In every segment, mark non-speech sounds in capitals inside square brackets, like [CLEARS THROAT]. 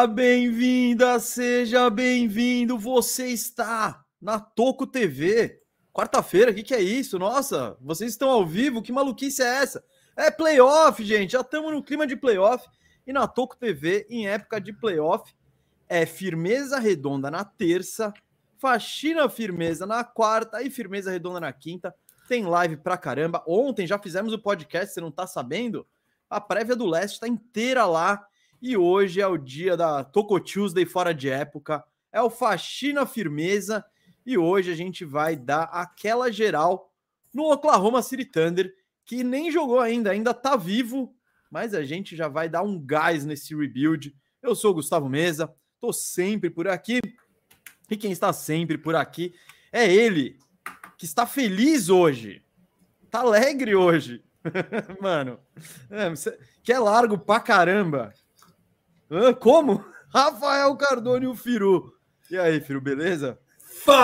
Seja bem-vinda, seja bem-vindo. Você está na Toco TV. Quarta-feira, o que, que é isso? Nossa, vocês estão ao vivo? Que maluquice é essa? É playoff, gente. Já estamos no clima de playoff. E na Toco TV, em época de playoff, é firmeza redonda na terça, faxina firmeza na quarta e firmeza redonda na quinta. Tem live pra caramba. Ontem já fizemos o podcast, você não tá sabendo? A prévia do leste está inteira lá e hoje é o dia da Toco Tuesday fora de época. É o Faxina Firmeza. E hoje a gente vai dar aquela geral no Oklahoma City Thunder, que nem jogou ainda, ainda tá vivo, mas a gente já vai dar um gás nesse rebuild. Eu sou o Gustavo Mesa, tô sempre por aqui. E quem está sempre por aqui é ele, que está feliz hoje. Tá alegre hoje. [LAUGHS] Mano, é, que é largo pra caramba. Como? [LAUGHS] Rafael Cardone e o Firu. E aí, Firu, beleza? Fala,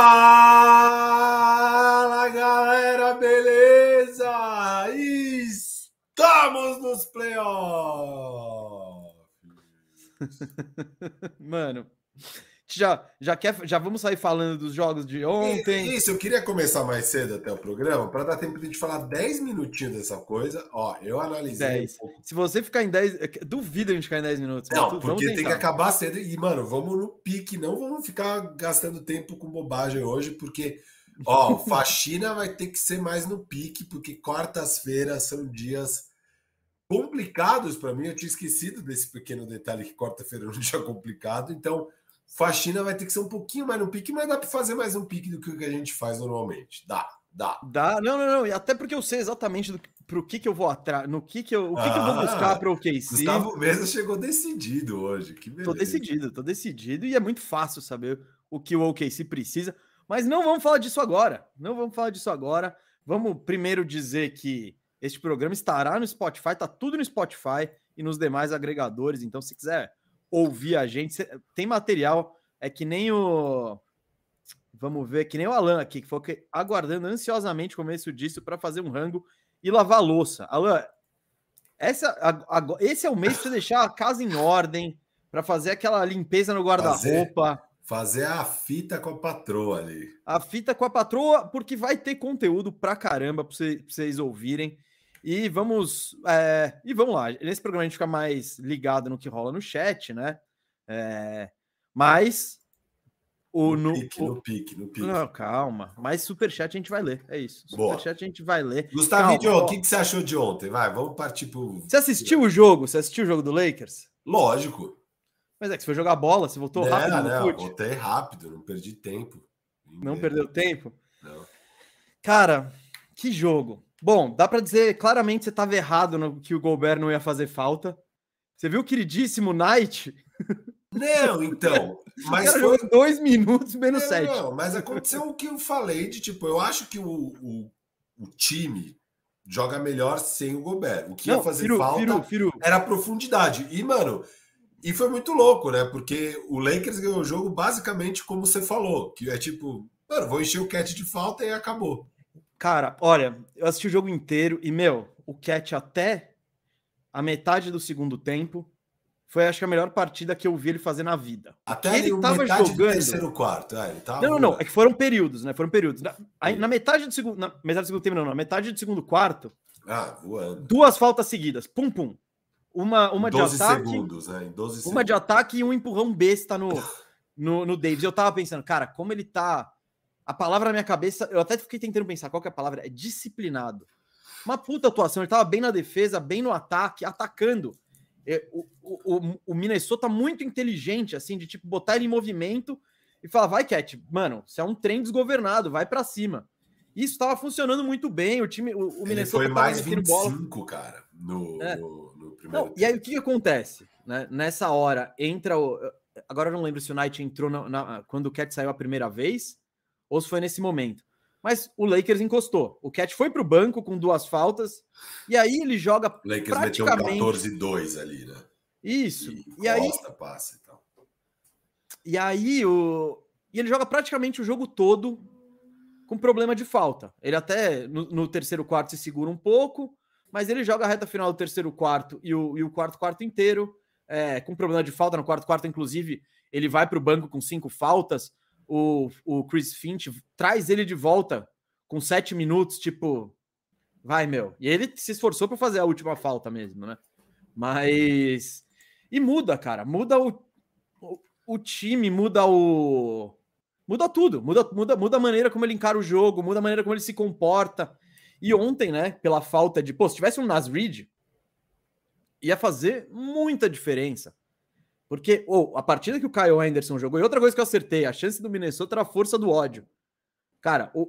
galera, beleza? Estamos nos playoffs. [LAUGHS] Mano, já, já, quer, já vamos sair falando dos jogos de ontem. Isso, eu queria começar mais cedo até o programa para dar tempo de a gente falar 10 minutinhos dessa coisa. Ó, eu analisei. 10. Um Se você ficar em 10, é duvido a gente ficar em 10 minutos. Não, porque tem que acabar cedo. E, mano, vamos no pique, não vamos ficar gastando tempo com bobagem hoje, porque, ó, [LAUGHS] faxina vai ter que ser mais no pique, porque quartas-feiras são dias complicados para mim. Eu tinha esquecido desse pequeno detalhe que quarta-feira é um [LAUGHS] dia complicado. Então faxina vai ter que ser um pouquinho mais no pique, mas dá para fazer mais um pique do que o que a gente faz normalmente. Dá, dá. Dá, não, não, não. E até porque eu sei exatamente do, pro que que eu vou atrás, no que que eu, o que, ah, que eu vou ah, buscar para o OKC. Gustavo mesmo chegou decidido hoje, que beleza. Tô decidido, tô decidido e é muito fácil saber o que o OKC precisa, mas não vamos falar disso agora. Não vamos falar disso agora. Vamos primeiro dizer que este programa estará no Spotify, tá tudo no Spotify e nos demais agregadores, então se quiser ouvir a gente. Tem material, é que nem o. Vamos ver, que nem o Alan aqui, que foi aguardando ansiosamente o começo disso para fazer um rango e lavar louça. Alan, essa, a, a, esse é o mês para você deixar a casa em ordem, para fazer aquela limpeza no guarda-roupa. Fazer, fazer a fita com a patroa ali. A fita com a patroa, porque vai ter conteúdo pra caramba para vocês, vocês ouvirem. E vamos, é, e vamos lá. Nesse programa a gente fica mais ligado no que rola no chat, né? É, mas o no, no pique, o, no pique, no pique. Não, calma. Mas superchat a gente vai ler. É isso. Superchat a gente vai ler. Gustavo, o que, que você achou de ontem? Vai, vamos partir pro. Você assistiu o jogo? Você assistiu o jogo do Lakers? Lógico. Mas é que você foi jogar bola, você voltou não, rápido no não, Voltei rápido, não perdi tempo. Não perdeu tempo? Não. Cara, que jogo. Bom, dá para dizer claramente que você estava errado no que o Gobert não ia fazer falta. Você viu o queridíssimo Knight? Não, [LAUGHS] então. Mas foi dois minutos menos não, sete. Não, mas aconteceu o que eu falei de tipo, eu acho que o, o, o time joga melhor sem o Gobert. O que não, ia fazer firu, falta firu, firu. era profundidade. E, mano, e foi muito louco, né? Porque o Lakers ganhou o jogo basicamente como você falou, que é tipo, mano, vou encher o cat de falta e acabou. Cara, olha, eu assisti o jogo inteiro e, meu, o Cat até a metade do segundo tempo foi, acho que, a melhor partida que eu vi ele fazer na vida. Até ele tava metade jogando. Do terceiro quarto. É, tava... Não, não, não. É que foram períodos, né? Foram períodos. Na, aí, na metade do segundo. Na metade do segundo tempo, não, na metade do segundo quarto. Ah. Duas faltas seguidas. Pum, pum. Uma, uma de ataque. Segundos, né? 12 segundos. Uma de ataque e um empurrão besta no, no, no Davis. Eu tava pensando, cara, como ele tá a palavra na minha cabeça, eu até fiquei tentando pensar qual que é a palavra, é disciplinado. Uma puta atuação, ele tava bem na defesa, bem no ataque, atacando. É, o, o, o Minnesota muito inteligente, assim, de tipo, botar ele em movimento e falar, vai, Cat, mano, você é um trem desgovernado, vai para cima. Isso estava funcionando muito bem. O time, o, o Minnesota foi mais 25, bola. cara, no, é. no, no primeiro. Não, e aí o que, que acontece? Né? Nessa hora entra o. Agora eu não lembro se o Knight entrou na, na, quando o Cat saiu a primeira vez ou se foi nesse momento. Mas o Lakers encostou. O Cat foi para o banco com duas faltas e aí ele joga. O Lakers praticamente... meteu 14-2 ali, né? Isso. E, e aí. Passa e, tal. e aí o. E ele joga praticamente o jogo todo com problema de falta. Ele até no, no, terceiro quarto se segura um pouco, mas ele joga a reta final do terceiro quarto e o, e o quarto quarto inteiro é, com problema de falta. No quarto quarto, inclusive, ele vai para o banco com cinco faltas. O, o Chris Finch traz ele de volta com sete minutos, tipo, vai, meu. E ele se esforçou para fazer a última falta mesmo, né? Mas. E muda, cara. Muda o, o, o time, muda o muda tudo, muda, muda, muda a maneira como ele encara o jogo, muda a maneira como ele se comporta. E ontem, né, pela falta de. Pô, se tivesse um Nas Reed, ia fazer muita diferença. Porque oh, a partida que o Kyle Anderson jogou, e outra coisa que eu acertei, a chance do Minnesota era a força do ódio. Cara, o,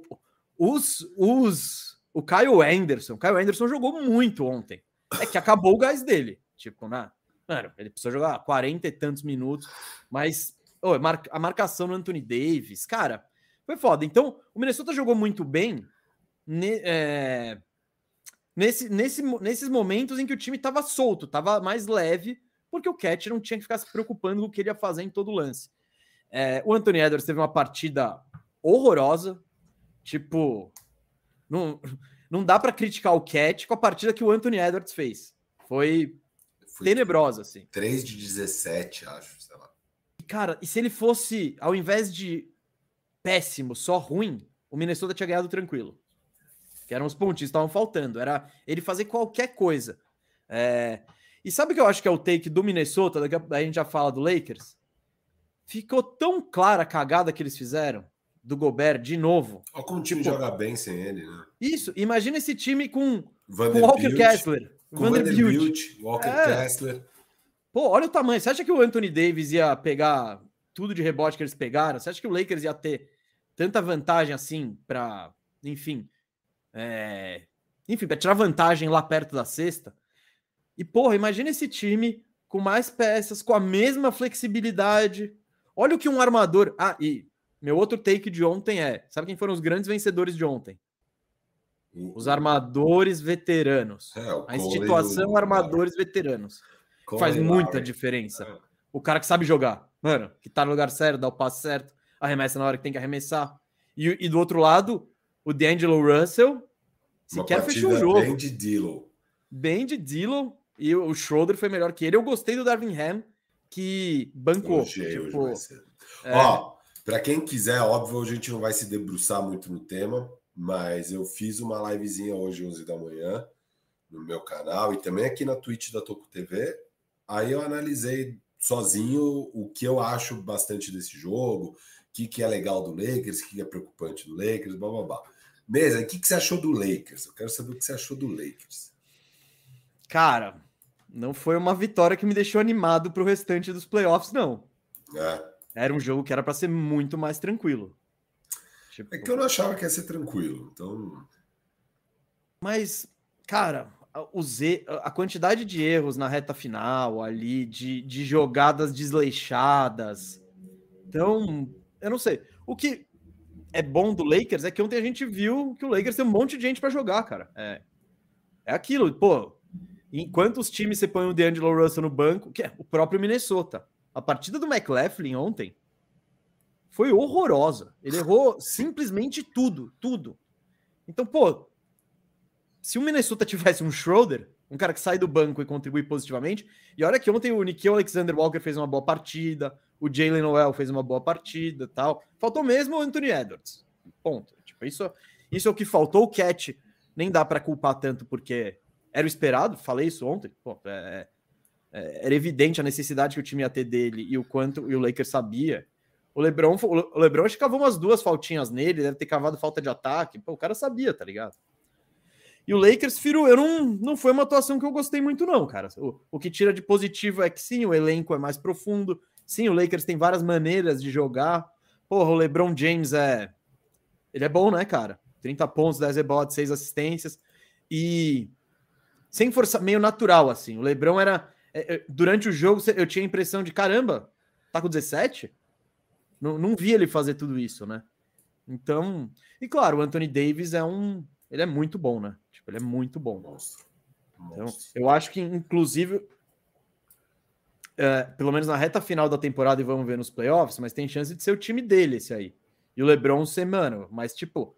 os, os, o Kyle Anderson, o Anderson jogou muito ontem. É que acabou o gás dele. Tipo, né? Mano, ele precisou jogar 40 e tantos minutos, mas oh, a marcação no Anthony Davis, cara, foi foda. Então, o Minnesota jogou muito bem ne, é, nesse, nesse, nesses momentos em que o time estava solto, estava mais leve, porque o Cat não tinha que ficar se preocupando com o que ele ia fazer em todo lance. É, o Anthony Edwards teve uma partida horrorosa, tipo, não, não dá para criticar o Cat com a partida que o Anthony Edwards fez. Foi, Foi tenebrosa, assim. 3 de 17, acho, sei lá. Cara, e se ele fosse, ao invés de péssimo, só ruim, o Minnesota tinha ganhado tranquilo. Que eram os pontos que estavam faltando. Era ele fazer qualquer coisa. É... E sabe o que eu acho que é o take do Minnesota? Daqui a, a gente já fala do Lakers. Ficou tão clara a cagada que eles fizeram do Gobert de novo. Olha como o time tipo, joga bem sem ele, né? Isso. Imagina esse time com, com Walker Kessler. Com Vanderbilt, Walker é. Kessler. Pô, olha o tamanho. Você acha que o Anthony Davis ia pegar tudo de rebote que eles pegaram? Você acha que o Lakers ia ter tanta vantagem assim para, enfim, é... enfim, para tirar vantagem lá perto da sexta? E porra, imagina esse time com mais peças, com a mesma flexibilidade. Olha o que um armador. Ah, e meu outro take de ontem é: sabe quem foram os grandes vencedores de ontem? Os armadores veteranos. É, a instituição armadores veteranos. Faz muita diferença. É. O cara que sabe jogar, mano, que tá no lugar certo, dá o passo certo, arremessa na hora que tem que arremessar. E, e do outro lado, o D'Angelo Russell sequer fechou o jogo. Bem de Dilo. Bem de Dilo. E o Schroeder foi melhor que ele. Eu gostei do Darvin Ham, que bancou. tipo, é... Ó, para quem quiser, óbvio, a gente não vai se debruçar muito no tema, mas eu fiz uma livezinha hoje, 11 da manhã, no meu canal e também aqui na Twitch da Toco TV, Aí eu analisei sozinho o que eu acho bastante desse jogo, o que, que é legal do Lakers, o que é preocupante do Lakers, blá blá blá. Mesa, o que, que você achou do Lakers? Eu quero saber o que você achou do Lakers. Cara, não foi uma vitória que me deixou animado para o restante dos playoffs, não. É. Era um jogo que era para ser muito mais tranquilo. Tipo... É que eu não achava que ia ser tranquilo, então. Mas, cara, os a quantidade de erros na reta final ali, de, de jogadas desleixadas. Então, eu não sei. O que é bom do Lakers é que ontem a gente viu que o Lakers tem um monte de gente para jogar, cara. É, é aquilo, pô. Enquanto os times você põe o DeAngelo Russell no banco, que é o próprio Minnesota. A partida do McLaughlin ontem foi horrorosa. Ele errou [LAUGHS] simplesmente tudo, tudo. Então, pô, se o Minnesota tivesse um Schroeder, um cara que sai do banco e contribui positivamente, e olha que ontem o Nikhil Alexander Walker fez uma boa partida, o Jalen Noel fez uma boa partida tal. Faltou mesmo o Anthony Edwards. Ponto. Tipo, isso, isso é o que faltou. O Cat nem dá para culpar tanto, porque era o esperado, falei isso ontem. Pô, é, é, era evidente a necessidade que o time ia ter dele e o quanto e o Lakers sabia. O Lebron, o Lebron acho que cavou umas duas faltinhas nele, deve ter cavado falta de ataque. Pô, o cara sabia, tá ligado? E o Lakers, Firo, eu não, não foi uma atuação que eu gostei muito, não, cara. O, o que tira de positivo é que sim, o elenco é mais profundo. Sim, o Lakers tem várias maneiras de jogar. Porra, o LeBron James é. Ele é bom, né, cara? 30 pontos, 10 rebotes, 6 assistências. E sem força, meio natural, assim. O Lebron era. É, é, durante o jogo, eu tinha a impressão de caramba, tá com 17? Não, não vi ele fazer tudo isso, né? Então. E claro, o Anthony Davis é um. Ele é muito bom, né? Tipo, ele é muito bom. Monstro. Então, eu acho que, inclusive, é, pelo menos na reta final da temporada, e vamos ver nos playoffs, mas tem chance de ser o time dele esse aí. E o LeBron ser, mano, mas tipo,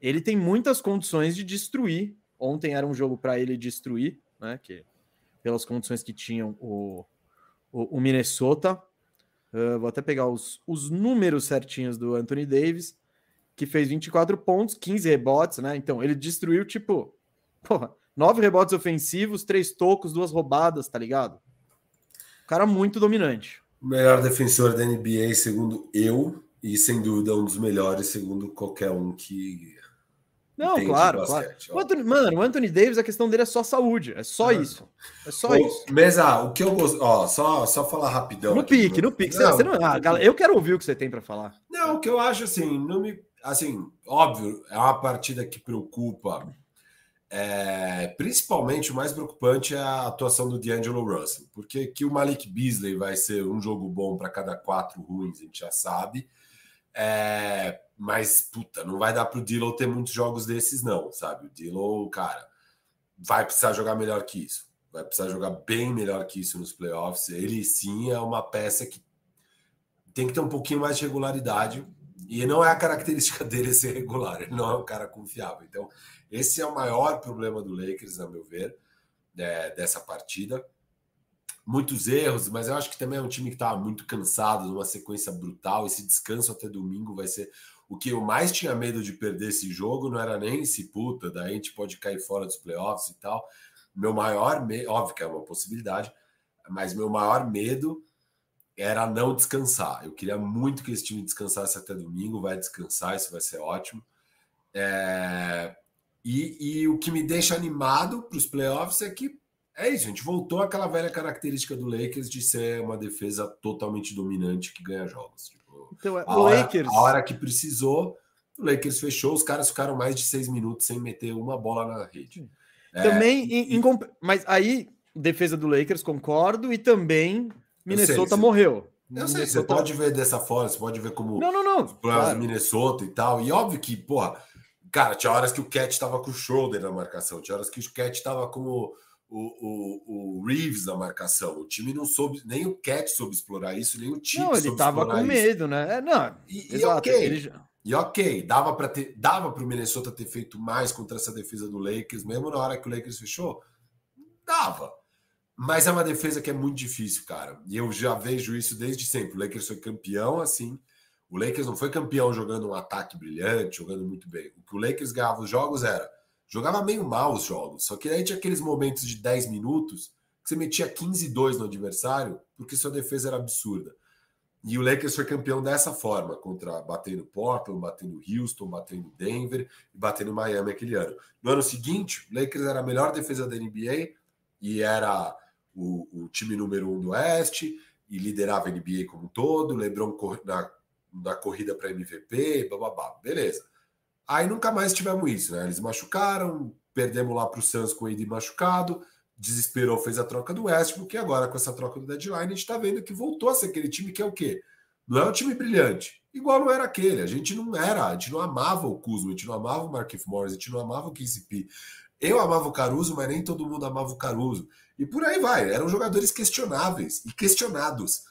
ele tem muitas condições de destruir. Ontem era um jogo para ele destruir, né? Que, pelas condições que tinham o, o, o Minnesota. Uh, vou até pegar os, os números certinhos do Anthony Davis, que fez 24 pontos, 15 rebotes, né? Então, ele destruiu, tipo, porra, nove rebotes ofensivos, três tocos, duas roubadas, tá ligado? cara muito dominante. O melhor defensor da NBA, segundo eu, e sem dúvida um dos melhores, segundo qualquer um que. Não, claro, basquete, claro. O Anthony, mano, o Anthony Davis, a questão dele é só saúde, é só ah. isso. É só isso. Mesa, o que eu gosto. Ó, só, só falar rapidão. No aqui, pique, no pique. Não, você não, ah, eu quero ouvir o que você tem para falar. Não, o que eu acho assim, não me. Assim, óbvio, é uma partida que preocupa é, principalmente o mais preocupante é a atuação do D'Angelo Russell, porque que o Malik Beasley vai ser um jogo bom para cada quatro ruins, a gente já sabe. É, mas, puta, não vai dar para o Dillon ter muitos jogos desses, não, sabe? O Dillon, cara, vai precisar jogar melhor que isso. Vai precisar jogar bem melhor que isso nos playoffs. Ele sim é uma peça que tem que ter um pouquinho mais de regularidade. E não é a característica [LAUGHS] dele ser regular, ele não é um cara confiável. Então, esse é o maior problema do Lakers, a meu ver, é, dessa partida. Muitos erros, mas eu acho que também é um time que está muito cansado, numa sequência brutal. Esse descanso até domingo vai ser. O que eu mais tinha medo de perder esse jogo não era nem se puta, daí a gente pode cair fora dos playoffs e tal. Meu maior medo, óbvio que é uma possibilidade, mas meu maior medo era não descansar. Eu queria muito que esse time descansasse até domingo, vai descansar, isso vai ser ótimo. É... E, e o que me deixa animado para os playoffs é que é isso, a gente voltou àquela velha característica do Lakers de ser uma defesa totalmente dominante que ganha jogos. Então, é, a, hora, Lakers... a hora que precisou, o Lakers fechou, os caras ficaram mais de seis minutos sem meter uma bola na rede. É, também, em, em, mas aí, defesa do Lakers, concordo, e também Minnesota sei, morreu. Eu sei, você pode ver dessa forma, você pode ver como não, não, não. os claro. Minnesota e tal. E óbvio que, porra, Cara, tinha horas que o Cat estava com o Schroeder na marcação, tinha horas que o Cat estava com o, o, o, Reeves na marcação. O time não soube, nem o Cat soube explorar isso, nem o time Não, ele estava com medo, né? É, não, e, e ok. Ele... E ok, dava para ter, dava para o Minnesota ter feito mais contra essa defesa do Lakers, mesmo na hora que o Lakers fechou, dava. Mas é uma defesa que é muito difícil, cara. E eu já vejo isso desde sempre. O Lakers foi campeão assim, o Lakers não foi campeão jogando um ataque brilhante, jogando muito bem. O que o Lakers ganhava os jogos era jogava meio mal os jogos, só que aí tinha aqueles momentos de 10 minutos que você metia 15-2 no adversário, porque sua defesa era absurda. E o Lakers foi campeão dessa forma, contra batendo Portland, batendo Houston, batendo Denver e batendo Miami aquele ano. No ano seguinte, o Lakers era a melhor defesa da NBA e era o, o time número um do Oeste e liderava a NBA como um todo. LeBron na da corrida para MVP, bababá, beleza. Aí nunca mais tivemos isso, né? Eles machucaram, perdemos lá para o Suns com o Ed machucado, desesperou, fez a troca do Westbrook, e agora com essa troca do deadline a gente está vendo que voltou a ser aquele time que é o quê? Não é um time brilhante, igual não era aquele. A gente não era, a gente não amava o Kuzma, a gente não amava o Markif Morris, a gente não amava o KCP. Eu amava o Caruso, mas nem todo mundo amava o Caruso. E por aí vai, eram jogadores questionáveis e questionados.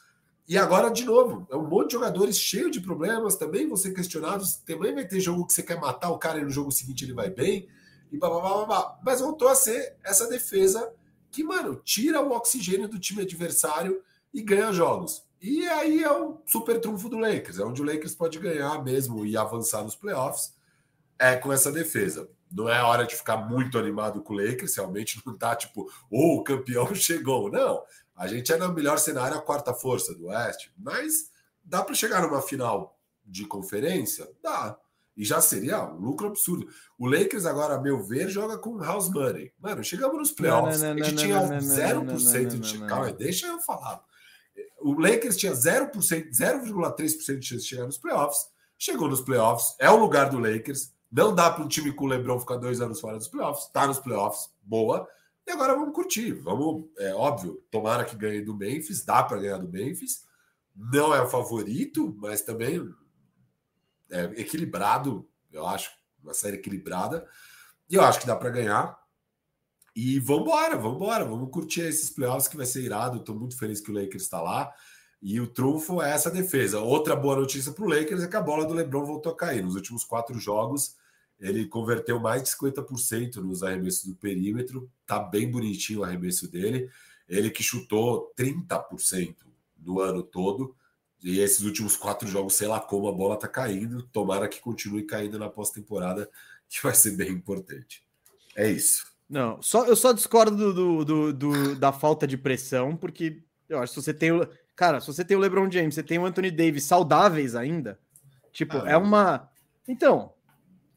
E agora, de novo, é um monte de jogadores cheio de problemas, também vão ser questionados. Também vai ter jogo que você quer matar o cara e no jogo seguinte ele vai bem. E blá, blá, blá, blá. Mas voltou a ser essa defesa que, mano, tira o oxigênio do time adversário e ganha jogos. E aí é o super trunfo do Lakers, é onde o Lakers pode ganhar mesmo e avançar nos playoffs é com essa defesa. Não é hora de ficar muito animado com o Lakers, realmente não tá tipo, ou oh, o campeão [LAUGHS] chegou. Não, a gente é no melhor cenário a quarta força do Oeste, mas dá para chegar numa final de conferência? Dá. E já seria um lucro absurdo. O Lakers, agora, a meu ver, joga com house money. Mano, chegamos nos playoffs. Não, não, não, a gente tinha 0% de. Calma, deixa eu falar. O Lakers tinha 0%, 0,3% de chance de chegar nos playoffs. Chegou nos playoffs, é o lugar do Lakers, Não dá para um time com o LeBron ficar dois anos fora dos playoffs. Está nos playoffs, boa. E agora vamos curtir. Vamos, é óbvio, tomara que ganhe do Memphis. Dá para ganhar do Memphis. Não é o favorito, mas também é equilibrado. Eu acho uma série equilibrada. E eu acho que dá para ganhar. E vamos embora, vamos embora, vamos curtir esses playoffs que vai ser irado. Estou muito feliz que o Lakers está lá. E o trunfo é essa defesa. Outra boa notícia para o Lakers é que a bola do LeBron voltou a cair. Nos últimos quatro jogos, ele converteu mais de 50% nos arremessos do perímetro. Tá bem bonitinho o arremesso dele. Ele que chutou 30% no ano todo. E esses últimos quatro jogos, sei lá como a bola tá caindo. Tomara que continue caindo na pós-temporada, que vai ser bem importante. É isso. Não, só, eu só discordo do, do, do, da falta de pressão, porque eu acho que se você tem o. Cara, se você tem o LeBron James, você tem o Anthony Davis saudáveis ainda, tipo, ah, é uma. Então,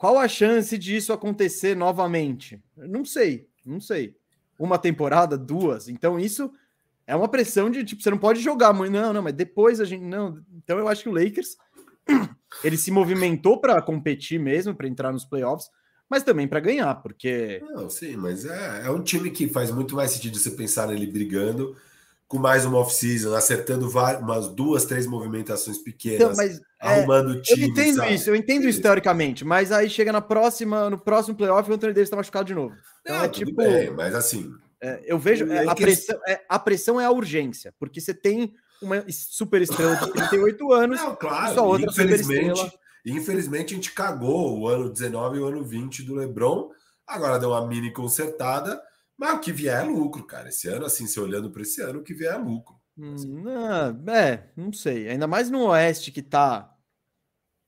qual a chance disso acontecer novamente? Não sei, não sei. Uma temporada, duas. Então isso é uma pressão de tipo, você não pode jogar muito. Não, não, mas depois a gente. Não. Então eu acho que o Lakers [CLEARS THROAT] ele se movimentou para competir mesmo, para entrar nos playoffs, mas também para ganhar, porque. Não, sim, mas é, é um time que faz muito mais sentido você pensar nele brigando com mais uma off-season, acertando várias, umas duas, três movimentações pequenas, então, mas, é, arrumando é, time. Eu entendo sabe? isso, eu entendo isso teoricamente, mas aí chega na próxima, no próximo playoff o Anthony Davis está machucado de novo. Então Não, é tipo. Bem, mas assim. É, eu vejo. É, a, pressão, é, a pressão é a urgência, porque você tem uma super estrela de 38 anos. Não, claro, só outra infelizmente, infelizmente a gente cagou o ano 19 e o ano 20 do Lebron. Agora deu uma mini consertada mas o que vier é lucro, cara. Esse ano, assim, se olhando para esse ano, o que vier é lucro. Hum, é, não sei. Ainda mais no Oeste que tá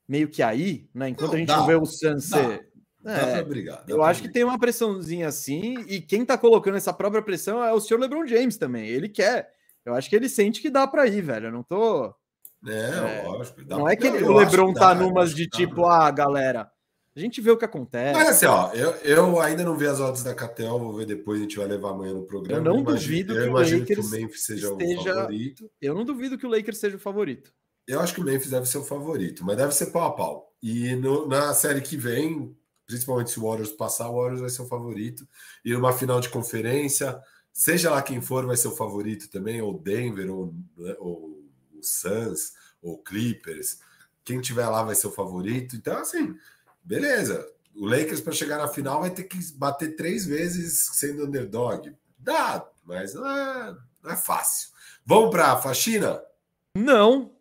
meio que aí, né? Enquanto não, a gente dá, não vê o Suns ser. É, brigar, eu acho brigar. que tem uma pressãozinha assim, e quem tá colocando essa própria pressão é o senhor LeBron James também. Ele quer. Eu acho que ele sente que dá para ir, velho. Eu não tô. É, é lógico. não é que ele, o LeBron tá numas de tipo, ah, galera, a gente vê o que acontece. Mas assim, ó, eu, eu ainda não vi as odds da Catel, vou ver depois, a gente vai levar amanhã no programa. Eu não eu duvido imagino, que, o imagino que o Memphis seja esteja, o favorito. Eu não duvido que o Lakers seja o favorito. Eu acho que o Memphis deve ser o favorito, mas deve ser pau a pau. E no, na série que vem, principalmente se o Warriors passar, o Warriors vai ser o favorito. E numa final de conferência, seja lá quem for, vai ser o favorito também, ou Denver, ou, né, ou o Suns, ou Clippers. Quem tiver lá vai ser o favorito. Então, assim, beleza. O Lakers, para chegar na final, vai ter que bater três vezes sendo underdog. Dá, mas não é, não é fácil. Vamos para a faxina? Não.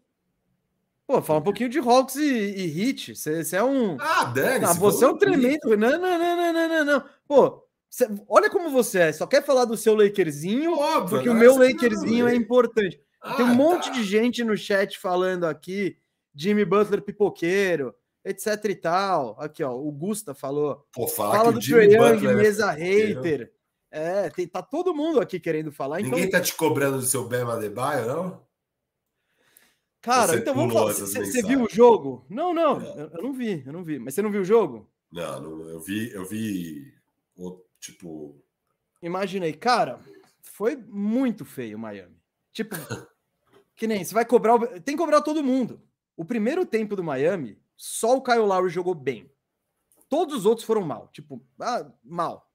Pô, fala um pouquinho de Hawks e, e Hit. Você é um. Ah, Dani. Ah, você é um tremendo. Não, não, não, não, não, não, não. Pô, cê... olha como você é. Só quer falar do seu Lakerzinho, Óbvio, porque o meu Lakerzinho é importante. Ah, Tem um monte tá. de gente no chat falando aqui. Jimmy Butler pipoqueiro etc e tal. Aqui, ó, o Gusta falou. Pô, fala do Trae Young, é mesa hater. É, tem, tá todo mundo aqui querendo falar. Ninguém então... tá te cobrando do seu Bema Adebayo, não? Cara, você então vamos falar. Você viu o jogo? Não, não, é. eu, eu, não vi, eu não vi. Mas você não viu o jogo? Não, não eu vi, eu vi tipo. Imaginei, cara, foi muito feio o Miami. Tipo, [LAUGHS] que nem você vai cobrar. Tem que cobrar todo mundo. O primeiro tempo do Miami só o Kyle Lowry jogou bem. Todos os outros foram mal. Tipo, ah, mal.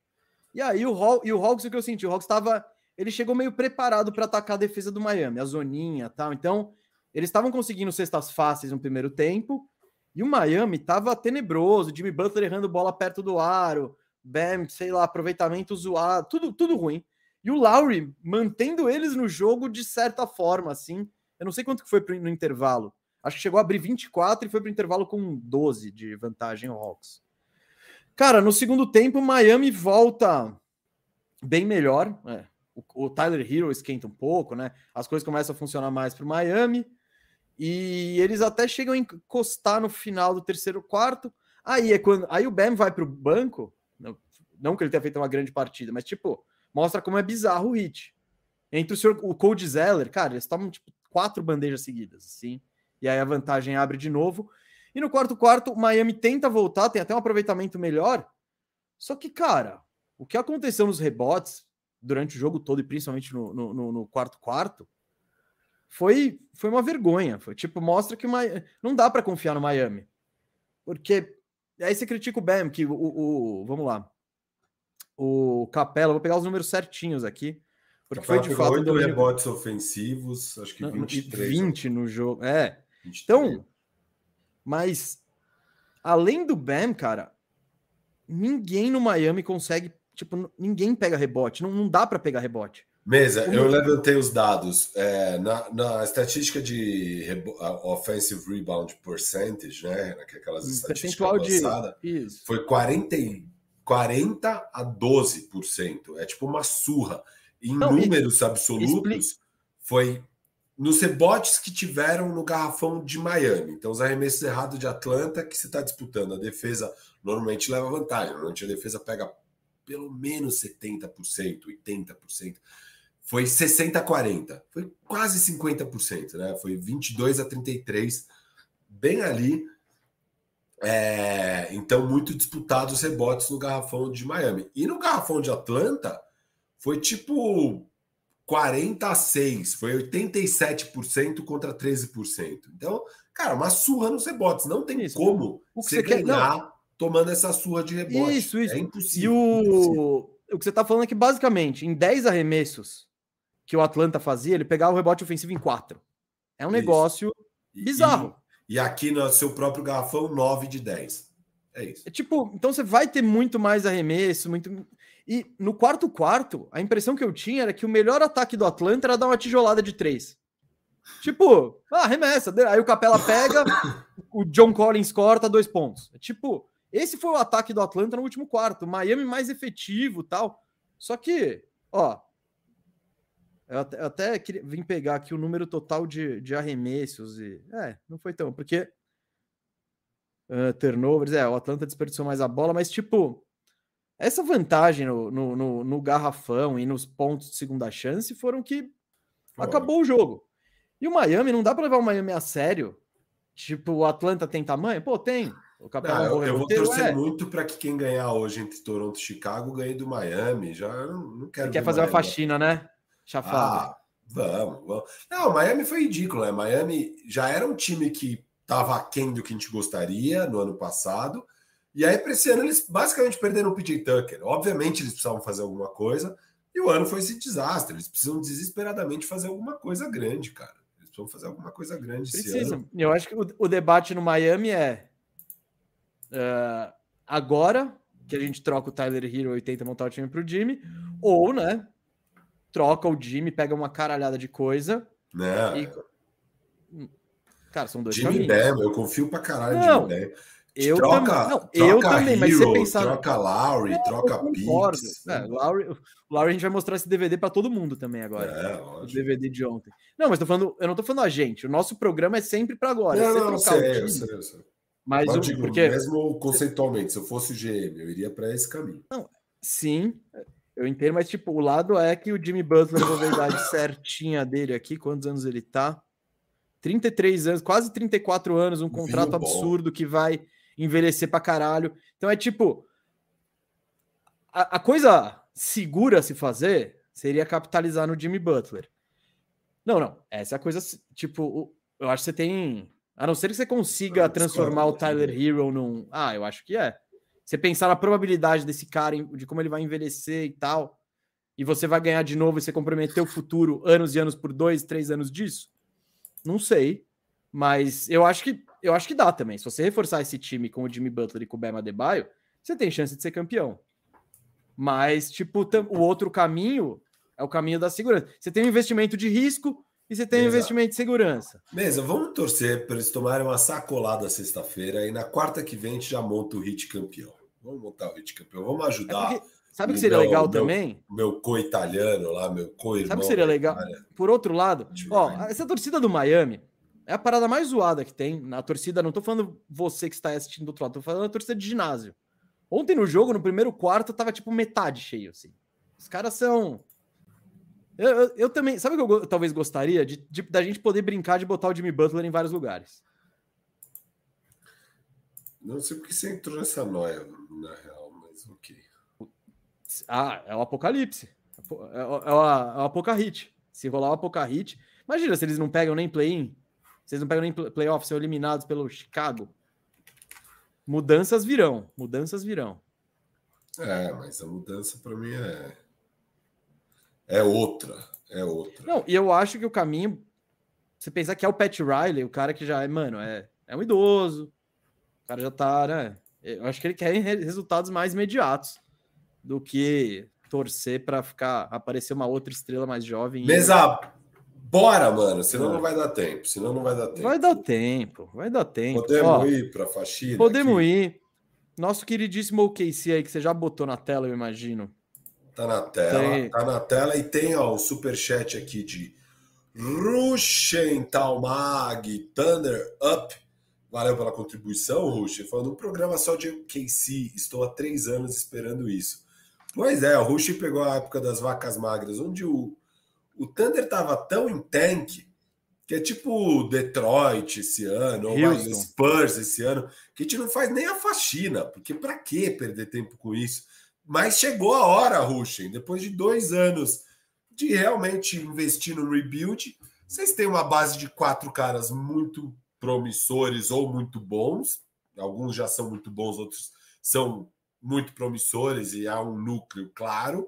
E aí o, Haw e o Hawks, o que eu senti? O Hawks estava. Ele chegou meio preparado para atacar a defesa do Miami, a zoninha tal. Então, eles estavam conseguindo cestas fáceis no primeiro tempo. E o Miami estava tenebroso. Jimmy Butler errando bola perto do aro. Bam, sei lá, aproveitamento zoado. Tudo, tudo ruim. E o Lowry mantendo eles no jogo de certa forma, assim. Eu não sei quanto que foi no intervalo. Acho que chegou a abrir 24 e foi para o intervalo com 12 de vantagem o Hawks. Cara, no segundo tempo, Miami volta bem melhor. É, o, o, Tyler Hero esquenta um pouco, né? As coisas começam a funcionar mais para o Miami. E eles até chegam a encostar no final do terceiro quarto. Aí é quando. Aí o Bam vai para o banco. Não, não, que ele tenha feito uma grande partida, mas tipo, mostra como é bizarro o hit. Entre o senhor, o Cold Zeller, cara, eles estavam tipo quatro bandejas seguidas, assim e aí a vantagem abre de novo. E no quarto quarto, o Miami tenta voltar, tem até um aproveitamento melhor. Só que, cara, o que aconteceu nos rebotes durante o jogo todo, e principalmente no, no, no quarto quarto, foi, foi uma vergonha. Foi tipo, mostra que Miami, não dá para confiar no Miami. Porque aí você critica o Bam, que o, o, vamos lá. O Capela, vou pegar os números certinhos aqui. Porque foi de fato. 8 domínio... rebotes ofensivos, acho que 23. 20 no jogo. É. 23. Então, mas além do Bam, cara, ninguém no Miami consegue. Tipo, ninguém pega rebote. Não, não dá para pegar rebote. Mesa, eu levantei os dados. É, na, na estatística de offensive rebound percentage, né? Aquelas estatísticas avançadas, foi 40, 40 a 12%. É tipo uma surra. Em Não, números absolutos, foi nos rebotes que tiveram no garrafão de Miami. Então, os arremessos errados de Atlanta que se está disputando. A defesa normalmente leva vantagem. Normalmente a defesa pega pelo menos 70%, 80%. Foi 60 a 40. Foi quase 50%, né? Foi 22 a 33, bem ali. É, então, muito disputados os rebotes no garrafão de Miami. E no garrafão de Atlanta, foi tipo 40 a 6, foi 87% contra 13%. Então, cara, uma surra nos rebotes. Não tem isso. como o que você, ganhar quer... tomando essa surra de rebote. Isso, isso. É impossível. E o, impossível. o que você está falando é que, basicamente, em 10 arremessos que o Atlanta fazia, ele pegava o rebote ofensivo em 4. É um isso. negócio bizarro. E, e, aqui no seu próprio garrafão, 9 de 10. É isso. É tipo, então você vai ter muito mais arremesso, muito e no quarto quarto, a impressão que eu tinha era que o melhor ataque do Atlanta era dar uma tijolada de três. Tipo, ah, remessa. Aí o Capela pega, [LAUGHS] o John Collins corta dois pontos. Tipo, esse foi o ataque do Atlanta no último quarto. Miami mais efetivo tal. Só que, ó, eu até, eu até queria, vim pegar aqui o número total de, de arremessos e. É, não foi tão, porque. Uh, turnovers, é, o Atlanta desperdiçou mais a bola, mas tipo, essa vantagem no, no, no, no, garrafão e nos pontos de segunda chance foram que acabou o jogo. E o Miami, não dá para levar o Miami a sério. Tipo, o Atlanta tem tamanho? Pô, tem. O não, eu, eu vou torcer é. muito para que quem ganhar hoje entre Toronto e Chicago ganhe do Miami. Já não, não quero. Você quer fazer Miami. uma faxina, né? Chafado. Ah, vamos, vamos. Não, Miami foi ridículo, né? Miami já era um time que estava aquém do que a gente gostaria no ano passado e aí, para esse ano, eles basicamente perderam o PJ Tucker. Obviamente, eles precisavam fazer alguma coisa, e o ano foi esse desastre. Eles precisam desesperadamente fazer alguma coisa grande, cara. Eles precisam fazer alguma coisa grande Precisam. Eu acho que o, o, debate no Miami é uh, agora que a gente troca o Tyler Hero e tenta montar o time para o Jimmy, ou, né, troca o Jimmy, pega uma caralhada de coisa né? e... Cara, são dois Jimmy caminhos. Bam, eu confio pra caralho em Jimmy Bam. Eu troca, também. Não, troca eu também, Hero, mas você pensar. Troca Lowry, é, troca Pix. É, Lowry, Lowry a gente vai mostrar esse DVD para todo mundo também agora. É, o DVD de ontem. Não, mas tô falando, eu não tô falando a gente. O nosso programa é sempre para agora. Não, não, não sei, eu sei, eu sei. Mas o, digo, porque... mesmo conceitualmente, se eu fosse o GM, eu iria para esse caminho. Não, sim, eu entendo, mas tipo, o lado é que o Jimmy Butler, a verdade [LAUGHS] certinha dele aqui, quantos anos ele tá? 33 anos, quase 34 anos, um contrato absurdo que vai envelhecer pra caralho. Então é tipo. A, a coisa segura a se fazer seria capitalizar no Jimmy Butler. Não, não. Essa é a coisa. Tipo, eu acho que você tem. A não ser que você consiga transformar o Tyler Hero num. Ah, eu acho que é. Você pensar na probabilidade desse cara, de como ele vai envelhecer e tal, e você vai ganhar de novo e você comprometer o futuro anos e anos por dois, três anos disso? Não sei. Mas eu acho que eu acho que dá também. Se você reforçar esse time com o Jimmy Butler e com o Bema Adebayo, você tem chance de ser campeão. Mas, tipo, o outro caminho é o caminho da segurança. Você tem um investimento de risco e você tem um investimento de segurança. Beleza, vamos torcer para eles tomarem uma sacolada sexta-feira e na quarta que vem a gente já monta o hit campeão. Vamos montar o hit campeão. Vamos ajudar. É porque, sabe o que seria meu, legal meu, também? Meu co-italiano lá, meu co-irmão. Sabe o que seria legal? Por outro lado, ó, essa torcida do Miami, é a parada mais zoada que tem na torcida. Não tô falando você que está assistindo do outro lado, tô falando a torcida de ginásio. Ontem no jogo, no primeiro quarto, tava tipo metade cheio, assim. Os caras são. Eu, eu, eu também. Sabe o que eu, talvez gostaria? De, de, da gente poder brincar de botar o Jimmy Butler em vários lugares. Não sei porque você entrou nessa noia, na real, mas ok. Ah, é o apocalipse. É, é, o, é o apocahit. Se rolar o apocahit. Imagina se eles não pegam nem play-in. Vocês não pegam nem playoff, são eliminados pelo Chicago. mudanças virão, mudanças virão. É, mas a mudança para mim é é outra, é outra. Não, e eu acho que o caminho você pensar que é o Pat Riley, o cara que já é, mano, é, é um idoso. O cara já tá, né? Eu acho que ele quer resultados mais imediatos do que torcer para ficar aparecer uma outra estrela mais jovem. Mesa, bora, mano, senão não vai dar tempo, senão não vai dar tempo. Vai dar tempo, vai dar tempo. Podemos Ó, ir para faxina. Podemos aqui. ir. Nosso queridíssimo OKC aí que você já botou na tela, eu imagino. Tá na tela, tem... tá na tela e tem ó, o super chat aqui de Ruschen Talmag Thunder Up. Valeu pela contribuição, Ruschen. Falando um programa só de KC. Estou há três anos esperando isso. Pois é, o Ruschen pegou a época das vacas magras, onde o, o Thunder estava tão em tank que é tipo Detroit esse ano, ou o Spurs esse ano, que a gente não faz nem a faxina, porque para que perder tempo com isso? Mas chegou a hora, Ruschen, depois de dois anos de realmente investir no rebuild. Vocês têm uma base de quatro caras muito promissores ou muito bons. Alguns já são muito bons, outros são muito promissores e há um núcleo claro.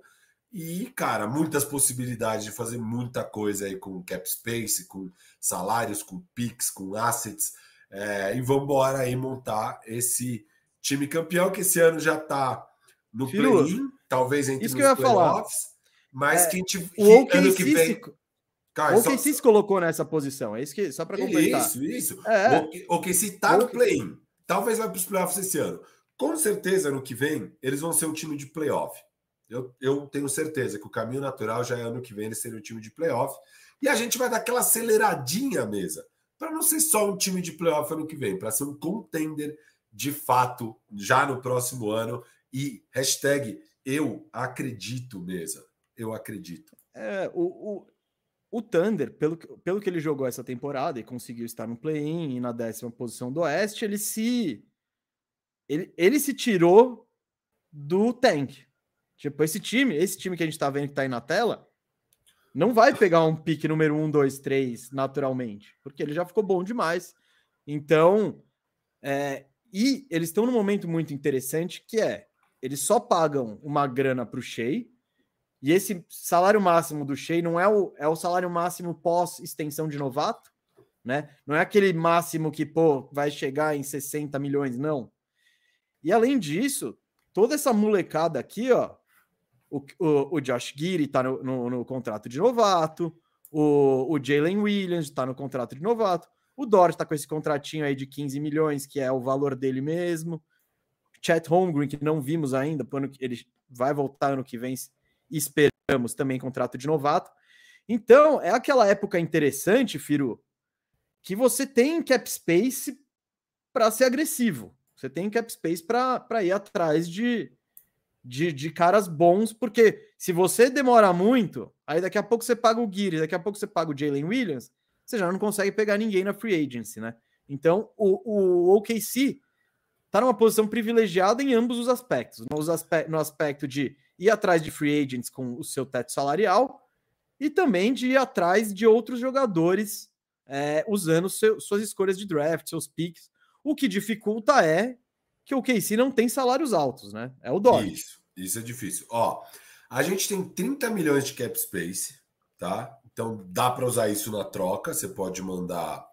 E, cara, muitas possibilidades de fazer muita coisa aí com cap space, com salários, com picks, com assets. É, e vamos embora aí montar esse time campeão que esse ano já está no play-in, talvez entre Isso que eu ia falar. Mas é, que, gente, o OKC ano que vem. Se, Cara, o OKC se colocou nessa posição. É isso que só para completar. Isso, isso. É. O OKC está no play-in. Talvez vai para os playoffs esse ano. Com certeza, ano que vem, eles vão ser um time de playoff. Eu, eu tenho certeza que o caminho natural já é ano que vem eles serem um time de playoff. E a gente vai dar aquela aceleradinha mesa. Para não ser só um time de playoff ano que vem, para ser um contender de fato já no próximo ano. E hashtag eu acredito, mesa eu acredito. É, o, o, o Thunder, pelo, pelo que ele jogou essa temporada e conseguiu estar no play-in e na décima posição do Oeste, ele se. Ele, ele se tirou do tank. Tipo, esse time, esse time que a gente tá vendo que tá aí na tela, não vai pegar um pique número 1, 2, 3 naturalmente, porque ele já ficou bom demais. Então, é, e eles estão num momento muito interessante que é, eles só pagam uma grana para o Shea, e esse salário máximo do Shea não é o, é o salário máximo pós extensão de novato, né? Não é aquele máximo que, pô, vai chegar em 60 milhões, não. E além disso, toda essa molecada aqui, ó, o, o, o Josh Giri tá no, no, no, contrato de novato, o, o Jalen Williams está no contrato de novato, o Dort está com esse contratinho aí de 15 milhões, que é o valor dele mesmo. Chat Holmgren, que não vimos ainda, ele vai voltar ano que vem esperamos também contrato de novato. Então, é aquela época interessante, Firu, que você tem cap space para ser agressivo. Você tem cap space para ir atrás de, de, de, caras bons, porque se você demora muito, aí daqui a pouco você paga o Geary, daqui a pouco você paga o Jalen Williams, você já não consegue pegar ninguém na free agency, né? Então, o, o OKC está numa posição privilegiada em ambos os aspectos. No, no aspecto de ir atrás de free agents com o seu teto salarial e também de ir atrás de outros jogadores é, usando seu, suas escolhas de draft, seus picks. O que dificulta é que o KC não tem salários altos, né? É o Dodge. Isso, isso é difícil. Ó, a gente tem 30 milhões de cap space, tá? Então dá para usar isso na troca. Você pode mandar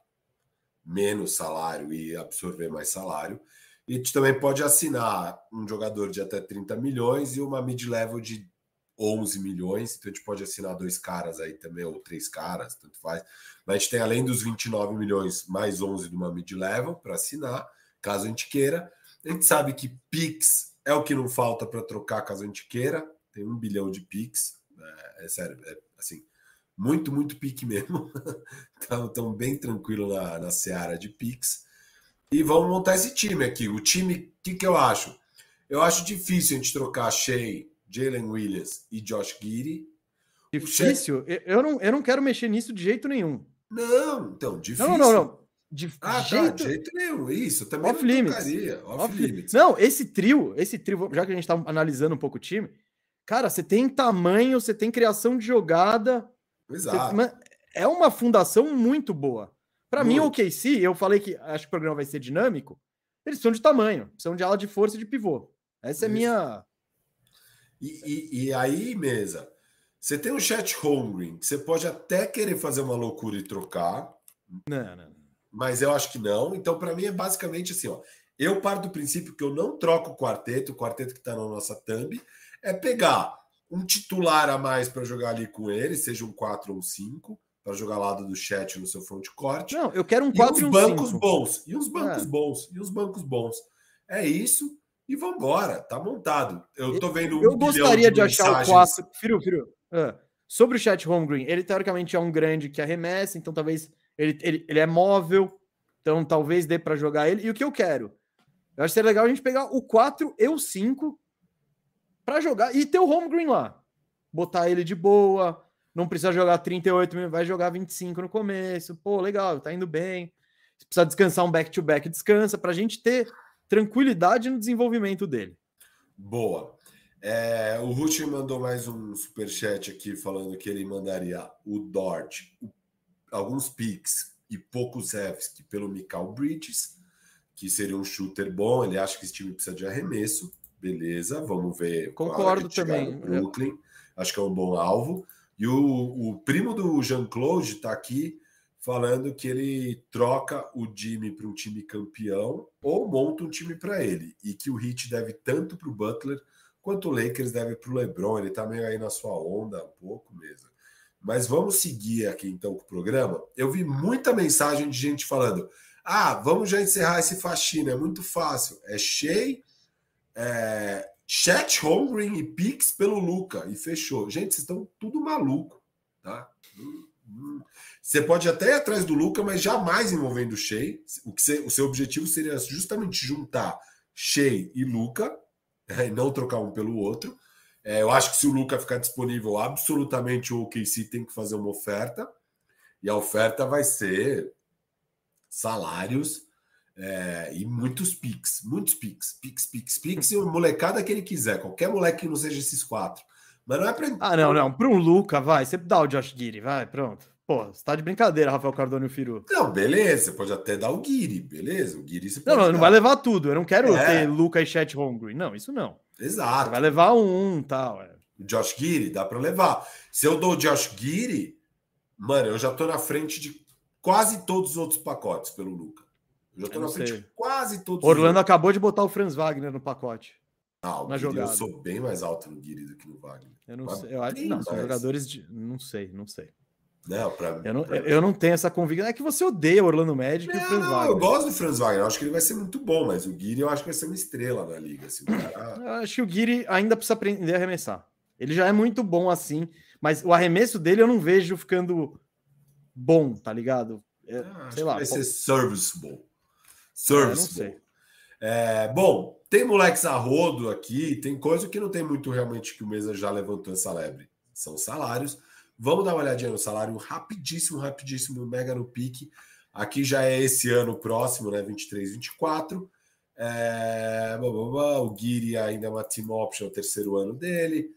menos salário e absorver mais salário. E a gente também pode assinar um jogador de até 30 milhões e uma mid-level de 11 milhões. Então a gente pode assinar dois caras aí também, ou três caras, tanto faz. Mas a gente tem além dos 29 milhões, mais 11 de uma mid-level para assinar, caso a gente queira. A gente sabe que Pix é o que não falta para trocar caso a gente queira. Tem um bilhão de Pix. É, é sério, é assim, muito, muito pique mesmo. [LAUGHS] Estão bem tranquilo na, na seara de Pix. E vamos montar esse time aqui. O time, o que, que eu acho? Eu acho difícil a gente trocar Shea, Jalen Williams e Josh Giddy. Difícil? Shea... Eu, não, eu não quero mexer nisso de jeito nenhum. Não, então, difícil. Não, não, não. De ah, jeito... Tá, de jeito nenhum. Isso, também off limits. Off, off limits. Não, esse trio, esse trio, já que a gente está analisando um pouco o time, cara, você tem tamanho, você tem criação de jogada. Exato. Você... é uma fundação muito boa. Para mim, o OKC, eu falei que acho que o programa vai ser dinâmico. Eles precisam de tamanho, precisam de ala de força e de pivô. Essa é minha. E, e, e, aí, mesa, você tem um chat home que você pode até querer fazer uma loucura e trocar. Não, não. Mas eu acho que não. Então, para mim, é basicamente assim: ó. Eu paro do princípio que eu não troco o quarteto, o quarteto que está na nossa thumb, é pegar um titular a mais para jogar ali com ele, seja um 4 ou um 5, para jogar lado do chat no seu front corte. Não, eu quero um 4 e uns bancos bons. E uns bancos é. bons. E uns bancos bons. É isso. E vambora, tá montado. Eu tô vendo um Eu gostaria de, de achar o 4. Firu, Firu. Uh, sobre o chat home green, ele teoricamente é um grande que arremessa, então talvez ele, ele, ele é móvel, então talvez dê para jogar ele. E o que eu quero? Eu acho que seria legal a gente pegar o 4 e o 5 para jogar e ter o home green lá. Botar ele de boa, não precisa jogar 38 minutos, vai jogar 25 no começo. Pô, legal, tá indo bem. Se precisar descansar um back-to-back, -back, descansa, para a gente ter tranquilidade no desenvolvimento dele. Boa. É, o Ruth mandou mais um super chat aqui falando que ele mandaria o Dort, alguns picks e poucos Fs pelo Michael Bridges, que seria um shooter bom. Ele acha que esse time precisa de arremesso. Beleza, vamos ver. Concordo também. Brooklyn, acho que é um bom alvo. E o, o primo do Jean-Claude está aqui falando que ele troca o Jimmy para um time campeão ou monta um time para ele. E que o Heat deve tanto para o Butler quanto o Lakers deve para o LeBron. Ele está meio aí na sua onda um pouco mesmo. Mas vamos seguir aqui então com o programa. Eu vi muita mensagem de gente falando: ah, vamos já encerrar esse faxina, é muito fácil. É cheio é, chat Holmgren e Pix pelo Luca e fechou. Gente, vocês estão tudo maluco, tá? Você pode até ir atrás do Luca, mas jamais envolvendo o Shea. O, que você, o seu objetivo seria justamente juntar Shea e Luca, [LAUGHS] e não trocar um pelo outro. É, eu acho que se o Luca ficar disponível, absolutamente o OKC tem que fazer uma oferta. E a oferta vai ser salários é, e muitos pics, muitos pics, pics, pics, pics, e o molecada que ele quiser, qualquer moleque que não seja esses quatro. Mas não é pra. Ah, não, não. Para um Luca, vai. Você dá o Josh Giri, vai, pronto. Pô, você tá de brincadeira, Rafael Cardone e o Firu. Não, beleza, você pode até dar o Guiri, beleza? O Guiri você pode Não, não, não vai levar tudo. Eu não quero é. ter Luca e Chat Hungry. Não, isso não. Exato. Você vai levar um tal. É. Josh Guiri, dá para levar. Se eu dou o Josh Guiri, mano, eu já tô na frente de quase todos os outros pacotes pelo Luca. Eu já tô eu na frente sei. de quase todos Orlando acabou de botar o Franz Wagner no pacote. Ah, na jogada. Eu sou bem mais alto no Guiri do que no Wagner. Eu não Mas sei. Eu acho, não, são jogadores de. Não sei, não sei. Não, pra, eu, não, pra... eu não tenho essa convicção. É que você odeia o Orlando Magic não, e o Franz Wagner. Eu gosto do Franz Wagner. Eu acho que ele vai ser muito bom, mas o Guiri eu acho que vai ser uma estrela na liga. Assim, cara... [CLEARS THROAT] Eu acho que o Guiri ainda precisa aprender a arremessar. Ele já é muito bom assim, mas o arremesso dele eu não vejo ficando bom, tá ligado? É, ah, sei lá. Vai ser serviceable. Serviceable. É, é, bom, tem moleques a rodo aqui, tem coisa que não tem muito realmente que o Mesa já levantou essa lebre. São salários. Vamos dar uma olhadinha no salário rapidíssimo, rapidíssimo, mega no pique. Aqui já é esse ano próximo, né? 23, 24. É... O Guiri ainda é uma team option, é o terceiro ano dele.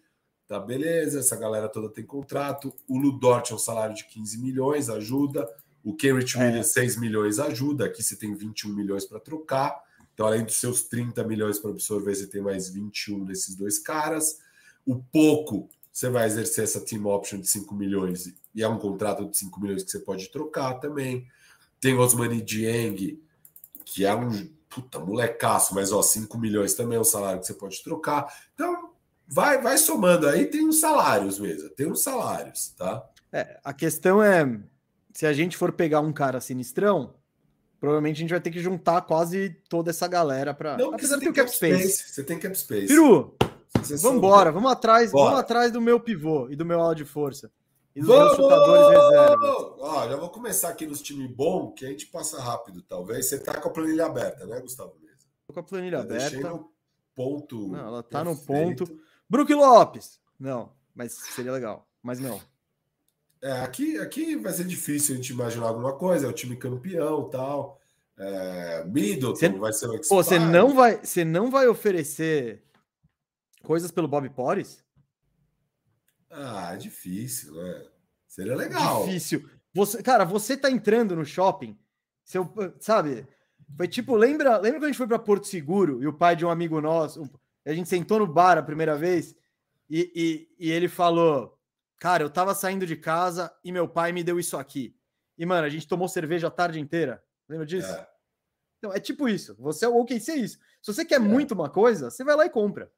Tá beleza, essa galera toda tem contrato. O Ludort é um salário de 15 milhões, ajuda. O Kenrich é. Williams, 6 milhões, ajuda. Aqui você tem 21 milhões para trocar. Então, além dos seus 30 milhões para absorver, você tem mais 21 desses dois caras. O pouco, você vai exercer essa team option de 5 milhões e é um contrato de 5 milhões que você pode trocar também. Tem Osmani Dieng, que é um puta molecaço, mas ó, 5 milhões também é um salário que você pode trocar. Então, vai vai somando aí, tem os salários mesmo, tem os salários, tá? É, a questão é se a gente for pegar um cara sinistrão, provavelmente a gente vai ter que juntar quase toda essa galera para. Não, porque você tem cap space. space. Você tem cap space. Peru, vamos embora, vamos atrás, Bora. vamos atrás do meu pivô e do meu ala de força. E dos vamos! meus chutadores reserva. Ó, já vou começar aqui nos times bons, que a gente passa rápido, talvez. Você tá com a planilha aberta, né, Gustavo Mesa? Tô com a planilha eu aberta. No ponto. Não, ela tá perfeito. no ponto. Brook Lopes. Não, mas seria legal. Mas não. É, aqui, aqui vai ser difícil a gente imaginar alguma coisa, é o time campeão tal. É, Middleton você, vai ser o Pô, você não vai, você não vai oferecer coisas pelo Bob Porres? Ah, é difícil, né? Seria legal. Difícil. Você, cara, você tá entrando no shopping, seu, sabe? Foi tipo, lembra, lembra quando a gente foi para Porto Seguro e o pai de um amigo nosso, a gente sentou no bar a primeira vez e, e, e ele falou: Cara, eu tava saindo de casa e meu pai me deu isso aqui. E, mano, a gente tomou cerveja a tarde inteira. Lembra disso? É. Então, é tipo isso. Você é o OKC é isso. Se você quer é. muito uma coisa, você vai lá e compra.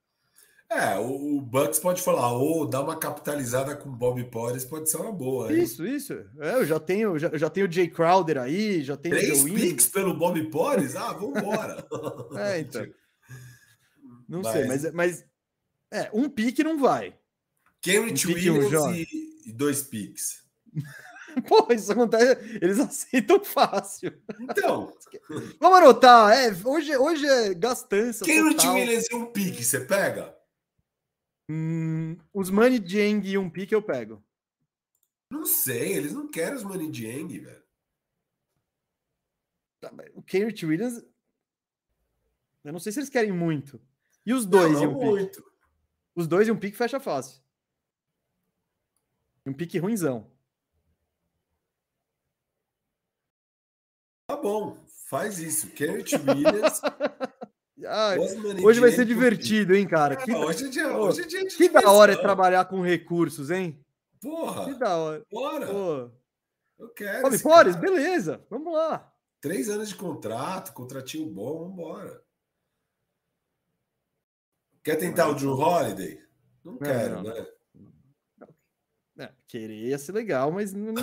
É, o, o Bucks pode falar, ou dar uma capitalizada com Bob Porres pode ser uma boa. Hein? Isso, isso. É, eu já tenho, já, já tenho o Jay Crowder aí, já tenho Três picks pelo Bob Porres? Ah, vambora. [LAUGHS] é, então. Não mas... sei, mas, mas é, um pique não vai. Kenrich um Williams e, e dois piques. [LAUGHS] Pô, isso acontece. Eles [LAUGHS] aceitam fácil. Então. Vamos anotar. É, hoje, hoje é gastança. Quem no time eles um pique, você pega? Hum, os Money Jang e um pique eu pego. Não sei, eles não querem os Money Jang, velho. Tá, o Kenrich Williams. Eu não sei se eles querem muito. E os dois não, não e um muito. pique? Os dois e um pique fecha fácil. Um pique ruinzão. Tá bom, faz isso. Kenneth Williams. [LAUGHS] Ai, hoje vai ser divertido, hein, cara? que, hoje é dia, hoje é dia que da hora é trabalhar com recursos, hein? Porra! Que da hora. Bora! Pô. Eu quero. Fome Flores, beleza, vamos lá. Três anos de contrato, contratinho bom, vambora. Quer tentar o Drew Holiday? Não, não quero, não. né? É, querer ia ser legal, mas não.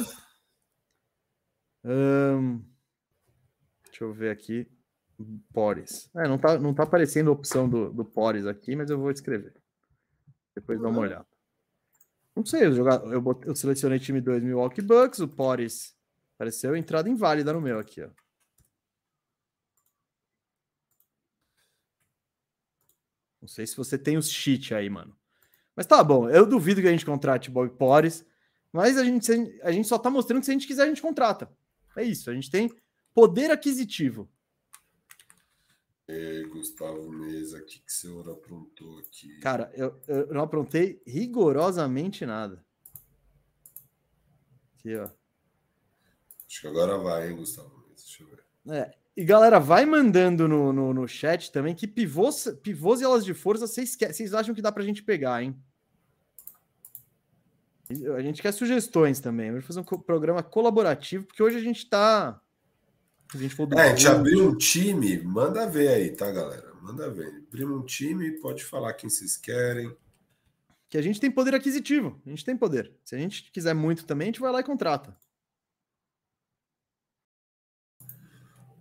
Deixa eu ver aqui. Pores. É, não tá, não tá aparecendo a opção do, do Pores aqui, mas eu vou escrever. Depois dá uma olhada. Não sei, eu, jogar, eu, eu selecionei time 2 Milwaukee Bucks, o Pores apareceu entrada inválida no meu aqui, ó. Não sei se você tem os cheat aí, mano. Mas tá bom, eu duvido que a gente contrate Bob Pores, mas a gente, a gente só tá mostrando que se a gente quiser, a gente contrata. É isso, a gente tem Poder aquisitivo. É, Gustavo Mesa, o que, que você aprontou aqui? Cara, eu, eu não aprontei rigorosamente nada. Aqui, ó. Acho que agora vai, hein, Gustavo Mesa? Deixa eu ver. É, e galera, vai mandando no, no, no chat também que pivôs, pivôs e elas de força vocês, vocês acham que dá pra gente pegar, hein? A gente quer sugestões também. Vamos fazer um programa colaborativo, porque hoje a gente tá a gente for do é, a gente abriu um time, manda ver aí, tá, galera? Manda ver. Abriu um time, pode falar quem vocês querem. Que a gente tem poder aquisitivo. A gente tem poder. Se a gente quiser muito também, a gente vai lá e contrata.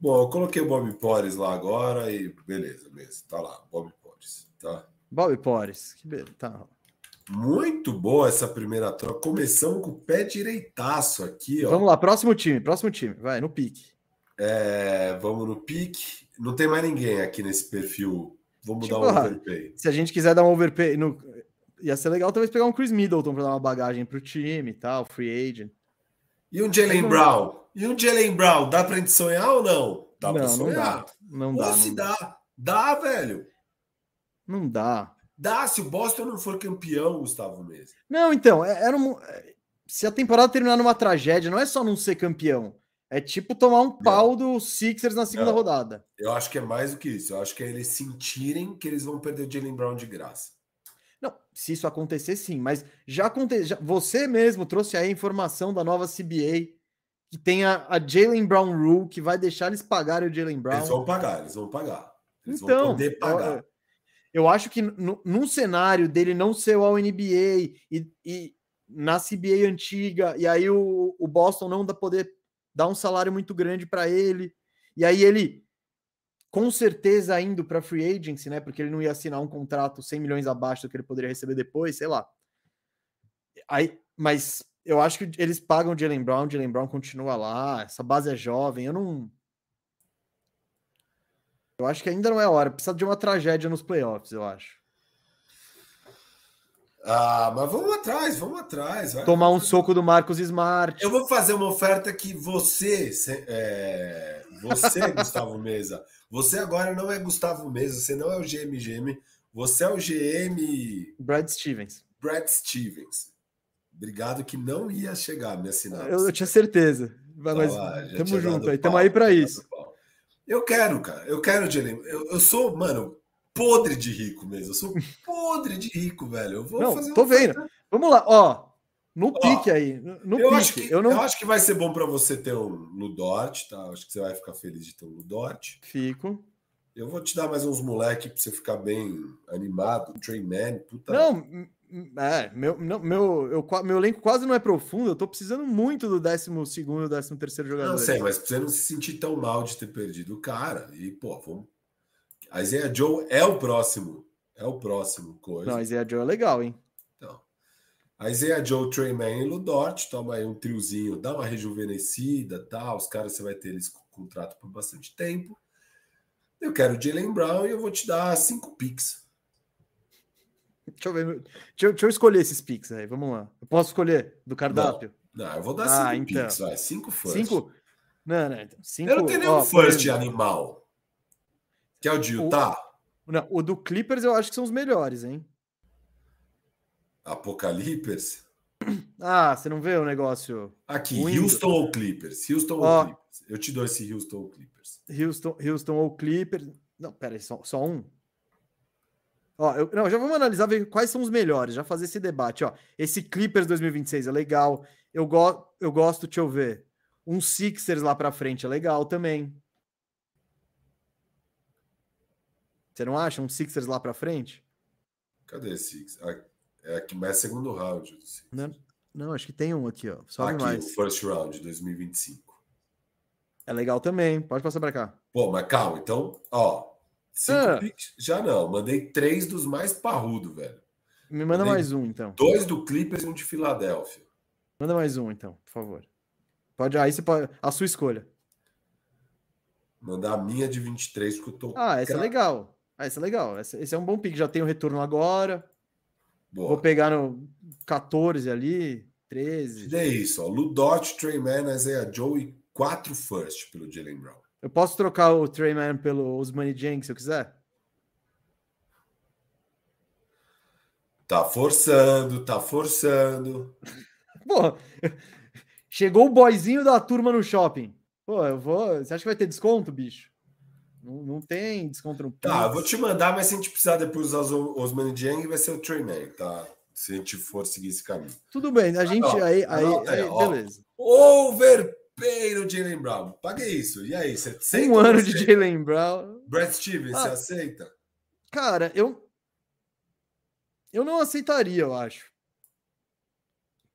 Bom, eu coloquei o Bob Pores lá agora e beleza, beleza. Tá lá, Bob Pores, tá? Bob Pores, que beleza. Tá. Muito boa essa primeira troca. Começamos com o pé direitaço aqui, ó. Vamos lá, próximo time, próximo time. Vai, no pique. É, vamos no pique. Não tem mais ninguém aqui nesse perfil. Vamos tipo, dar um overpay. Se a gente quiser dar um overpay, no... ia ser legal talvez pegar um Chris Middleton para dar uma bagagem para o time e tal, free agent. E um Jalen Brown? E um Jalen Brown? Dá para gente sonhar ou não? Dá para sonhar. Não dá. Não dá. se dá. Dá, velho. Não dá. Dá, se o Boston não for campeão, Gustavo mesmo. Não, então, é, era um... se a temporada terminar numa tragédia, não é só não ser campeão é tipo tomar um pau do Sixers na segunda rodada. Eu acho que é mais do que isso. Eu acho que é eles sentirem que eles vão perder o Jalen Brown de graça. Não, se isso acontecer, sim. Mas já aconteceu. Você mesmo trouxe aí a informação da nova CBA que tem a, a Jalen Brown Rule que vai deixar eles pagarem o Jalen Brown. Eles vão pagar, eles vão pagar. Eles então, vão poder pagar. Eu, eu acho que no, num cenário dele não ser o NBA e, e na CBA antiga, e aí o, o Boston não dá poder dá um salário muito grande para ele. E aí ele, com certeza, indo para free agency, né? Porque ele não ia assinar um contrato 100 milhões abaixo do que ele poderia receber depois, sei lá. Aí, mas eu acho que eles pagam o Jalen Brown, Jalen Brown continua lá, essa base é jovem, eu não. Eu acho que ainda não é hora, precisa de uma tragédia nos playoffs, eu acho. Ah, mas vamos atrás, vamos atrás. Vai. Tomar um soco do Marcos Smart. Eu vou fazer uma oferta que você, é, você, [LAUGHS] Gustavo Mesa, você agora não é Gustavo Mesa, você não é o GMGM, você é o GM. Brad Stevens. Brad Stevens. Obrigado que não ia chegar minha sinal. Eu, eu, tinha certeza. Mas, tá lá, tamo junto aí, tamo aí para isso. Eu quero, cara. Eu quero Jalen. Eu, eu sou, mano, podre de rico mesmo. Eu sou podre de rico, velho. Eu vou Não, fazer tô vendo. Vamos lá, ó. No Ó, pique aí. No eu, pique. acho que, eu não eu acho que vai ser bom para você ter um Ludort, tá? Acho que você vai ficar feliz de ter um Ludort. fico. Eu vou te dar mais uns moleque para você ficar bem animado. Trey Man, puta. Não, é, meu, não, meu, eu, meu elenco quase não é profundo. Eu tô precisando muito do 12 e 13 terceiro jogador. Não sei, mas pra você não se sentir tão mal de ter perdido o cara. E, pô, vamos. A Isaiah Joe é o próximo. É o próximo coisa. Não, a Isaiah Joe é legal, hein? Então, a Isaiah Joe, Trey Man e Ludort, toma aí um triozinho, dá uma rejuvenescida, tá? Os caras você vai ter eles com contrato por bastante tempo. Eu quero o Jalen Brown e eu vou te dar cinco picks. Deixa eu ver. Deixa eu, deixa eu escolher esses picks aí. Vamos lá. Eu posso escolher do cardápio? Não, eu vou dar Ah, cinco então. picks, vai. Cinco first. Cinco? Não, não. então, Cinco, Eu não tenho nenhum ó, first animal. Que é o de O- Utah? não, o do Clippers eu acho que são os melhores, hein? Apocalipse? [CLEARS THROAT] Ah, você não vê o negócio? Aqui, O Indo. Houston ou Clippers? Houston Ó. ou Clippers? Eu te dou esse Houston ou Clippers. Houston, Houston ou Clippers. Não, pera aí, só, só um. Ó, eu, não, já vamos analisar ver quais são os melhores, já fazer esse debate, ó. Esse Clippers 2026 é legal. Eu, go, eu gosto, deixa eu ver. Um Sixers lá pra frente é legal também. Você não acha um Sixers lá pra frente? Cadê esse? Ah, É aqui, mas é segundo round. do Sixers. Não, não, acho que tem um aqui, ó. Sobe Aqui, mais. o first round, 2025. É legal também. Pode passar pra cá. Pô, mas calma, então, ó. Cinco Ah. picks? Já não. Mandei três dos mais parrudo, velho. Me manda Nem- mais um, então. Dois do Clippers e um de Filadélfia. Manda mais um, então, por favor. Pode, aí você pode. A sua escolha. Mandar a minha de 23, porque eu tô. Ah, essa é legal. Ah, essa é legal. Esse, esse é um bom pick. Já tem o retorno agora. Boa. Vou pegar no 14 ali, 13. É isso, ó. Ludort, Treyman, Isaiah Joe e quatro first pelo Jalen Brown. Eu posso trocar o Treyman pelo Osmani Jenks se eu quiser? Tá forçando, tá forçando. [LAUGHS] Pô, chegou o boyzinho da turma no shopping. Pô, eu vou. Você acha que vai ter desconto, bicho? Não, não tem desconto Tá, eu vou te mandar, mas se a gente precisar depois usar os Osman Dieng, vai ser o Treyman, tá? Se a gente for seguir esse caminho. Tudo bem, a gente. ó, aí, aí, aí, aí, ó. beleza. Overpay no Jalen Brown. Paguei isso. E aí, você aceita Um ano de? Jalen Brown. Brad Stevens, Ah. você aceita? Cara, eu. Eu não aceitaria, eu acho.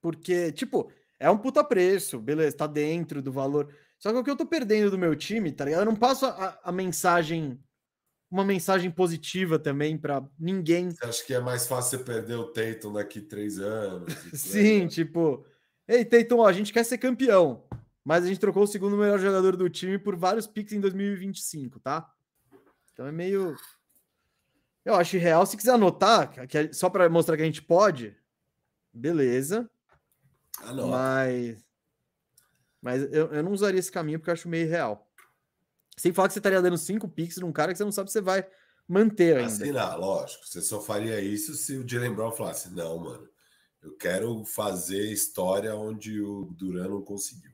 Porque, tipo, é um puta preço, beleza, tá dentro do valor. Só que o que eu tô perdendo do meu time, tá ligado? Eu não passo a, a mensagem, uma mensagem positiva também pra ninguém. Você acha que é mais fácil você perder o Tatum daqui três anos? [LAUGHS] Sim, vai? tipo, ei, Tatum, ó, a gente quer ser campeão, mas a gente trocou o segundo melhor jogador do time por vários picks em 2025, tá? Então é meio. Eu acho real. Se quiser anotar, que é só para mostrar que a gente pode, beleza. Ah, não. Mas. Mas eu, eu não usaria esse caminho porque eu acho meio real. Sem falar que você estaria dando cinco picks num cara que você não sabe se você vai manter ainda. Assim, não, lógico. Você só faria isso se o Jalen Brown falasse: não, mano, eu quero fazer história onde o Duran não conseguiu.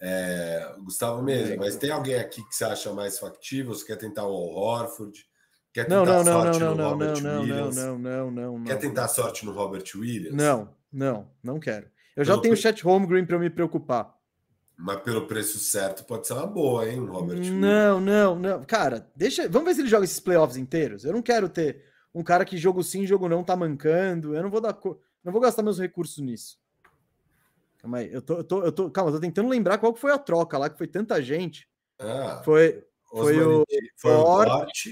É, Gustavo Mesa, Legal. mas tem alguém aqui que você acha mais factível? Você quer tentar o Horford? Quer tentar Não, não, não, sorte não, no não, não, Robert não, não, Williams? não, não, não, não. Quer tentar sorte no Robert Williams? Não, não, não quero. Eu já tenho o Chat Holmgren para me preocupar. Mas pelo preço certo pode ser uma boa, hein, Robert? Não, não, não. Cara, deixa. Vamos ver se ele joga esses playoffs inteiros. Eu não quero ter um cara que jogo sim, jogo não tá mancando. Eu não vou dar. co- Não vou gastar meus recursos nisso. Calma aí. Eu tô, eu tô, eu tô, calma, eu tô tentando lembrar qual que foi a troca lá, que foi tanta gente. Ah, Foi. foi o foi o Dort. Dort,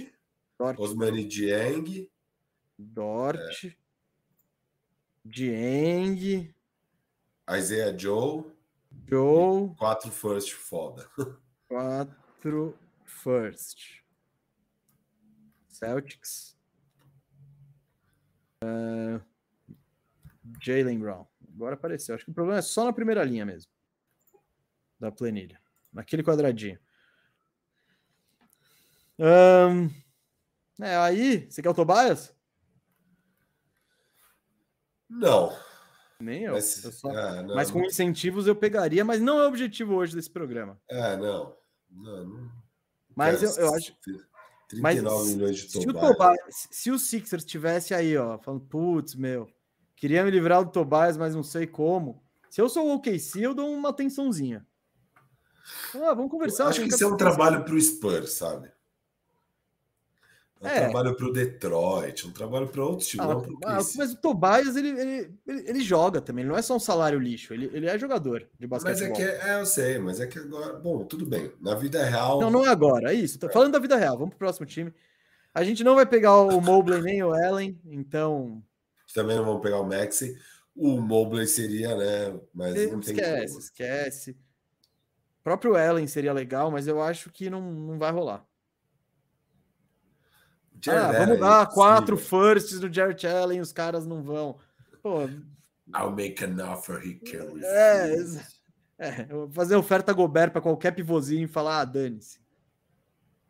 Dort, Osmani Dieng, Dort Dieng, Isaiah Joe, Joe, quatro first foda. [LAUGHS] 4 first. Celtics. Ah, Jalen Brown. Agora apareceu. Acho que o problema é só na primeira linha mesmo. Da planilha. Naquele quadradinho. Ahn, é, aí, você quer o Tobias? Não. Nem eu. Mas, eu só- é, não, mas com incentivos eu pegaria, mas não é o objetivo hoje desse programa. É, não. Não, não, Mas eu, eu acho. 39 Mas milhões de se o, Tobias. Tobias, se o Sixers tivesse aí, ó, falando, putz, meu, queria me livrar do Tobias, mas não sei como. Se eu sou o OKC, eu dou uma atençãozinha. Ah, vamos conversar. Acho que isso é um trabalho para o Spurs, sabe? É um É. trabalho para o Detroit, um trabalho para outros times. Ah, KC. mas o Tobias, ele, ele, ele, ele joga também, ele não é só um salário lixo, ele, ele é jogador de Mas basquetebol. é que, é, eu sei, mas é que agora, bom, tudo bem. Na vida real, Não, não é agora, é isso. Tô falando da vida real. Vamos pro próximo time. A gente não vai pegar o Mobley nem o Allen, então também não vamos pegar o Maxi. O Mobley seria, né? Mas não tem esquece, como. esquece. O próprio Allen seria legal, mas eu acho que não, não vai rolar. Jared ah, vamos é dar quatro impossível. firsts no Jarrett Allen, os caras não vão. Pô, I'll make an offer he can refuse. É, exa- é, vou fazer oferta Gobert para qualquer pivôzinho e falar, ah, dane-se.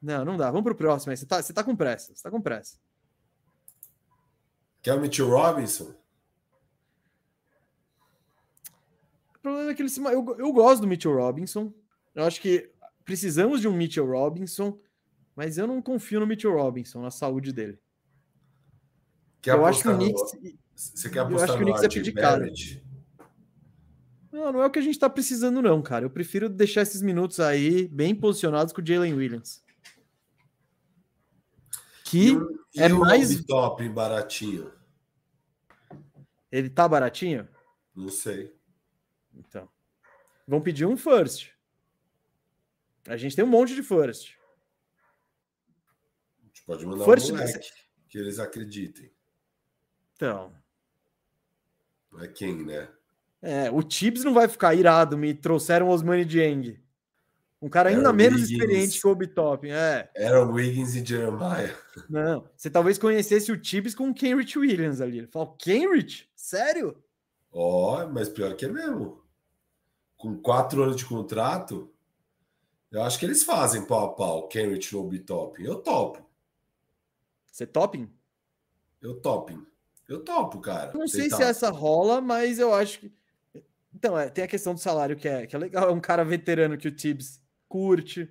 Não, não dá. Vamos pro próximo aí. Você tá, você tá com pressa, você tá com pressa. Quer o Mitchell Robinson? O problema é que ele se. Eu, eu gosto do Mitchell Robinson. Eu acho que precisamos de um Mitchell Robinson, mas eu não confio no Mitchell Robinson, na saúde dele. Quer eu acho que o no- Knicks. Você quer eu apostar acho que o no Knicks é. Barrett? Não, não é o que a gente tá precisando, não, cara. Eu prefiro deixar esses minutos aí bem posicionados com o Jalen Williams. Que E o- e é o mais- Top baratinho? ele tá baratinho? Não sei. Então. Vão pedir um first. A gente tem um monte de first. Pode mandar First um moleque que eles acreditem. Então. É quem, né? É, o Tibbs não vai ficar irado, me trouxeram Osmani Dieng. Um cara ainda Aaron menos Wiggins. experiente que o Obi Toppin. É, Aaron Wiggins e Jeremiah. não. Você talvez conhecesse o Tibbs com o Kenrich Williams ali. Ele fala, Kenrich? Sério? Ó, mas pior que é mesmo. Com quatro anos de contrato, eu acho que eles fazem pau a pau. Kenrich no Obi Top. Eu topo. Você topping? Eu topo. Eu topo, cara. Não sei Tentar. se essa rola, mas eu acho que. Então, é, tem a questão do salário que é, que é legal. É um cara veterano que o Tibbs curte.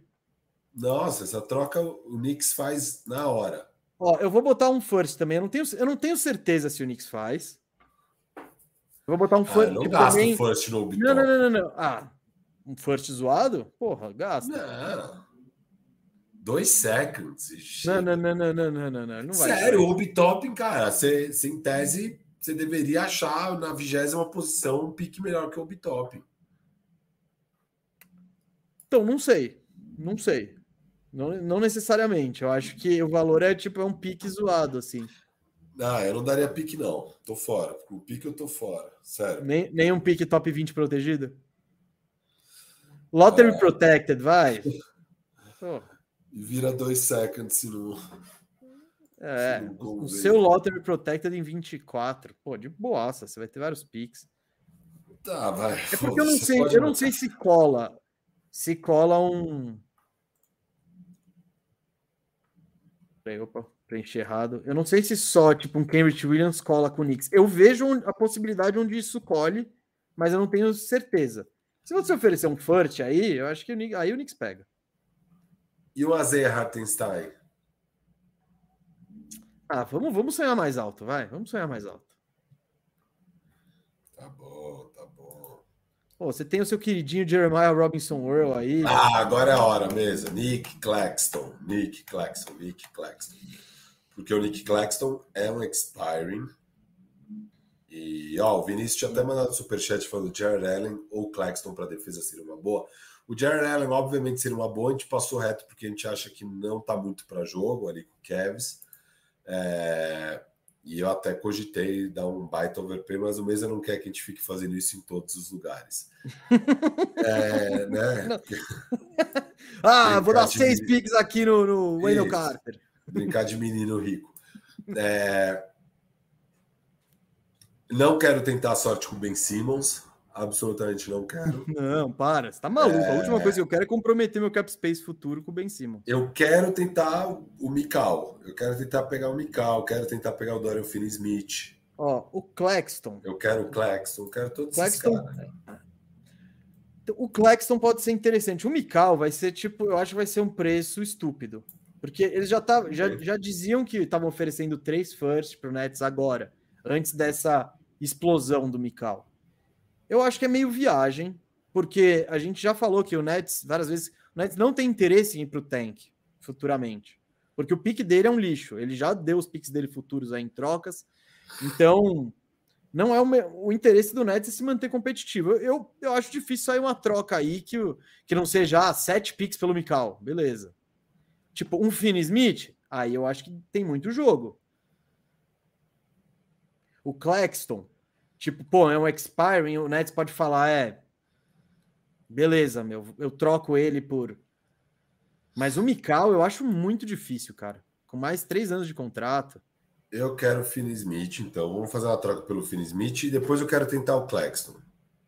Nossa, essa troca o Knicks faz na hora. Ó, eu vou botar um first também. Eu não tenho, eu não tenho certeza se o Knicks faz. Eu vou botar um Ah, first. eu não gasto também- first no Obi Não, não, não, não, não. Ah, um first zoado? Porra, gasta. Não. Dois e Não, não, não, não, não, não, não, não. não vai. Sério, o Obi Top, cara, você, você, em tese, você deveria achar na vigésima posição um pique melhor que o Obi Top. Então, não sei. Não sei. Não, não necessariamente. Eu acho que o valor é tipo é um pique zoado, assim. Ah, eu não daria pique, não. Tô fora. Com o pique eu tô fora. Sério. Nem, nem um pique top 20 protegido. Lottery É. protected, vai. [LAUGHS] E vira dois seconds se não. é, Se não o seu lottery protected em 24. Pô, de boaça, você vai ter vários piques. Tá, vai. É porque eu não sei, eu não sei se cola. Se cola um. Peraí, opa, preenchi errado. Eu não sei se só, tipo, um Cambridge Williams cola com o Knicks. Eu vejo a possibilidade onde isso colhe, mas eu não tenho certeza. Se você oferecer um first aí, eu acho que o Knicks, aí o Knicks pega. E o Azeia Hartenstein? Ah, vamos, vamos sonhar mais alto, vai. Vamos sonhar mais alto. Tá bom, tá bom. Pô, você tem o seu queridinho Jeremiah Robinson Earl aí. Ah, agora é a hora mesmo. Nick Claxton. Nick Claxton, Nick Claxton. Porque o Nick Claxton é um expiring. E, ó, o Vinícius tinha até mandado um superchat falando Jared Allen ou Claxton para defesa seria uma boa. O Jared Allen, obviamente, seria uma boa. A gente passou reto porque a gente acha que não tá muito para jogo ali com o Cavs. É, E eu até cogitei dar um baita overpay, mas o Mesa não quer que a gente fique fazendo isso em todos os lugares. [LAUGHS] É, né? [LAUGHS] Ah, vou dar de- seis picks aqui no, no Wendell. Carter. Brincar de menino rico. É, Não quero tentar a sorte com o Ben Simmons. Absolutamente não quero. [LAUGHS] Não, para, você tá maluco. A É. última coisa que eu quero é comprometer meu cap space futuro com o Ben Simmons. Eu quero tentar o Mikal. Eu quero tentar pegar o Mikal. Quero tentar pegar o Dorian Finney-Smith. Ó, o Claxton. Eu quero o Claxton. Eu quero todos esses Claxton. caras. O Claxton pode ser interessante. O Mikal vai ser tipo, eu acho que vai ser um preço estúpido. Porque eles já, tá, já, já diziam que estavam oferecendo três first para o Nets agora, antes dessa explosão do Mikal. Eu acho que é meio viagem, porque a gente já falou que o Nets, várias vezes, o Nets não tem interesse em ir para o tank futuramente. Porque o pique dele é um lixo. Ele já deu os piques dele futuros aí em trocas. Então, não é o, o interesse do Nets é se manter competitivo. Eu, eu acho difícil sair uma troca aí que, que não seja ah, sete picks pelo Mikal. Beleza. Tipo, um Finn Smith, aí eu acho que tem muito jogo. O Claxton, tipo, pô, é um expiring, o Nets pode falar, é. Beleza, meu, eu troco ele por. Mas o Mikal eu acho muito difícil, cara. Com mais três anos de contrato. Eu quero o Finn Smith, então vamos fazer uma troca pelo Finn Smith e depois eu quero tentar o Claxton.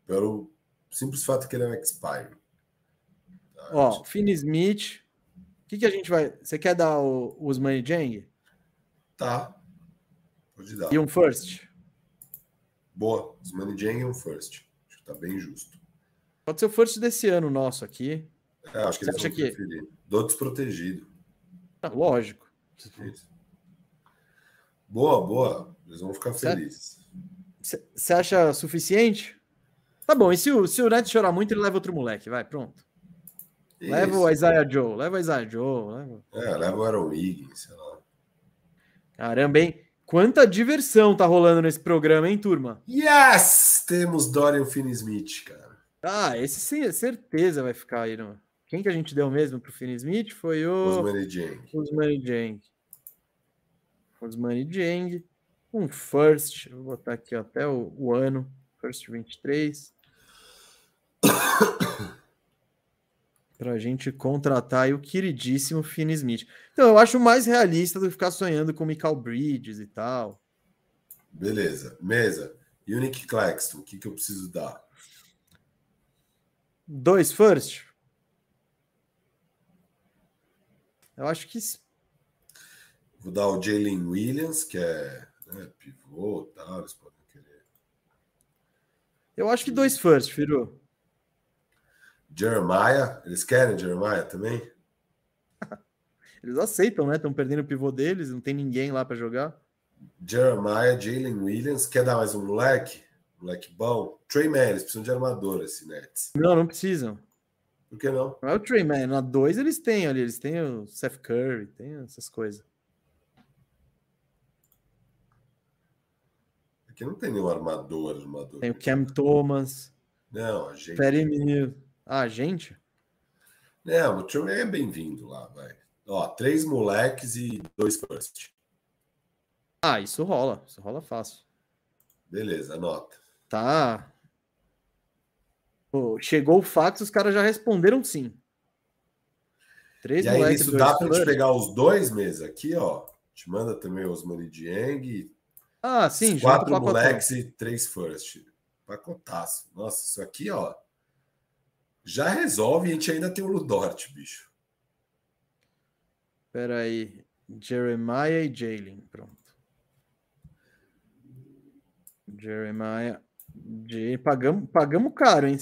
Pelo simples fato que ele é um expire. Tá, Ó, gente... Finn Smith. O que, que a gente vai. Você quer dar o, Usmani Jang? Tá. Pode dar. E um first? Boa. Usmani Jang e um first. Acho que tá bem justo. Pode ser o first desse ano nosso aqui. É, acho que Você eles vão que... preferir. Do desprotegido. Ah, lógico. Isso. Boa, boa. Eles vão ficar felizes. Você acha suficiente? Tá bom, e se o, se o Neto chorar muito, ele leva outro moleque, vai, pronto. Isso. Leva o Isaiah Joe, leva o Isaiah Joe. Leva... É, leva o Aaron Wiggins, sei lá. Caramba, hein? Quanta diversão tá rolando nesse programa, hein, turma? Yes! Temos Dorian Finney-Smith, cara. Ah, esse sim, certeza vai ficar aí. Não? Quem que a gente deu mesmo pro Finney-Smith foi o... Osmani Jang. Osmani Jang. Osmani Dieng, um first, vou botar aqui ó, até o, o, ano, first 23. [COUGHS] para a gente contratar o queridíssimo Finn Smith. Então, eu acho mais realista do que ficar sonhando com o Michael Bridges e tal. Beleza. Mesa. Unique Claxton, o que, que eu preciso dar? Dois first? Eu acho que Vou dar o Jalen Williams, que é né, pivô tal, eles podem querer. Eu acho que dois first, Firu. Jeremiah, eles querem Jeremiah também? [LAUGHS] eles aceitam, né? Estão perdendo o pivô deles, não tem ninguém lá para jogar. Jeremiah, Jalen Williams, quer dar mais um moleque? Moleque bom? Trey Man, eles precisam de armador, esse Nets. Não, não precisam. Por que não? Não é o Trey Man, na 2 eles têm ali, eles têm o Seth Curry, tem essas coisas. Aqui não tem nenhum armador, armador. Tem o Cam Thomas. Não, a gente. Perry Ah, a gente? Não, o Trey é bem-vindo lá, vai. Ó, três moleques e dois first. Ah, isso rola. Isso rola fácil. Beleza, anota. Tá. Pô, chegou o fax, os caras já responderam sim. Três e. Aí, isso dá pra gente pegar os dois meses aqui, ó. Te manda também os Money Dieng ah, sim, Quatro moleques e três first. Pacotaço. Nossa, isso aqui, ó. Já resolve a gente ainda tem o Ludort, bicho. Espera aí. Jeremiah e Jalen. Pronto. Jeremiah. J... Pagamos, pagamos caro, hein?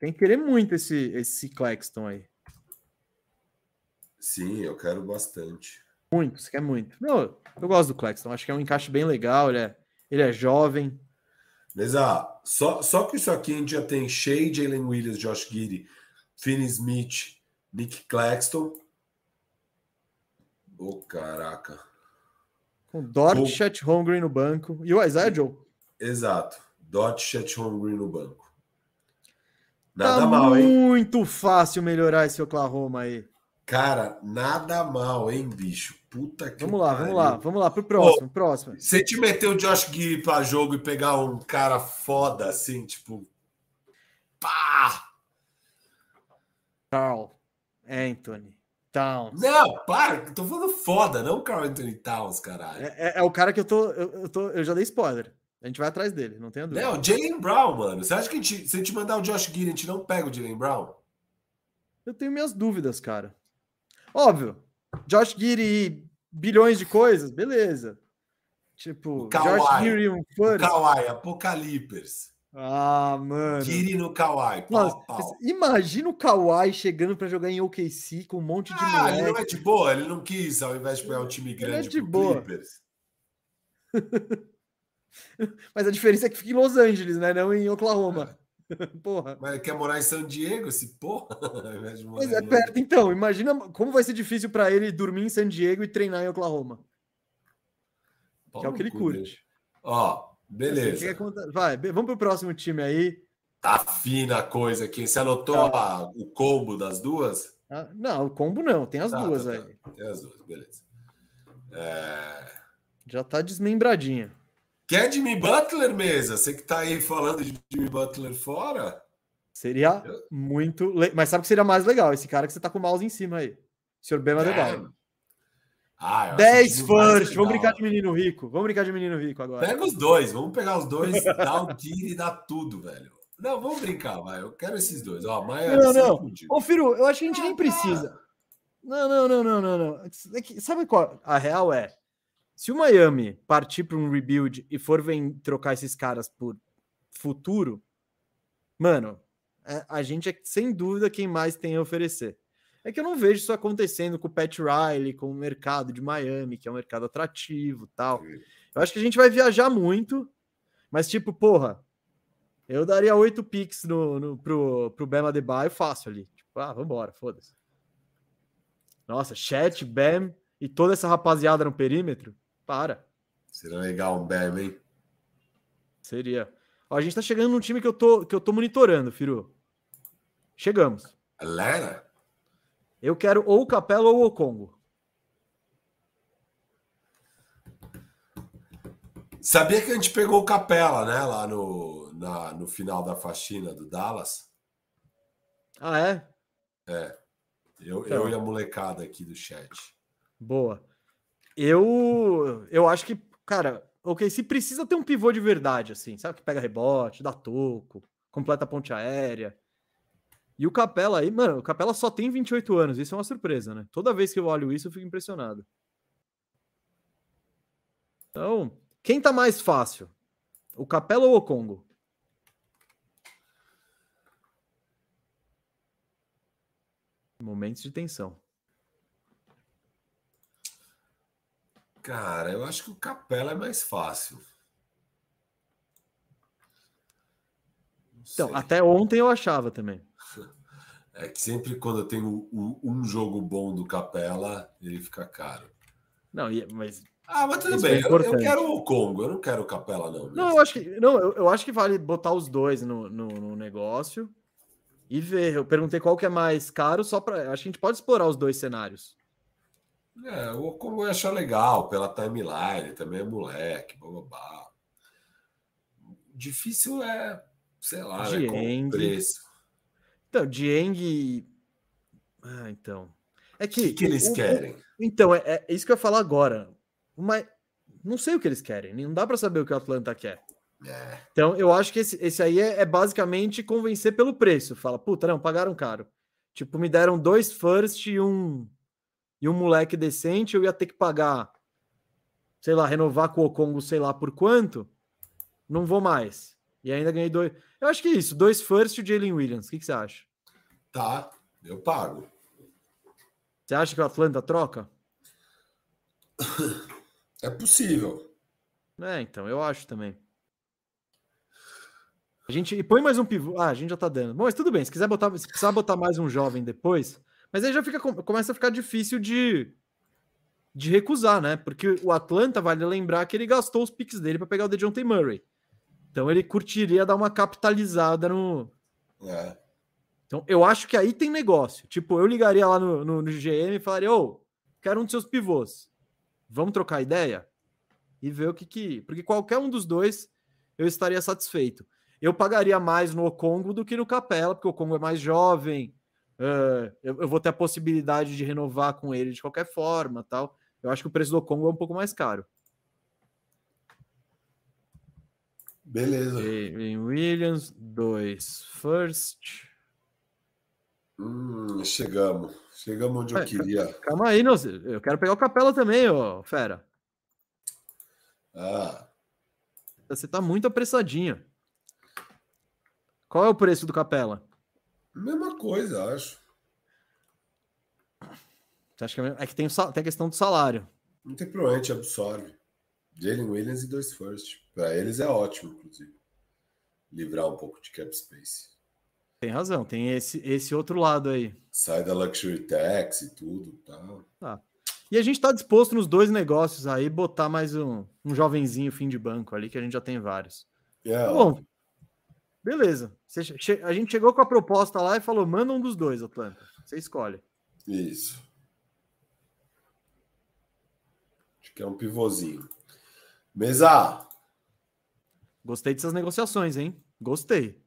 Tem que querer muito esse, esse Claxton aí. Sim, eu quero bastante. Muito, você quer muito. Não, eu gosto do Claxton, acho que é um encaixe bem legal, ele é, ele é jovem. Mas ah, só, só que isso aqui a gente já tem Shea, Jalen Williams, Josh Giddy, Finney Smith, Nick Claxton. Ô, oh, caraca. Com Dort, Chet Holmgren no banco e o Isaiah Joe. Exato. Dort, Chet Holmgren no banco. Nada tá mal, hein? Muito fácil melhorar esse Oklahoma aí. Cara, nada mal, hein, bicho? Puta que Vamos lá, pariu. vamos lá, vamos lá pro próximo, Pô, próximo. Você te meteu o Josh Gui para jogo e pegar um cara foda assim, tipo, pá! Carl Anthony Towns. Não, para, tô falando foda, não Carl Anthony Towns, caralho. É, é, é, o cara que eu tô, eu, eu, tô, eu já dei spoiler. A gente vai atrás dele, não tem dúvida. Não, Jalen Brown, mano. Você acha que a gente, se a gente mandar o Josh Gui, a gente não pega o Jalen Brown? Eu tenho minhas dúvidas, cara. Óbvio, Josh Giri bilhões de coisas, beleza. Tipo, Kawhi, Josh Giri um fã. Kawhi, Apocalipers. Ah, mano. Kiri no Kawhi. Nossa, imagina o Kawhi chegando para jogar em OKC com um monte de ah, moleque. ele não é de boa, ele não quis, ao invés de pegar um time grande ele é de boa. Clippers. [LAUGHS] Mas a diferença é que fica em Los Angeles, né? Não em Oklahoma. [LAUGHS] Porra. Mas ele quer morar em San Diego, esse porra? [LAUGHS] Mas é perto, então. Imagina como vai ser difícil para ele dormir em San Diego e treinar em Oklahoma. que é o que ele curte. Ó, beleza. Assim, vai, vamos pro próximo time aí. Tá fina a coisa aqui. Você anotou tá. a, o combo das duas? Ah, não, o combo não. Tem as tá, duas tá, tá. aí. Tem as duas, beleza. É... Já tá desmembradinha. Quer Jimmy Butler, mesa? Você que tá aí falando de Jimmy Butler fora? Seria Eu... muito. Le... Mas sabe o que seria mais legal? Esse cara que você tá com o mouse em cima aí. Senhor Bema é. Debaio. Ah, 10 first. Vamos brincar de menino rico. Vamos brincar de menino rico agora. Pega os dois. Vamos pegar os dois, [LAUGHS] dar o tiro e dar tudo, velho. Não, vamos brincar, vai. Eu quero esses dois. Ó, Maia, não, não. Ô, Firu, eu acho que a gente nem precisa. Não, não, não, não, não, não. É que, sabe qual? A real é se o Miami partir para um rebuild e for vem trocar esses caras por futuro, mano, é, a gente é sem dúvida quem mais tem a oferecer. É que eu não vejo isso acontecendo com o Pat Riley, com o mercado de Miami, que é um mercado atrativo tal. Eu acho que a gente vai viajar muito, mas tipo, porra, eu daria oito picks no, no, pro, pro Bema Adebayo fácil ali. Tipo, ah, vambora, foda-se. Nossa, Chat, Bam e toda essa rapaziada no perímetro, para. Seria legal um BM, hein? Seria. Ó, a gente tá chegando num time que eu tô, que eu tô monitorando, Firu. Chegamos. Galera? Eu quero ou o Capela ou o Congo. Sabia que a gente pegou o Capela, né? Lá no, na, no final da faxina do Dallas. Ah, é? É. Eu, então. eu e a molecada aqui do chat. Boa. Eu, eu acho que, cara, ok, se precisa ter um pivô de verdade, assim, sabe? Que pega rebote, dá toco, completa a ponte aérea. E o Capela aí, mano, o Capela só tem 28 anos, isso é uma surpresa, né? Toda vez que eu olho isso, eu fico impressionado. Então, quem tá mais fácil? O Capela ou o Congo? Momentos de tensão. Cara, eu acho que o Capela é mais fácil. Então, até ontem eu achava também. [LAUGHS] É que sempre quando eu tenho um, jogo bom do Capela, ele fica caro. Não, mas. Ah, mas tudo bem. É eu, eu, quero o Congo, eu não quero o Capela, não. Não, eu acho que, não eu, eu, acho que vale botar os dois no, no, no, negócio e ver. Eu perguntei qual que é mais caro, só para. Acho que a gente pode explorar os dois cenários. É, o eu achar legal pela timeline, também é moleque, babá. Difícil é, sei lá, né, Dieng. preço. Então, Dieng. Ah, então. É que. O que, que eles o, querem? Então, é, é, isso que eu ia falar agora. Mas não sei o que eles querem. Não dá para saber o que o Atlanta quer. É. Então, eu acho que esse, esse aí é, é, basicamente convencer pelo preço. Fala, puta, não, pagaram caro. Tipo, me deram dois first e um e um moleque decente, eu ia ter que pagar, sei lá, renovar com o Congo, sei lá por quanto, não vou mais. E ainda ganhei dois. Eu acho que é isso, dois first e o Jalen Williams. O que, que você acha? Tá, eu pago. Você acha que o Atlanta troca? [LAUGHS] É possível. É, então, eu acho também. A gente e põe mais um pivô. Ah, a gente já tá dando. Bom, mas tudo bem. Se quiser botar, se precisar botar mais um jovem depois, mas aí já fica, começa a ficar difícil de, de recusar, né? Porque o Atlanta vale lembrar que ele gastou os picks dele para pegar o DeJounte Murray. Então ele curtiria dar uma capitalizada no. É. Então eu acho que aí tem negócio. Tipo, eu ligaria lá no, no, no GM e falaria: Ô, quero um dos seus pivôs. Vamos trocar ideia? E ver o que que. Porque qualquer um dos dois eu estaria satisfeito. Eu pagaria mais no Okongo do que no Capela, porque o Okongo é mais jovem, Uh, eu, eu, vou ter a possibilidade de renovar com ele de qualquer forma, tal. Eu acho que o preço do Congo é um pouco mais caro. Beleza. Em Williams, dois first. Hum, chegamos. Chegamos onde é, eu queria. Calma aí, eu quero pegar o Capela também, ó, fera. Ah. Você tá muito apressadinho. Qual é o preço do Capela? Mesma coisa, acho. Você acha que é, é que tem, tem a questão do salário. Não tem problema, a gente absorve. Jalen Williams e dois first. Para eles é ótimo, inclusive. Livrar um pouco de cap space. Tem razão, tem esse, esse outro lado aí. Sai da luxury tax e tudo. Tá. tá. E a gente está disposto nos dois negócios aí botar mais um, um jovenzinho fim de banco ali, que a gente já tem vários. É, bom. Beleza. a gente chegou com a proposta lá e falou: manda um dos dois, Atlanta. Você escolhe. Isso. Acho que é um pivôzinho. Mesa! Gostei dessas negociações, hein? Gostei.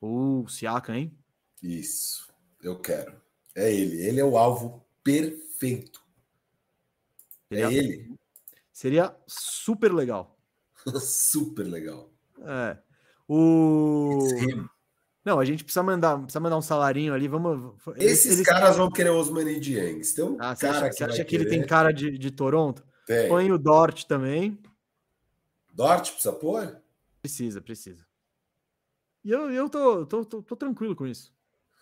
Uh, Siaka, hein? Isso. Eu quero. É ele. Ele é o alvo perfeito. Seria, é ele. Seria super legal. [LAUGHS] super legal. É. O. Não, a gente precisa mandar, precisa mandar um salarinho ali. Vamos. Esses eles... caras vão querer os Money Dieng. Tem um ah, cara acha, que, você acha que ele tem cara de, de Toronto? Tem. Põe o Dort também. Dort precisa pôr? Precisa, precisa. E eu, eu tô, tô, tô, tô tranquilo com isso.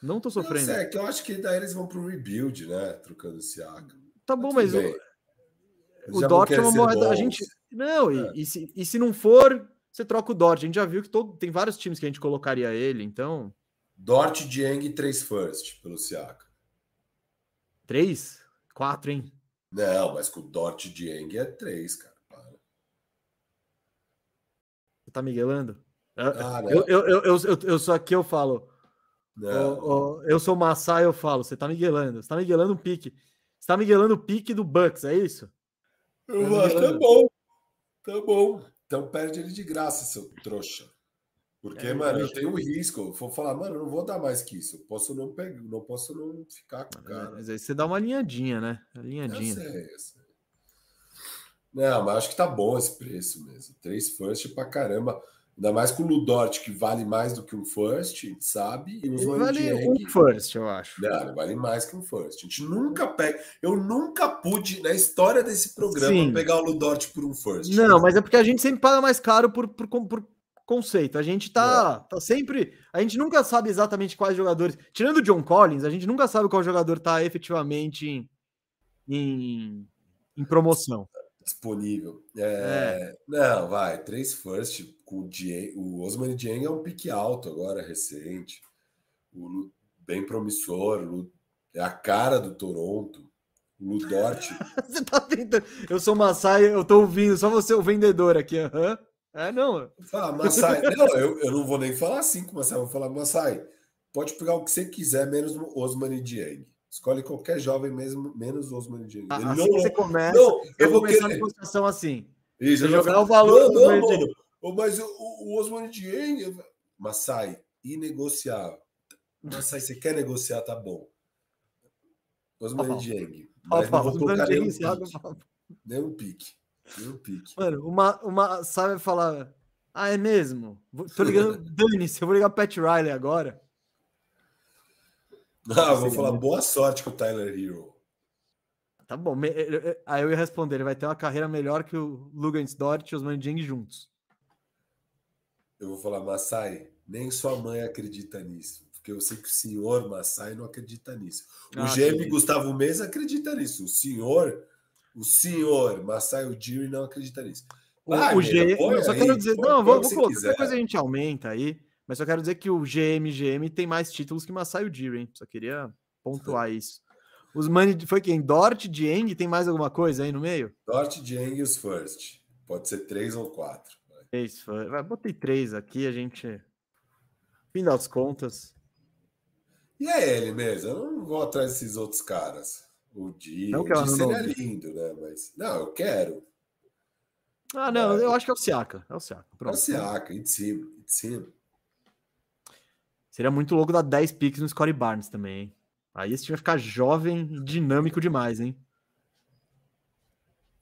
Não tô sofrendo. Não, é que eu acho que daí eles vão pro rebuild, né? Trocando esse Siaka. Tá bom, mas, mas o, o Dort é uma. A gente. Não, é. e, e, se, e se não for, você troca o Dort. A gente já viu que todo, tem vários times que a gente colocaria ele, então. Dort, Dieng e três first pelo Siaka. Três? Quatro, hein? Não, mas com o Dort Dieng é três, cara. Para. Você tá miguelando? Ah, eu, eu, eu, eu, eu, sou aqui, eu falo. eu sou Massai, eu falo. Você tá miguelando. Você tá miguelando o pique. Você tá miguelando o pique do Bucks, é isso? Eu tá, tá bom. Tá bom. Então perde ele de graça, seu trouxa. Porque, é, mano, eu tenho um risco. Eu vou falar, mano, eu não vou dar mais que isso. Eu posso não pegar, não posso não ficar com o cara. Mas aí você dá uma alinhadinha, né? Alinhadinha. Eu sei, eu sei. Não, mas acho que tá bom esse preço mesmo. Três first pra caramba. Ainda mais com o Ludort, que vale mais do que um first, sabe. E os vale um first, eu acho. Não, vale mais que um first. A gente nunca pega. Eu nunca pude, na história desse programa, Sim. pegar o Ludort por um first. Não, mas é porque a gente sempre paga mais caro por, por, por conceito. A gente tá, é. tá sempre. A gente nunca sabe exatamente quais jogadores. Tirando o John Collins, a gente nunca sabe qual jogador tá efetivamente em, em, em promoção disponível. É, é. Não, vai, três first com o, Dieng, o Osman Dieng é um pique alto agora, recente. O bem promissor, é a cara do Toronto. O Ludort. [LAUGHS] você tá tentando. Eu sou Massai, eu tô ouvindo, só você o vendedor aqui. Uhum. É, não. Fala, Massai. [LAUGHS] não, eu, eu não vou nem falar assim com o Massai, vou falar, Massai, pode pegar o que você quiser, menos o Osman Dieng. Escolhe qualquer jovem, mesmo menos Osman Dieng. Ah, assim não, você começa, não, eu vou começar querer... a negociação assim. Isso, jogar o valor não, não, mano, Mas o, o Osman Dieng... Massai, inegociável. Massai, você quer negociar, tá bom. Osman oh, Dieng. Mas oh, não vou colocar nenhum pique. Nenhum pique. Nenhum pique. Mano, uma, uma sabe falar... Ah, é mesmo? Tô ligando... [LAUGHS] Dane-se, eu vou ligar Pat Riley agora. Ah, vou falar boa sorte com o Tyler Hero. Tá bom. Aí eu ia responder: ele vai ter uma carreira melhor que o Lugans Dort e os Manding juntos. Eu vou falar, Massai, nem sua mãe acredita nisso. Porque eu sei que o senhor Massai não acredita nisso. O ah, GM Gustavo Mesa acredita nisso. O senhor, o senhor Massai Ujiri não acredita nisso. O, o GM, só aí, quero dizer, não, vou, vou colocar, qualquer coisa a gente aumenta aí. Mas só quero dizer que o GM tem mais títulos que Masai Ujiri, hein? Só queria pontuar [LAUGHS] isso. Os Money foi quem? Dort, Dieng, tem mais alguma coisa aí no meio? Dort, Dieng e os First. Pode ser três ou quatro. Três, vai, botei três aqui, a gente. Fim das contas. E é ele mesmo, eu não vou atrás desses outros caras. O Di, não o Di seria não... lindo, né? Mas não, eu quero. Ah, não, eu acho que é o Siaka. É o Siaka. Pronto. É o Siaka, em cima, em cima. Seria muito louco dar 10 picks no Scottie Barnes também, hein? Aí esse time vai ficar jovem e dinâmico demais, hein?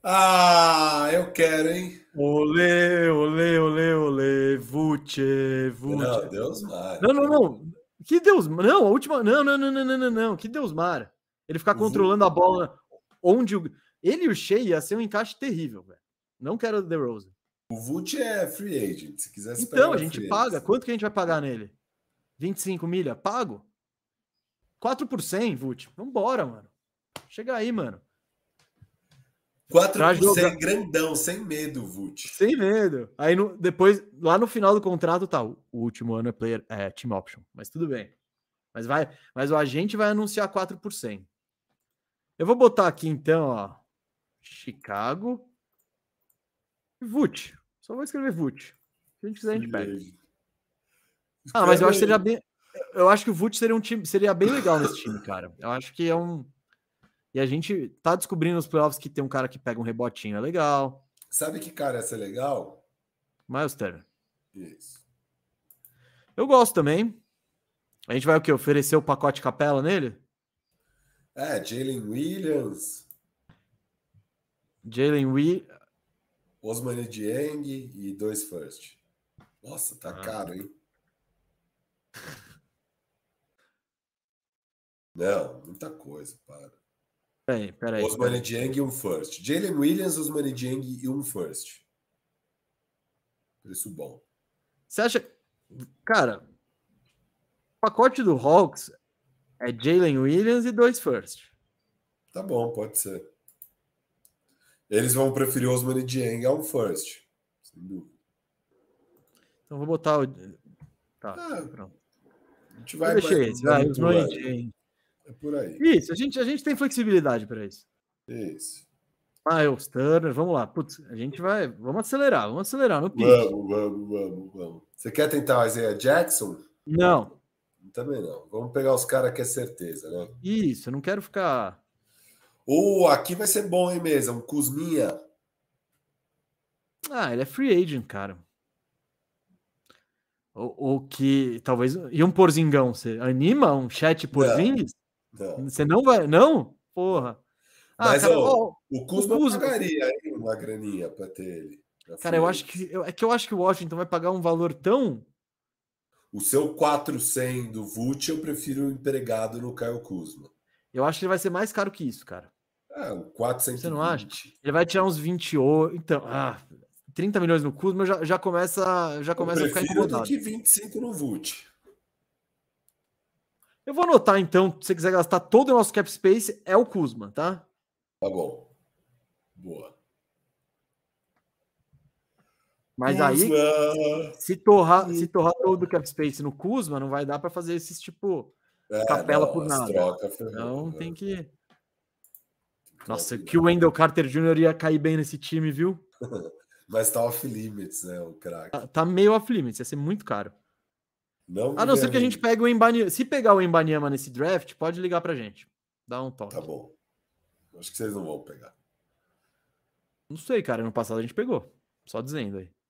Ah, eu quero, hein? Olê, olê, olê, olê, Vuce, Vuce. Não, Deus Mar. Não, não, não. Que Deus, não, a última, não, não, não, não, não, não, não. que Deus Mar. Ele ficar controlando a bola onde o ele e o Shea ia ser um encaixe terrível, velho. Não quero o The Rose. O Vult é free agent. Se quiser Então, a gente paga. Agent. Quanto que a gente vai pagar nele? 25 milha? Pago? 4 por 100, Vult. Vambora, mano. Chega aí, mano. 4 por 100 grandão, sem medo, Vult. Sem medo. Aí no, depois, lá no final do contrato, tá. O último ano é player, é team option. Mas tudo bem. Mas vai, mas o agente vai anunciar 4 por 100. Eu vou botar aqui então, ó. Chicago. Vult. Só vou escrever Vult. Se a gente quiser, a gente pega. Ah, mas eu acho que seria bem. Eu acho que o Vult seria um time, seria bem legal nesse time, cara. Eu acho que é um. E a gente tá descobrindo nos playoffs que tem um cara que pega um rebotinho, é legal. Sabe que cara ia ser legal? Miles Turner. Isso. Eu gosto também. A gente vai o quê? Oferecer o pacote capela nele? É, Jalen Williams. Jalen Williams. Osman Dieng e dois first. Nossa, tá ah. caro, hein? Não, muita coisa, para. Peraí, peraí. Osman Dieng e um first. Jalen Williams, Osman Dieng e um first. Preço bom. Você acha. Cara, o pacote do Hawks é Jalen Williams e dois first. Tá bom, pode ser. Eles vão preferir Osman Dieng a um first. Sem dúvida. Então vou botar o. Tá, ah, pronto. A gente vai. Eu deixei esse, vai, Osman Dieng. É por aí. Isso, a gente, a gente tem flexibilidade para isso. Isso. Miles Turner, vamos lá. Putz, a gente vai. Vamos acelerar, vamos acelerar no pique. Vamos, vamos, vamos, vamos. Você quer tentar o Isaiah Jackson? Não. Também não. Vamos pegar os caras que é certeza, né? Isso, eu não quero ficar. Ou oh, aqui vai ser bom, hein, mesa? Um Kuzminha. Ah, ele é free agent, cara. Ou, ou que talvez. E um porzingão? Você anima um chat porzingis? Você não vai. Não? Porra. Ah, Mas cara, ó, o Kuzma, o Kuzma pagaria hein, uma graninha para ter ele. Cara, eu acho que eu, é que eu acho que o Washington vai pagar um valor tão. O seu 400 do Vult, eu prefiro o empregado no Caio Kuzma. Eu acho que ele vai ser mais caro que isso, cara. É, um 420. Você não acha? Ele vai tirar uns 28. Então, ah, 30 milhões no Kuzma já, já começa, já começa a ficar incomodado. do que 25 no Vult. Eu vou anotar então, se você quiser gastar todo o nosso cap space, é o Kuzma, tá? Tá bom. Boa. Mas Kuzma. aí, se torrar, se torrar todo o cap space no Kuzma, não vai dar para fazer esses tipo é, capela não, por nada. Troca, então né? tem que. Nossa, que o Wendell Carter Jr. ia cair bem nesse time, viu? [LAUGHS] Mas tá off limits, né? O craque. Tá, tá, meio off limits, ia ser muito caro. Não a não ser que a gente pegue o Embanyama. Se pegar o Embanyama nesse draft, pode ligar pra gente. Dá um toque. Tá bom. Acho que vocês não vão pegar. Não sei, cara. No passado a gente pegou. Só dizendo aí. [LAUGHS]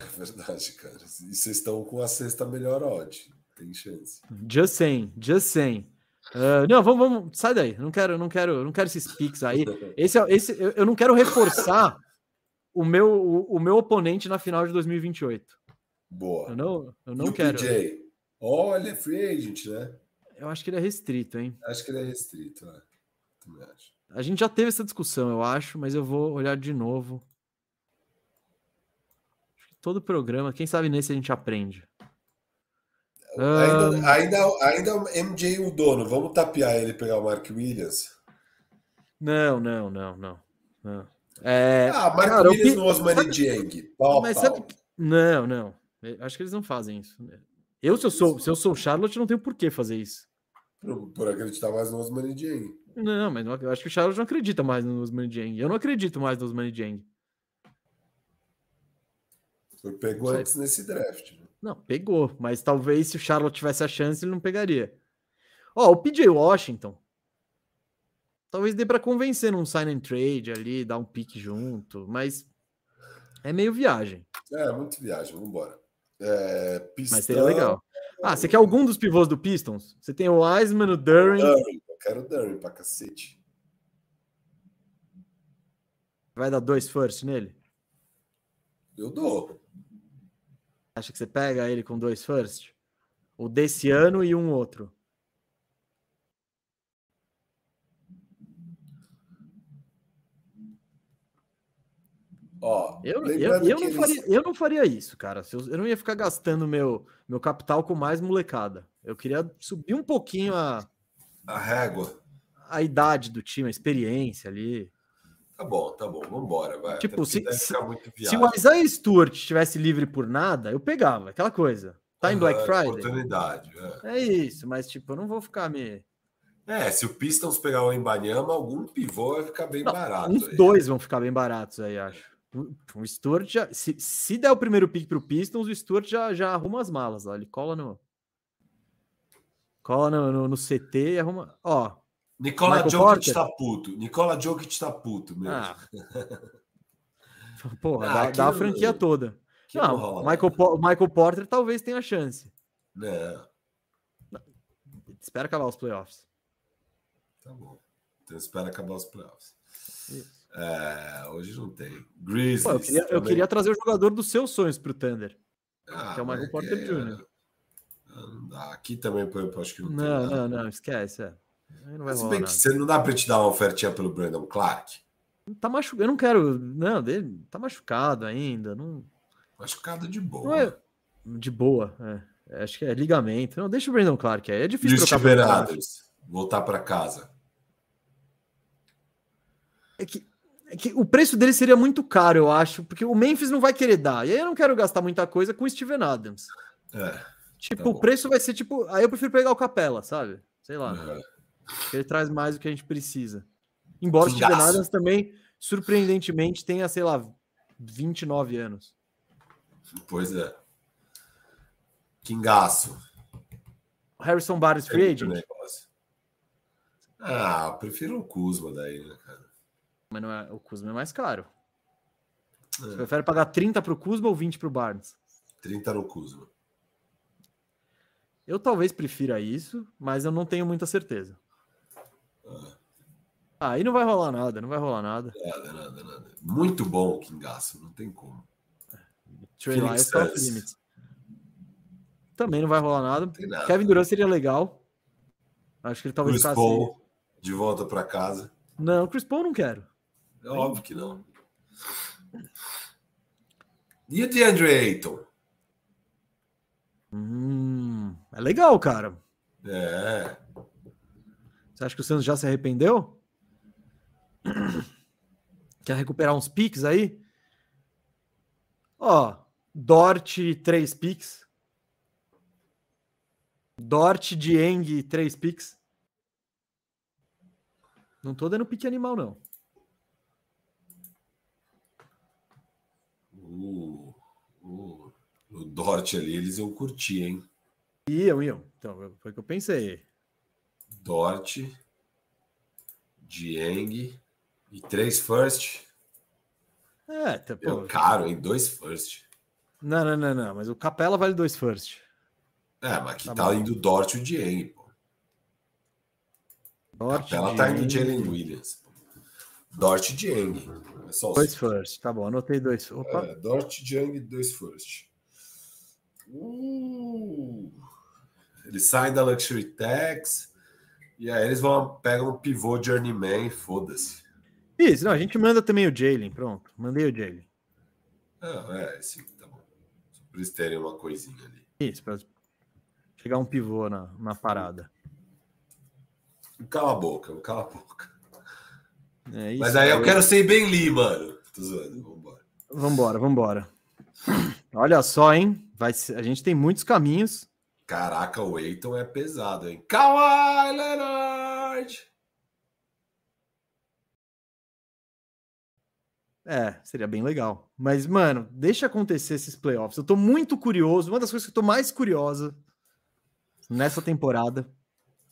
É verdade, cara. E vocês estão com a sexta melhor odd. Tem chance. Just saying, just saying. Uh, não, vamos, vamos, sai daí. Não quero, não quero, não quero esses pics aí. [LAUGHS] Esse, é, esse, eu, eu não quero reforçar o meu, o, o, meu oponente na final de 2028. Boa. Eu não, eu não e quero. PJ? Olha, free agent, né? Eu acho que ele é restrito, hein? Acho que ele é restrito, né? Também acho. A gente já teve essa discussão, eu acho, mas eu vou olhar de novo. Todo programa, quem sabe nesse a gente aprende. Ainda, um... ainda, ainda MJ o dono, vamos tapear ele e pegar o Mark Williams? Não, não, não, não. não. É... Ah, Mark cara, Williams no Osmani Dieng. Pau, mas pau. Sabe... Não, não. Acho que eles não fazem isso. Eu, se eu sou, se eu sou Charlotte, não tenho por que fazer isso. Por, por acreditar mais no Osmani Dieng. Não, mas não, eu acho que o Charlotte não acredita mais no Osmani Dieng. Eu não acredito mais no Dieng. Foi pegou antes nesse draft. Né? Não, pegou. Mas talvez se o Charlotte tivesse a chance, ele não pegaria. Ó, oh, o PJ Washington. Talvez dê para convencer num sign and trade ali, dar um pique junto, mas é meio viagem. É, muito viagem, vamos embora. É, Pistão... Mas seria legal. Ah, você quer algum dos pivôs do Pistons? Você tem o Wiseman, o Durin. Eu quero o Durin pra cacete. Vai dar dois first nele? Eu dou. Acha que você pega ele com dois first? O desse ano e um outro? Ó, eu, eu, eu, não eles... faria, eu não faria isso, cara. Eu, eu não ia ficar gastando meu, meu capital com mais molecada. Eu queria subir um pouquinho a. A régua. A idade do time, a experiência ali. Tá bom, tá bom, vambora, vai. Tipo, se, se, se, o Isaiah Stewart estivesse livre por nada, eu pegava, aquela coisa. Tá em Black Friday? Oportunidade. É. é. isso, mas tipo, eu não vou ficar me. É, se o Pistons pegar o Embanyama, algum pivô vai ficar bem não, barato. Uns aí. dois vão ficar bem baratos aí, acho. O Stuart já. Se, se der o primeiro pick pro Pistons, o Stuart já, já arruma as malas. Ó, ele cola no. Cola no, no, no CT e arruma. Ó. Nicola Michael Jokic Porter. tá puto. Nicola Jokic tá puto mesmo. Ah. [LAUGHS] Porra, ah, dá, dá a franquia toda. não, Michael, Michael Porter talvez tenha chance. É. Espera acabar os playoffs. Tá bom. Então espera acabar os playoffs. É, hoje não tem. Grizzlies. Pô, eu, queria, eu, queria, trazer o jogador dos seus sonhos pro Thunder. Ah, que é o Michael Porter é... Jr. Aqui também eu acho que não, não Não, não, esquece. É. Não Se bem que você não dá para te dar uma ofertinha pelo Brandon Clark. Tá machucado. Eu não quero. Não, dele tá machucado ainda. Não... Machucado de boa. É... De boa, é. Acho que é ligamento. Não, deixa o Brandon Clark aí. É difícil e o Adams voltar para casa. É que, é que o preço dele seria muito caro, eu acho, porque o Memphis não vai querer dar. E aí eu não quero gastar muita coisa com o Steven Adams. É. Tipo, tá o preço vai ser tipo. Aí eu prefiro pegar o Capela, sabe? Sei lá. É. Ele traz mais do que a gente precisa. Embora o Steven Adams também, surpreendentemente, tenha, sei lá, 29 anos. Pois é. Kingaço. Harrison Barnes free agent? Ah, prefiro o Kuzma daí, né, cara? Mas não é, o Kuzma é mais caro. É. Você prefere pagar 30 para o Kuzma ou 20 para o Barnes? 30 no Kuzma. Eu talvez prefira isso, mas eu não tenho muita certeza. Ah. Aí não vai rolar nada, não vai rolar nada. Nada, nada, nada. Muito bom o Kingaço, não tem como. Trey Lyles tá limits. Também não vai rolar nada. nada. Kevin Durant seria legal. Acho que ele talvez Chris Paul, de volta para casa. Não, Chris Paul não quero. É óbvio que não. E o DeAndre Ayton? Hum, é legal, cara. É. Você acha que o Santos já se arrependeu? [CLEARS THROAT] Quer recuperar uns piques aí? Ó, Dort, três piques. Dort, Dieng, três piques. Não tô dando pique animal, não. Uh, uh, o Dort ali, eles iam curtir, hein? Iam, iam. Então, foi o que eu pensei. Dort, Dieng e três first. É, tá, pô. caro, hein? Dois first. Não, não, não, não. Mas o Capela vale dois first. É, mas aqui tá, tá indo Dort e o Dieng, pô. Dort, Capela tá indo Jalen Williams. Dort Dieng. É dois first, tá bom. Anotei dois. Opa. É, Dort, Dieng, dois first. Uh, eles saem da Luxury Tax. E aí eles vão pegam um pivô journeyman, foda-se. Isso, não, a gente manda também o Jalen, pronto. Mandei o Jalen. Ah, é, sim, tá bom. Só pra eles terem uma coisinha ali. Isso, pra chegar um pivô na, na parada. Cala a boca, cala a boca. É Mas aí eu quero ser bem Lee, mano. Tô zoando, vambora. Vambora, vambora. Olha só, hein? Vai ser... A gente tem muitos caminhos. Caraca, o Eiton é pesado, hein? Kawhi Leonard! É, seria bem legal. Mas, mano, deixa acontecer esses playoffs. Eu tô muito curioso. Uma das coisas que eu tô mais curiosa nessa temporada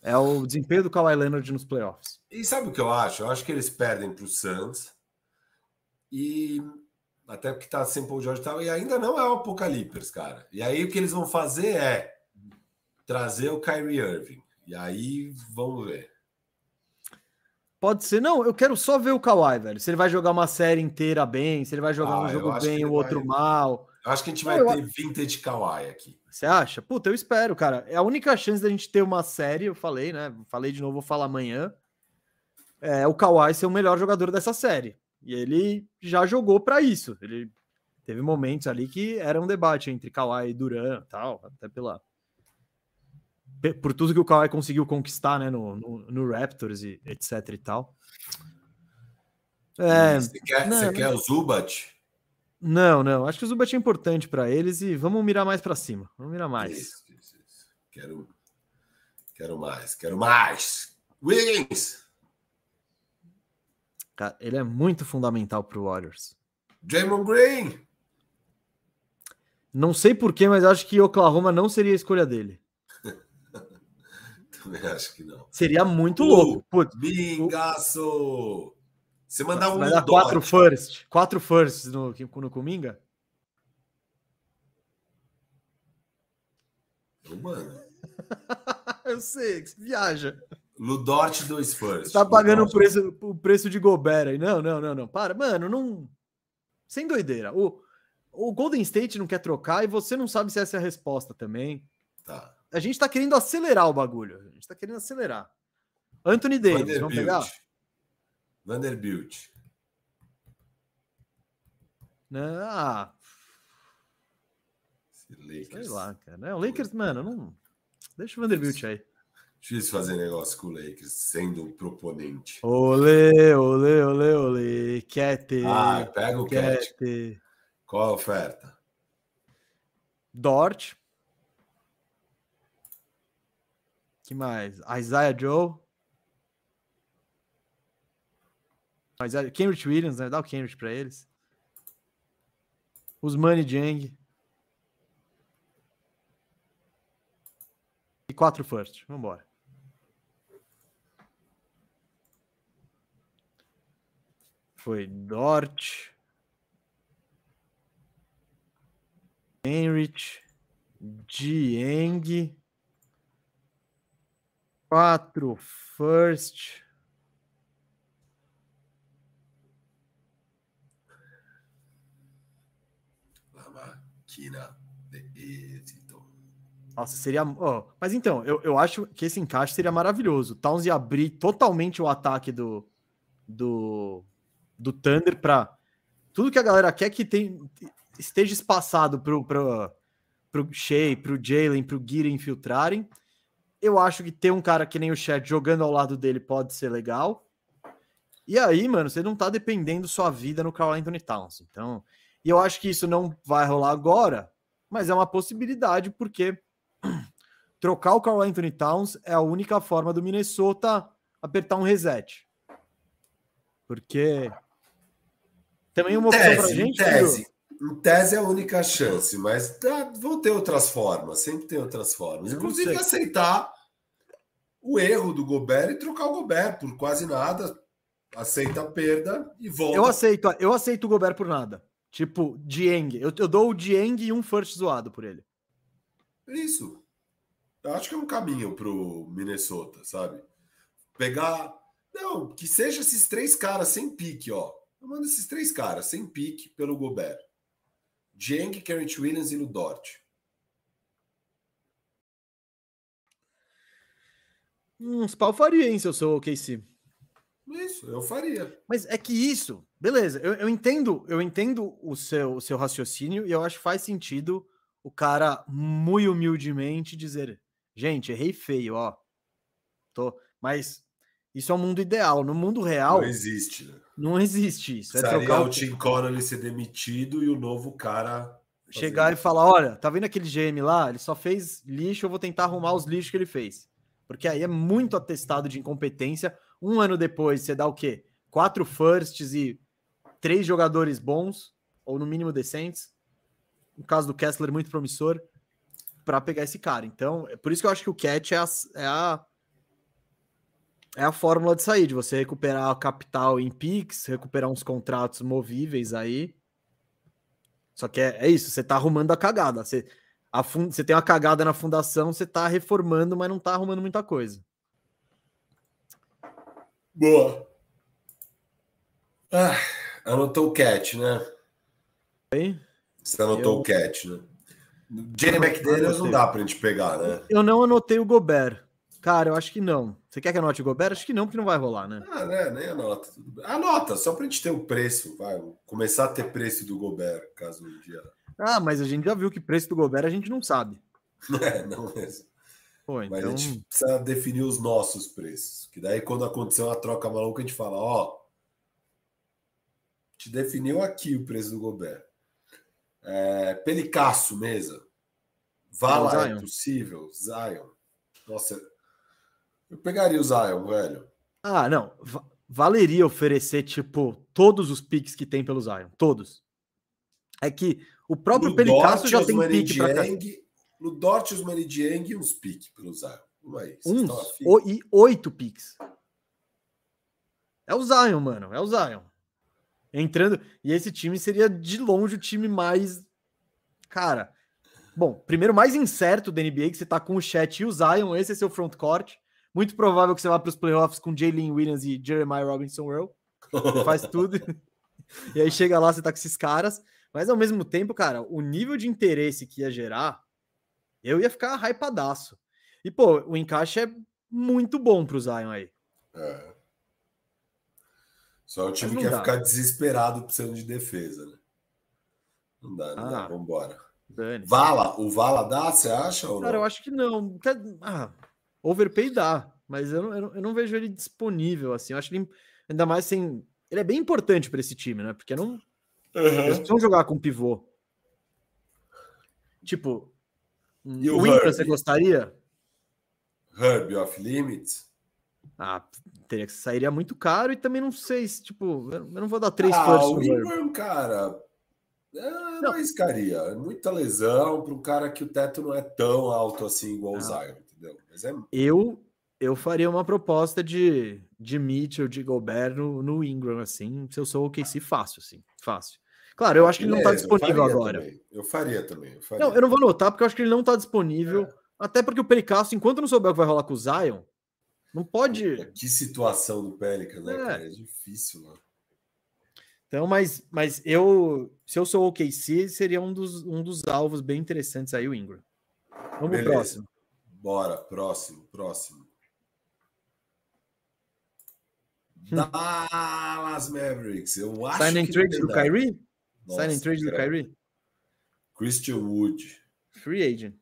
é o desempenho do Kawhi Leonard nos playoffs. E sabe o que eu acho? Eu acho que eles perdem pro Suns. E até porque tá sem Paul George e tal, e ainda não é o Apocalipse, cara. E aí o que eles vão fazer é trazer o Kyrie Irving. E aí vamos ver. Pode ser, não, eu quero só ver o Kawhi, velho. Se ele vai jogar uma série inteira bem, se ele vai jogar ah, um jogo bem, o outro vai... mal. Eu acho que a gente vai não, ter eu... vintage Kawhi aqui. Você acha? Puta, eu espero, cara. É a única chance da gente ter uma série, eu falei, né? Falei de novo, vou falar amanhã. É o Kawhi ser o melhor jogador dessa série. E ele já jogou para isso. Ele teve momentos ali que era um debate entre Kawhi e Duran tal, até pela por tudo que o Kawhi conseguiu conquistar, né, no, no, no Raptors e etc e tal. É, você quer, não, você quer o Zubat? Não, não. Acho que o Zubat é importante para eles e vamos mirar mais para cima. Vamos mirar mais. Isso, isso, isso. Quero, quero mais, quero mais. Wiggins! Cara, ele é muito fundamental para o Warriors. Draymond Green! Não sei porquê, mas acho que Oklahoma não seria a escolha dele. [LAUGHS] Também acho que não. Seria muito uh, louco. Putz! Você mandar um. Vai dar quatro first. Quatro firsts no, no Cominga? Mano. [LAUGHS] Eu sei, viaja. Ludort dois first. Tá pagando o preço, o preço de Gobert aí. Não, não, não, não. Para. Mano, não. Sem doideira. O, o Golden State não quer trocar e você não sabe se essa é a resposta também. Tá. A gente tá querendo acelerar o bagulho. A gente tá querendo acelerar. Anthony Davis, vamos pegar? Vanderbilt. Ah. Sei lá, cara. Não, o Lakers, mano, não. Deixa o Vanderbilt aí. Difícil fazer negócio com o Lakers sendo um proponente. Olê, olê, olê, olê. Cat. Ah, pega o Cat. Qual a oferta? Dort. que mais? Isaiah Joe. Mas é Cambridge Williams, né? Dá o Cambridge para eles. Os Money Jang. E quatro first. Vambora. Foi Dort. Henrich. Dieng. Quatro first. Máquina de êxito. Nossa, seria. Oh, mas então, eu, eu acho que esse encaixe seria maravilhoso. Towns ia abrir totalmente o ataque do, do, do Thunder para tudo que a galera quer que tem, esteja espaçado pro, pro, pro Shea, pro Jalen, pro Guira infiltrarem. Eu acho que ter um cara que nem o Chat jogando ao lado dele pode ser legal. E aí, mano, você não tá dependendo sua vida no Carl Anthony Towns. Então, e eu acho que isso não vai rolar agora, mas é uma possibilidade, porque [CLEARS THROAT] trocar o Carl Anthony Towns é a única forma do Minnesota apertar um reset. Porque também uma opção para gente. Em tese, em tese é a única chance, mas tá, vão ter outras formas, sempre tem outras formas. Inclusive aceitar o erro do Gobert e trocar o Gobert por quase nada. Aceita a perda e volta. Eu aceito, eu aceito o Gobert por nada. Tipo, Dieng. Eu, eu dou o Dieng e um first zoado por ele. Isso. Eu acho que é um caminho pro Minnesota, sabe? Pegar. Não, que seja esses três caras sem pique, ó. Eu mando esses três caras sem pique pelo Gobert. Dieng, Carrot Williams e Ludort. Uns pau faria, hein, se eu sou o KC. Isso, eu faria. Mas é que isso, beleza, eu, eu entendo, eu entendo o seu, o seu raciocínio e eu acho que faz sentido o cara muito humildemente dizer, gente, errei feio, ó. Tô, mas isso é um mundo ideal. No mundo real. Não existe, né? Não existe isso. É trocar o Tim Connolly ser demitido e o novo cara. Chegar e falar: olha, tá vendo aquele GM lá? Ele só fez lixo, eu vou tentar arrumar os lixos que ele fez. Porque aí é muito atestado de incompetência. Um ano depois, você dá o quê? Quatro firsts e três jogadores bons, ou no mínimo decentes. No caso do Kessler, muito promissor, para pegar esse cara. Então, é por isso que eu acho que o Cat é a, é a, é a fórmula de sair, de você recuperar a capital em PIX, recuperar uns contratos movíveis aí. Só que é, é isso, você tá arrumando a cagada. Você, a fund, você tem uma cagada na fundação, você tá reformando, mas não tá arrumando muita coisa. Boa. Ah, anotou o cat, né? Oi? Você anotou Eu... o cat, né? Jenny McDaniels não dá pra gente pegar, né? Eu não anotei o Gobert. Cara, eu acho que não. Você quer que anote o Gobert? Acho que não, porque não vai rolar, né? Ah, né? Nem anota. Anota, só pra gente ter o um preço, vai. Começar a ter preço do Gobert, caso um dia. Ah, mas a gente já viu que preço do Gobert a gente não sabe. [LAUGHS] É, não mesmo. Pô, Mas então... a gente precisa definir os nossos preços. Que daí, quando acontecer uma troca maluca, a gente fala: ó, te definiu aqui o preço do Gobert. É, Pelicasso, mesa. Vala É, é, possível. Zion. Nossa, eu pegaria o Zion, velho. Ah, não. Va- Valeria oferecer, tipo, todos os piques que tem pelo Zion. Todos. É que o próprio Pelicasso já tem pique pra cá. Dieng, No Dort, os Mani Dieng e uns piques pelo Zion. Aí. Uns o- e oito piques. É o Zion, mano. É o Zion. Entrando. E esse time seria de longe o time mais. Cara. Bom, primeiro mais incerto da NBA, que você tá com o Chat e o Zion. Esse é seu frontcourt. Muito provável que você vá para os playoffs com Jalen Williams e Jeremiah Robinson Earl. Faz [LAUGHS] tudo. e aí chega lá, você tá com esses caras. Mas ao mesmo tempo, cara, o nível de interesse que ia gerar, eu ia ficar hypadaço. E, pô, o encaixe é muito bom pro Zion aí. É. Só o time quer dá. ficar desesperado precisando de defesa, né? Não dá, não dá. Ah. Vambora. Dane. Vala, o Vala dá, você acha? Ou Cara, não? eu acho que não. Ah, overpay dá, mas eu não, eu não- eu não vejo ele disponível assim. Eu acho ele ainda mais sem. Ele é bem importante para esse time, né? Porque não. Eles Uhum. precisam jogar com pivô. Tipo. E o o Ingram, Herb? você gostaria? Herb off limits? Ah, teria que sairia muito caro e também não sei se, tipo, eu não vou dar três ah, o. Ingram, cara, é, não Não. arriscaria. É muita lesão para um cara que o teto não é tão alto assim igual o Não. Zion, entendeu? Mas é Eu, eu faria uma proposta de, de Mitchell, de Gobert no, no Ingram, assim, se eu sou o KC, fácil, assim, fácil. Claro, eu acho que ele não tá beleza, eu disponível faria agora. também. Eu faria também. Eu faria. Não, eu não vou anotar porque eu acho que ele não tá disponível. É. Até porque o Pericasso, enquanto não souber o que vai rolar com o Zion, não pode. Que situação do Pelicans, né, É. cara? É difícil, mano. Então, mas, mas eu, se eu sou o KC, seria um dos, um dos alvos bem interessantes aí, o Ingram. Vamos pro Beleza. próximo. Bora, próximo, próximo. Hum. Dallas Mavericks. Eu acho Sign and que trade do. Kyrie? Nossa, Sign and trade do. Kyrie? Christian Wood. Free agent.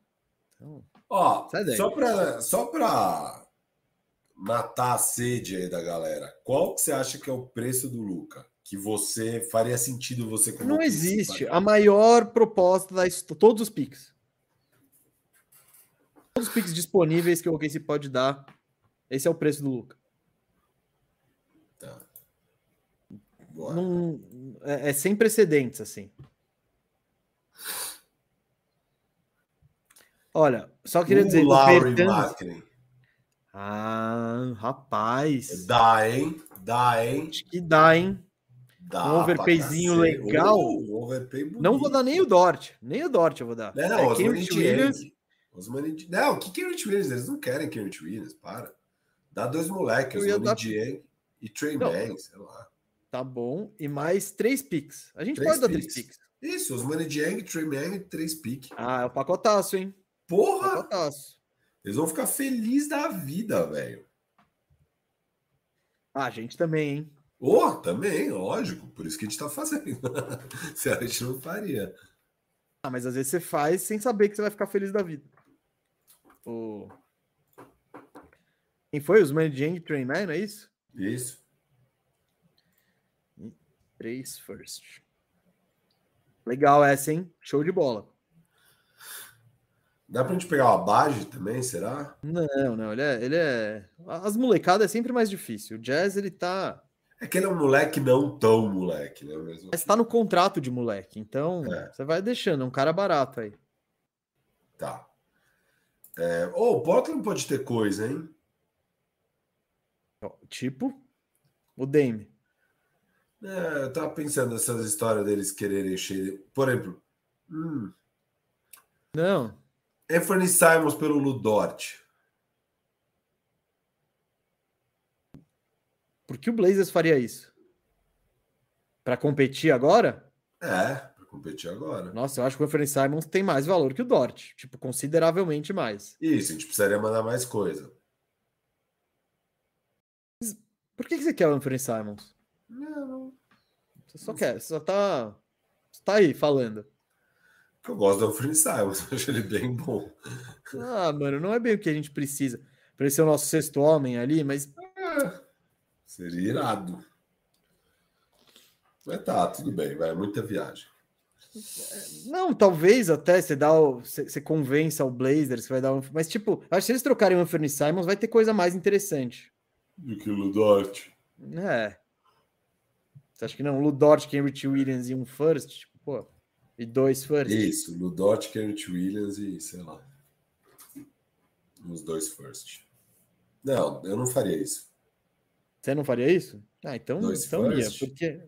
Então, Ó, só pra, só pra matar a sede aí da galera, qual que você acha que é o preço do Luca? Que você faria sentido você como não existe. A maior proposta da todos os picks. Todos os picks disponíveis que o OKC pode dar. Esse é o preço do Luca. Não, é, é sem precedentes, assim. Olha, só queria dizer. o o Bertans- Markkinen. Ah, rapaz. Dá, hein? Dá, hein? Acho que dá, hein? Dá Um overpayzinho legal. Oh, um overpay. Não vou dar nem o Dort. Nem o Dort eu vou dar. Não, É não, Kenrich Williams. Os Não, que Kenrich Williams? Eles não querem Kenrich Williams, para. Dá dois moleques, Eu os ia Mani dar- e Trey. Banks, sei lá. Tá bom. E mais três picks. A gente Três pode dar três picks. picks. Isso, os Mani Dieng, Trey e três piques. Ah, é o pacotaço, hein? Porra! Pacotaço. Eles vão ficar felizes da vida, velho. Ah, a gente também, hein? Oh, também, lógico. Por isso que a gente tá fazendo. [LAUGHS] Se a gente não faria. Ah, mas às vezes você faz sem saber que você vai ficar feliz da vida. O... Quem foi? Os Man Jang Train Man, é isso? Isso. Três first. Legal essa, hein? Show de bola. Dá pra gente pegar uma base também, será? Não, não, ele é, ele é. As molecadas é sempre mais difícil. O Jazz, ele tá. É que ele é um moleque não tão moleque, né? Mesmo Mas tá no contrato de moleque. Então, É. você vai deixando. É um cara barato aí. Tá. É... Oh, o Portland pode ter coisa, hein? Tipo, o Dame. É, eu tava pensando nessas histórias deles quererem encher. Por exemplo, hum, Não. Anthony Simons pelo Ludort. Por que o Blazers faria isso? Pra competir agora? É, pra competir agora. Nossa, eu acho que o Anthony Simons tem mais valor que o Dort. Tipo, consideravelmente mais. Isso, a gente precisaria mandar mais coisa. Por que, que você quer o Anthony Simons? Não, não. Você só quer, você só tá, você tá aí falando. Eu gosto do Anthony Simons, acho ele bem bom. Ah, mano, não é bem o que a gente precisa. Para ele ser o nosso sexto homem ali, mas. É, seria irado. Mas tá, tudo bem, vai, muita viagem. Não, talvez até você dá o, você, você convença o Blazers que vai dar um, mas tipo, acho que se eles trocarem o Anthony Simons vai ter coisa mais interessante. Do que o Ludort. É. Você acha que não? Ludort, Cambridge Williams e um first, tipo, pô, e dois first. Isso, Ludort, Cambridge Williams e sei lá. Os dois first. Não, eu não faria isso. Você não faria isso? Ah, então, Dois então ia, porque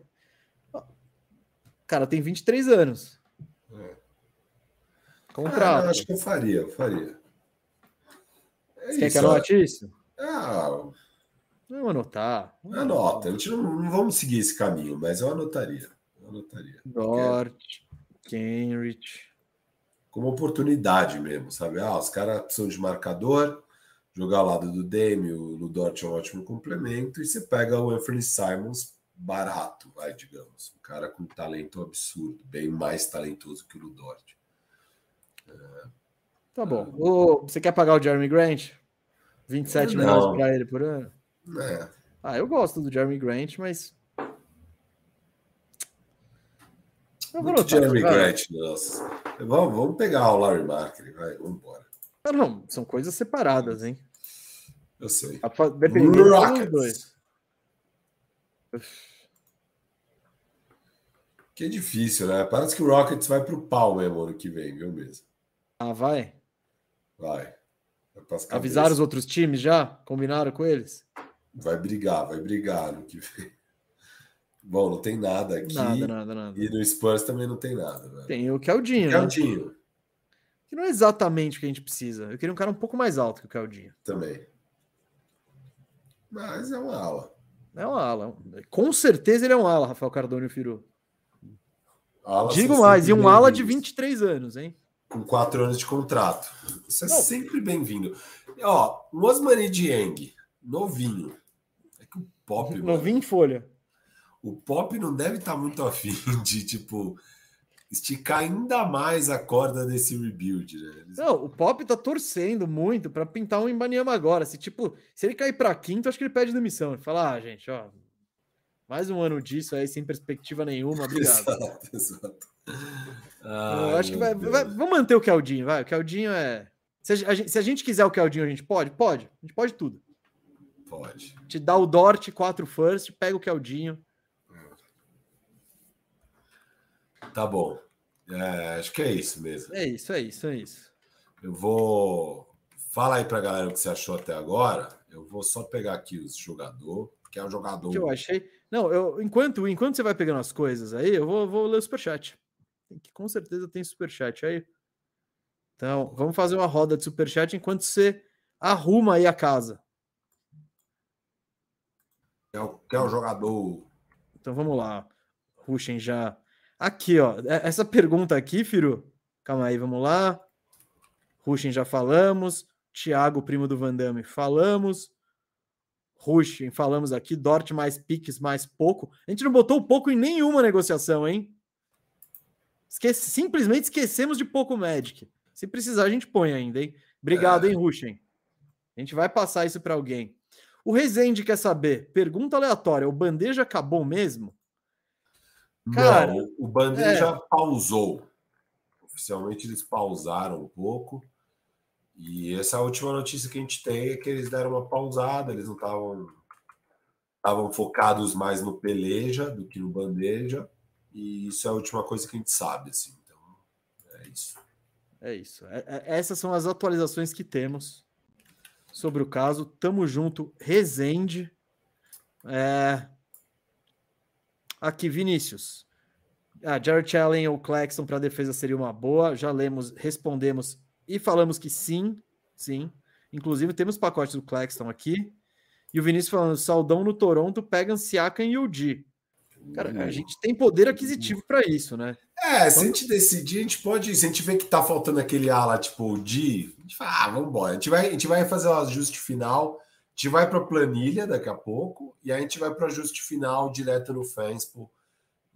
cara tem 23 anos. É. Ah, Contrato. não, acho que eu faria, eu faria. É Você quer que isso, anote isso? Ah, Vamos anotar. anota. A gente não, não vamos seguir esse caminho, mas eu anotaria. Eu anotaria. Dort, Kenrich. Como oportunidade mesmo, sabe? Ah, os caras precisam de marcador, jogar ao lado do Demi, o Ludort é um ótimo complemento, e você pega o Anthony Simons barato, vai, digamos. Um cara com talento absurdo, bem mais talentoso que o Ludort. Tá bom. O- você quer pagar o Jeremy Grant? 27 Não. milhões para ele por ano? É, Ah, eu gosto do Jeremy Grant, mas. Eu vou muito anotar, Jeremy vai. Grant, nossa. Vamos, vamos pegar o Larry Marker, vai, vamos embora. Ah, não, são coisas separadas, hein? Eu sei. Dependendo dos dois. Que é difícil, né? Parece que o Rockets vai pro pau mesmo ano que vem, viu mesmo? Ah, vai. Vai. vai Avisaram os outros times já? Combinaram com eles? Vai brigar, vai brigar no que vem. [LAUGHS] Bom, não tem nada aqui. Nada, nada, nada. E no Spurs também não tem nada, velho. Tem o Caldinho, né? Caldinho Que não é exatamente o que a gente precisa. Eu queria um cara um pouco mais alto que o Caldinho. também. Mas é uma ala. É um ala. Com certeza ele é um ala, Rafael Cardone e o Firu. Alas Digo mais, e um ala de bem-vindos. 23 anos, hein? Com quatro anos de contrato. Isso é Não. sempre bem-vindo. Ó, Osmani Dieng, novinho. Pop, mano, Novinho em folha. o Pop não deve estar muito [LAUGHS] afim de, tipo, esticar ainda mais a corda desse rebuild, né? Eles- Não, o Pop tá torcendo muito pra pintar um Imbaniama agora. Se, tipo, se ele cair pra quinto, acho que ele pede demissão. Ele fala, ah, gente, ó, mais um ano disso aí, sem perspectiva nenhuma, [LAUGHS] obrigado. Exato, exato. Eu Ai, acho que vai, vai- Vamos manter o Caldinho, vai. O Caldinho é. Se a, gente- a gente, se a gente quiser o Caldinho, a gente pode? Pode. A gente pode tudo. Pode. Te dá o Dort, 4 first, pega o Caldinho. Tá bom. É, acho que é isso mesmo. É isso, é isso, é isso. Eu vou. Fala aí pra galera o que você achou até agora. Eu vou só pegar aqui os jogador, que é um jogador. O que eu achei. Não, eu, enquanto, enquanto você vai pegando as coisas aí, eu vou, vou ler o superchat. Que, com certeza tem superchat aí. Então, vamos fazer uma roda de superchat enquanto você arruma aí a casa. Que é o, que é o jogador. Então vamos lá. Ruxem já. Aqui, ó. é- Essa pergunta aqui, Firu. Calma aí, vamos lá. Ruxem já falamos. Thiago, primo do Van Damme, falamos. Ruxem, falamos aqui. Dort mais piques, mais pouco. A gente não botou pouco em nenhuma negociação, hein? Esquece, simplesmente esquecemos de pouco Magic. Se precisar, a gente põe ainda, hein? Obrigado, hein, Ruxem? A gente vai passar isso para alguém. O Rezende quer saber. Pergunta aleatória: o bandeja acabou mesmo? Cara, não, o Bandeira é. pausou. Oficialmente eles pausaram um pouco. E essa é última notícia que a gente tem é que eles deram uma pausada, eles não estavam estavam focados mais no peleja do que no bandeja. E isso é a última coisa que a gente sabe, assim. Então, é isso. É isso. É- é- essas são as atualizações que temos sobre o caso. Tamo junto, Rezende. É... Aqui, Vinícius. Ah, Jared Allen ou Claxton para defesa seria uma boa. Já lemos, respondemos e falamos que sim, sim. Inclusive, temos pacote do Claxton aqui. E o Vinícius falando, Saldão no Toronto, pega Siakam e Udi. Cara, a gente tem poder aquisitivo para isso, né? É, se a gente decidir, a gente pode. Se a gente vê que tá faltando aquele ala, tipo, o Di, a gente fala, ah, vamos embora. A gente vai, a gente vai fazer o ajuste final, a gente vai para a planilha daqui a pouco e a gente vai para o ajuste final direto no Fanspo.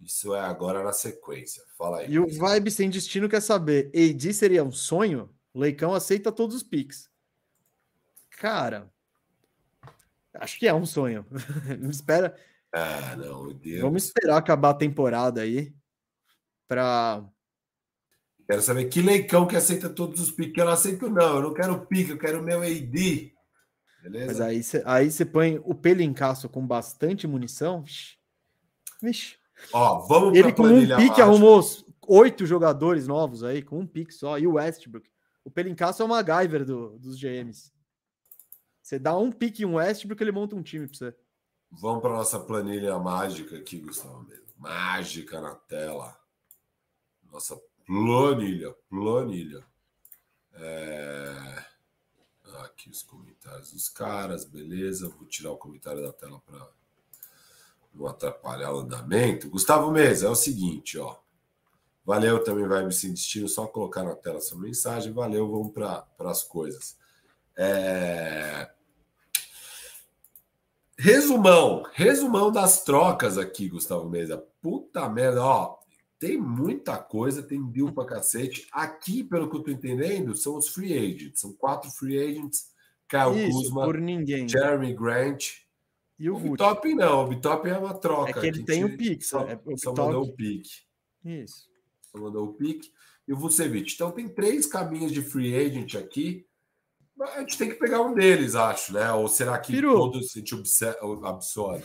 Isso é agora na sequência. Fala aí. E o Vibe Sem Destino quer saber: AD seria um sonho? Leicão aceita todos os piques. Cara, acho que é um sonho. [LAUGHS] Espera. Ah, não, Deus. Vamos esperar acabar a temporada aí para Quero saber que leicão que aceita todos os piques. Eu não aceito, não. Eu não quero pique, eu quero meu AD. Beleza? Mas aí você aí põe o pelincaço com bastante munição. Vixe. Ó, vamos Ele com um pique mágica. arrumou oito jogadores novos aí, com um pique só. E o Westbrook. O pelincaço é o MacGyver do, dos GMs. Você dá um pique em um Westbrook, ele monta um time pra você. Vamos para nossa planilha mágica aqui, Gustavo. Mágica na tela. Nossa planilha, planilha. É... Aqui os comentários dos caras, beleza. Vou tirar o comentário da tela para não atrapalhar o andamento. Gustavo Mesa, é o seguinte, ó. Valeu, também vai me sem destino, só colocar na tela essa mensagem. Valeu, vamos para as coisas. É... Resumão, resumão das trocas aqui, Gustavo Mesa. Puta merda, ó. Tem muita coisa, tem deal pra cacete. Aqui, pelo que eu tô entendendo, são os free agents. São quatro free agents. Kyle Isso, Kuzma, por ninguém. Jeremy Grant. E o, o Bitop não, o Bitop é uma troca. É que ele tem o pique. Só, é, o só mandou o pique. Isso. Só mandou o pique. E o Vucevic. Então tem três caminhos de free agent aqui. A gente tem que pegar um deles, acho, né? Ou será que Piru, todos a gente absorve?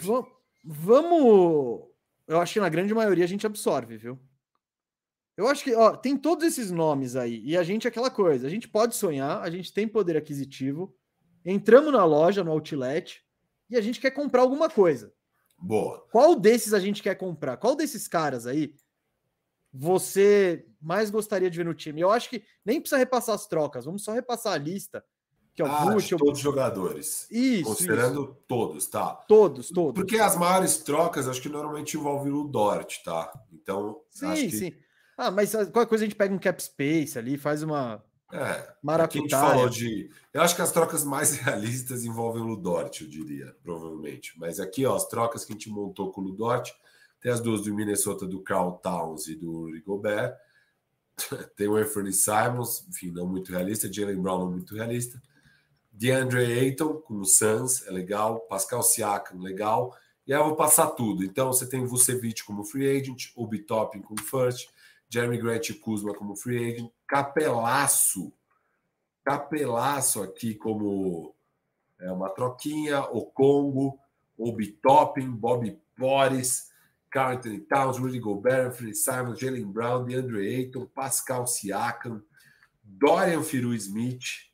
Vamos eu acho que na grande maioria a gente absorve, viu? Eu acho que ó, tem todos esses nomes aí, e a gente é aquela coisa, a gente pode sonhar, a gente tem poder aquisitivo, entramos na loja, no outlet, e a gente quer comprar alguma coisa. Boa. Qual desses a gente quer comprar? Qual desses caras aí você mais gostaria de ver no time? Eu acho que nem precisa repassar as trocas, vamos só repassar a lista que é o ah, Bush, todos os jogadores. Isso. Considerando isso. todos, tá? Todos, todos. Porque as maiores trocas, acho que normalmente envolvem o Dort, tá? Então. Sim, que... sim. Ah, mas qualquer coisa a gente pega um cap space ali, faz uma. É, maracutaia. A gente falou de. Eu acho que as trocas mais [LAUGHS] realistas envolvem o Ludort, eu diria, provavelmente. Mas aqui, ó, as trocas que a gente montou com o Ludort, tem as duas do Minnesota, do Carl Towns e do Rigobert. [LAUGHS] Tem o Anthony Simons, enfim, não muito realista. Jalen Brown, não muito realista. DeAndre Ayton o Suns, é legal. Pascal Siakam, legal. E aí eu vou passar tudo. Então você tem Vucevic como free agent, Obi Toppin como first, Jeremy Grant e Kuzma como free agent, Capelaço, Capelaço aqui como é, uma troquinha, o Congo, Obi Toppin, Bobby Porres, Carlton Towns, Rudy Gobert, Anthony Simon, Jalen Brown, DeAndre Ayton, Pascal Siakam, Dorian Firu-Smith,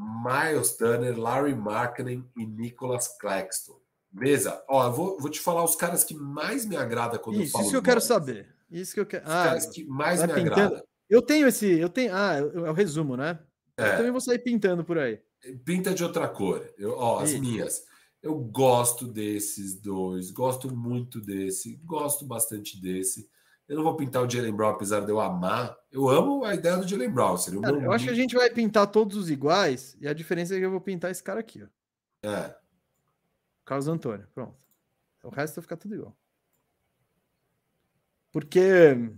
Miles Turner, Larry Markkinen e Nicholas Claxton. Beleza? Ó, eu vou, vou te falar os caras que mais me agrada quando isso, eu falo. Isso que eu quero saber. Isso que eu quero. Os ah, caras que mais me pintando. agrada. Eu tenho esse, eu tenho, ah, é o resumo, né? É. Eu também vou sair pintando por aí. Pinta de outra cor. Eu, ó, as minhas. Eu gosto desses dois, gosto muito desse, gosto bastante desse. Eu não vou pintar o Jalen Brown, apesar de eu amar. Eu amo a ideia do Jalen Brown. Seria cara, eu acho que a gente vai pintar todos os iguais, e a diferença é que eu vou pintar esse cara aqui, ó. É. Carlos Antônio, pronto. O resto vai ficar tudo igual. Porque.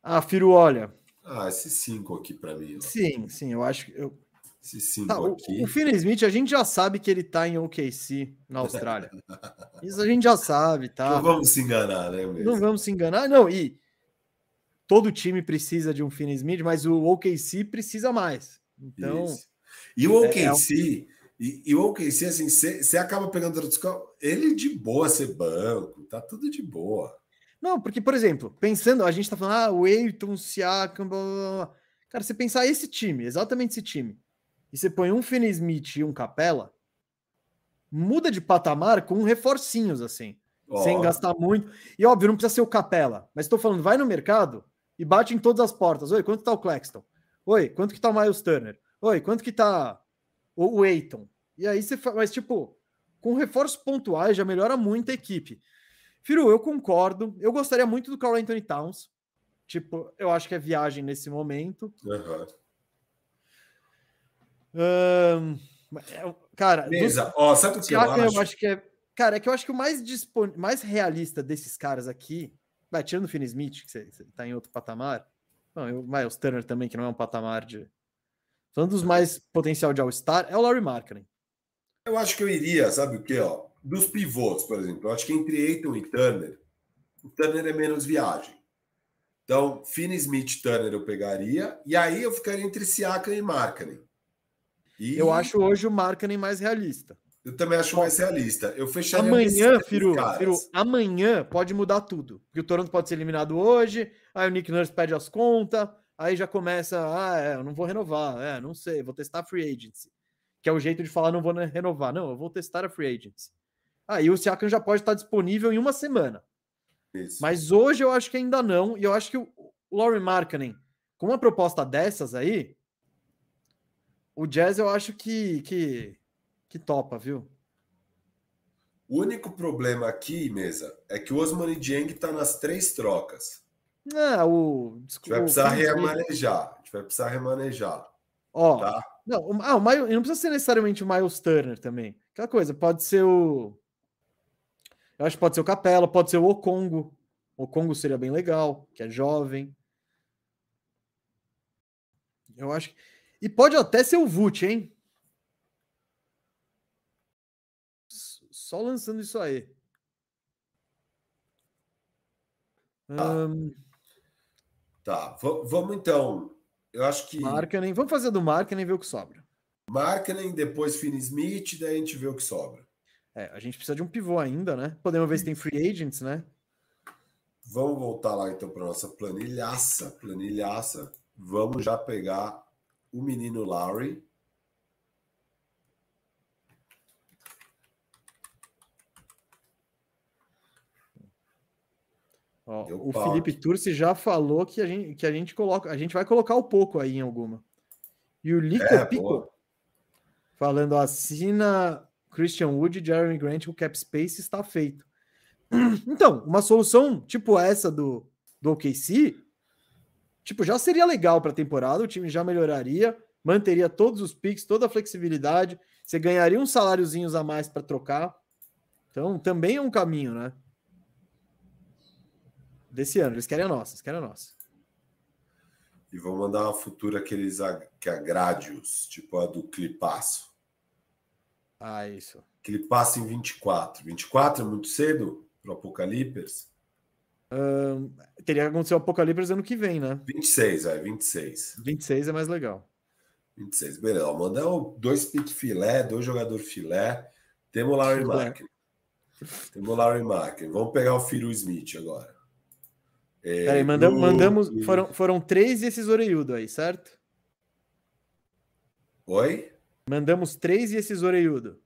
Ah, Firo, olha. Ah, esses cinco aqui para mim. Ó. Sim, sim, eu acho que. Eu... Esses cinco tá, aqui. O, o Finney Smith, a gente já sabe que ele tá em OKC, na Austrália. [LAUGHS] Isso a gente já sabe, tá? Não vamos se enganar, né? Mesmo? Não vamos se enganar, não. E todo time precisa de um Finney Smith, mas o OKC precisa mais. Então. Isso. E o OKC. É, é... E, e, o OKC, assim, você acaba pegando ele de boa ser banco, tá tudo de boa. Não, porque, por exemplo, pensando, a gente tá falando, ah, o Eiton, Siakam, blá, blá, blá. Cara, você pensar esse time, exatamente esse time, e você põe um Finney Smith e um Capela, muda de patamar com reforcinhos, assim, oh. sem gastar muito. E óbvio, não precisa ser o Capela, mas estou falando, vai no mercado e bate em todas as portas. Oi, quanto tá o Claxton? Oi, quanto que tá o Miles Turner? Oi, quanto que tá o Eiton? E aí você faz, mas tipo, com reforços pontuais já melhora muito a equipe. Firu, eu concordo. Eu gostaria muito do Carl Anthony Towns. Tipo, eu acho que é viagem nesse momento. Uhum. Um, É, cara, Beleza. Ó, sabe o que eu acho? eu acho que é. Cara, é que eu acho que o mais, dispon... mais realista desses caras aqui, vai, tirando o Finn Smith, que você, você tá em outro patamar. Não, eu, Miles Turner também, que não é um patamar de. Falando dos mais potencial de All-Star, é o Laurie Markkinen. Eu acho que eu iria, sabe o quê? Ó? Dos pivôs, por exemplo. Eu acho que entre Aiton e Turner, o Turner é menos viagem. Então, Finney Smith Turner eu pegaria, e aí eu ficaria entre Siakam e Markkanen. E Eu acho hoje o Markkinen mais realista. eu também acho mais realista. Eu fecharia Amanhã, Firu. Firu, amanhã pode mudar tudo. Porque o Toronto pode ser eliminado hoje, aí o Nick Nurse pede as contas, aí já começa, ah, é, eu não vou renovar, é, não sei, vou testar a free agency. Que é o jeito de falar, não vou renovar. Não, eu vou testar a free agency. Aí o Siakam já pode estar disponível em uma semana. Isso. Mas hoje eu acho que ainda não, e eu acho que o Laurie Markkinen, com uma proposta dessas aí, o Jazz eu acho que, que, que topa, viu? O único problema aqui, mesa, é que o Osman Dieng tá nas três trocas. Ah, o. A gente desculpa, vai precisar remanejar. A gente vai precisar remanejar. Ó, Tá? não, o, ah, o Miles, não precisa ser necessariamente o Miles Turner também. Aquela coisa, pode ser o. Eu acho que pode ser o Capela, pode ser o Okongo. O Okongo seria bem legal, que é jovem. Eu acho que. E pode até ser o Vult, hein? Só lançando isso aí. Tá. Va- vamos então. Eu acho que Markkanen. Vamos fazer do Markkanen e ver o que sobra. Markkinen, depois Finney Smith, daí a gente vê o que sobra. É, a gente precisa de um pivô ainda, né? Podemos ver se tem free agents, né? Vamos voltar lá então para nossa planilhaça, planilhaça. Vamos já pegar o menino Lowry. Ó, o pau Felipe. Turci já falou que a gente, que a gente coloca, a gente vai colocar o pouco aí em alguma. E o Lico É, Pico boa. falando assina Christian Wood e Jeremy Grant, o cap space está feito. [CLEARS THROAT] Então, uma solução tipo essa do, do OKC, tipo, já seria legal para a temporada, o time já melhoraria, manteria todos os picks, toda a flexibilidade, você ganharia uns saláriozinhos a mais para trocar. Então, também é um caminho, né? Desse ano, eles querem a nossa, eles querem a nossa. E vou mandar uma futura que eles ag- que agrade-os, tipo a do Clipaço. Ah, isso. Clipaço em 24. 24 é muito cedo para o Apocalipse? Teria que acontecer o Apocalipse ano que vem, né? 26, vai, 26. 26 é mais legal. 26, beleza. Ó, Mandamos dois pick filé, dois jogador filé. Temos o Larry. Markin. Temos o Larry Markin. Vamos pegar o Firu Smith agora. É, Peraí, mandam- do- mandamos. Foram, foram três e esses aí, certo? Oi? Mandamos três e esses oreiudo.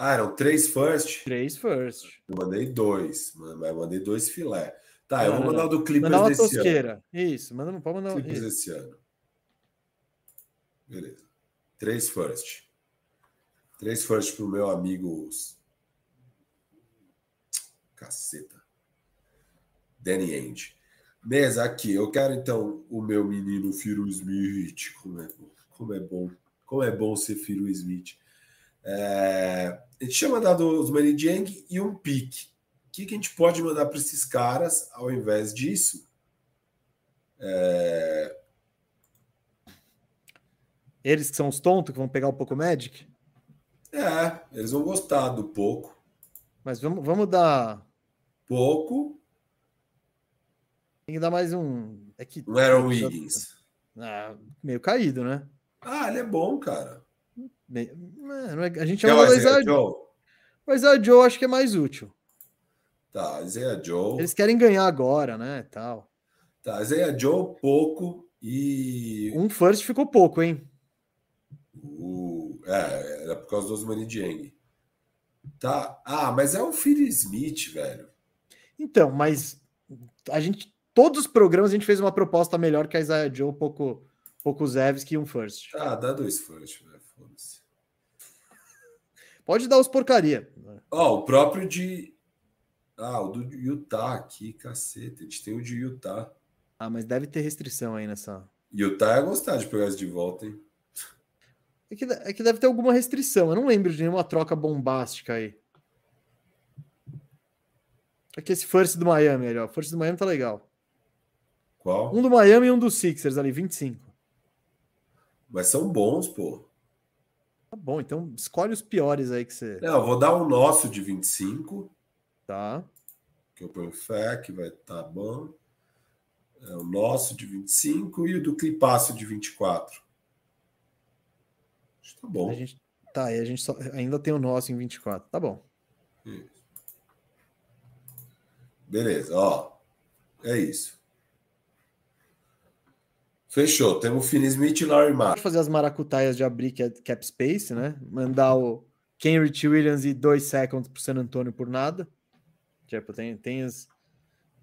Ah, eram três first. Três first. Eu mandei dois, mas mandei dois filé. Tá, eu vou mandar o do Clippers Mandar uma desse ano. tosqueira. Isso, manda, não pode mandar. Clippers isso. esse ano. Beleza. Três first. Três first pro meu amigo. Caceta. Danny Ainge. Mesa, aqui. Eu quero então o meu menino Firu Smith. Como é, como é bom. Como é bom ser Firu Smith. É, a gente tinha mandado os Manny Dieng e um pique. O que, que a gente pode mandar para esses caras ao invés disso? Eles que são os tontos que vão pegar o Poco Magic. É, eles vão gostar do pouco. Mas vamos, vamos dar. Pouco, Tem que dar mais um. É que. não era o Wiggins. Ah, meio caído, né? Ah, ele é bom, cara. É- a gente chama do Isaiah Joe? O Isaiah Joe acho que é mais útil. Tá, Isaiah Joe. Eles querem ganhar agora, né? Tal. Tá, Isaiah Joe, pouco. E Um first ficou pouco, hein? o. É, era por causa dos Money Dieng. Tá. Ah, mas é o Phil Smith, velho. Então, mas a gente. Todos os programas a gente fez uma proposta melhor que a Isaiah Joe, pouco, pouco Zevski e um first. Ah, dá dois first, velho. Foda-se. Pode dar os porcaria. Ó, o próprio de. Ah, o do Utah aqui, cacete. A gente tem o de Utah. Ah, mas deve ter restrição aí nessa. Utah ia gostar de pegar isso de volta, hein? É que, é que deve ter alguma restrição. Eu não lembro de nenhuma troca bombástica aí. É que esse first do Miami ali, ó. First do Miami tá legal. Qual? Um do Miami e um dos Sixers ali, 25. Mas são bons, pô. Tá bom, então escolhe os piores aí que você. Não, eu vou dar um nosso de 25. Tá. Que eu ponho fé, que vai estar tá bom. É o nosso de 25 e o do Clipaço de 24. Acho que tá bom. A gente, tá, e a gente só, ainda tem o nosso em 24. Tá bom. Isso. Beleza, ó. É isso. Fechou. Temos o Finney Smith e Larry Mark. Fazer as maracutaias de abrir cap space, né? Mandar o Kenrich Williams e dois seconds pro San Antonio por nada. Tipo, tem, tem as...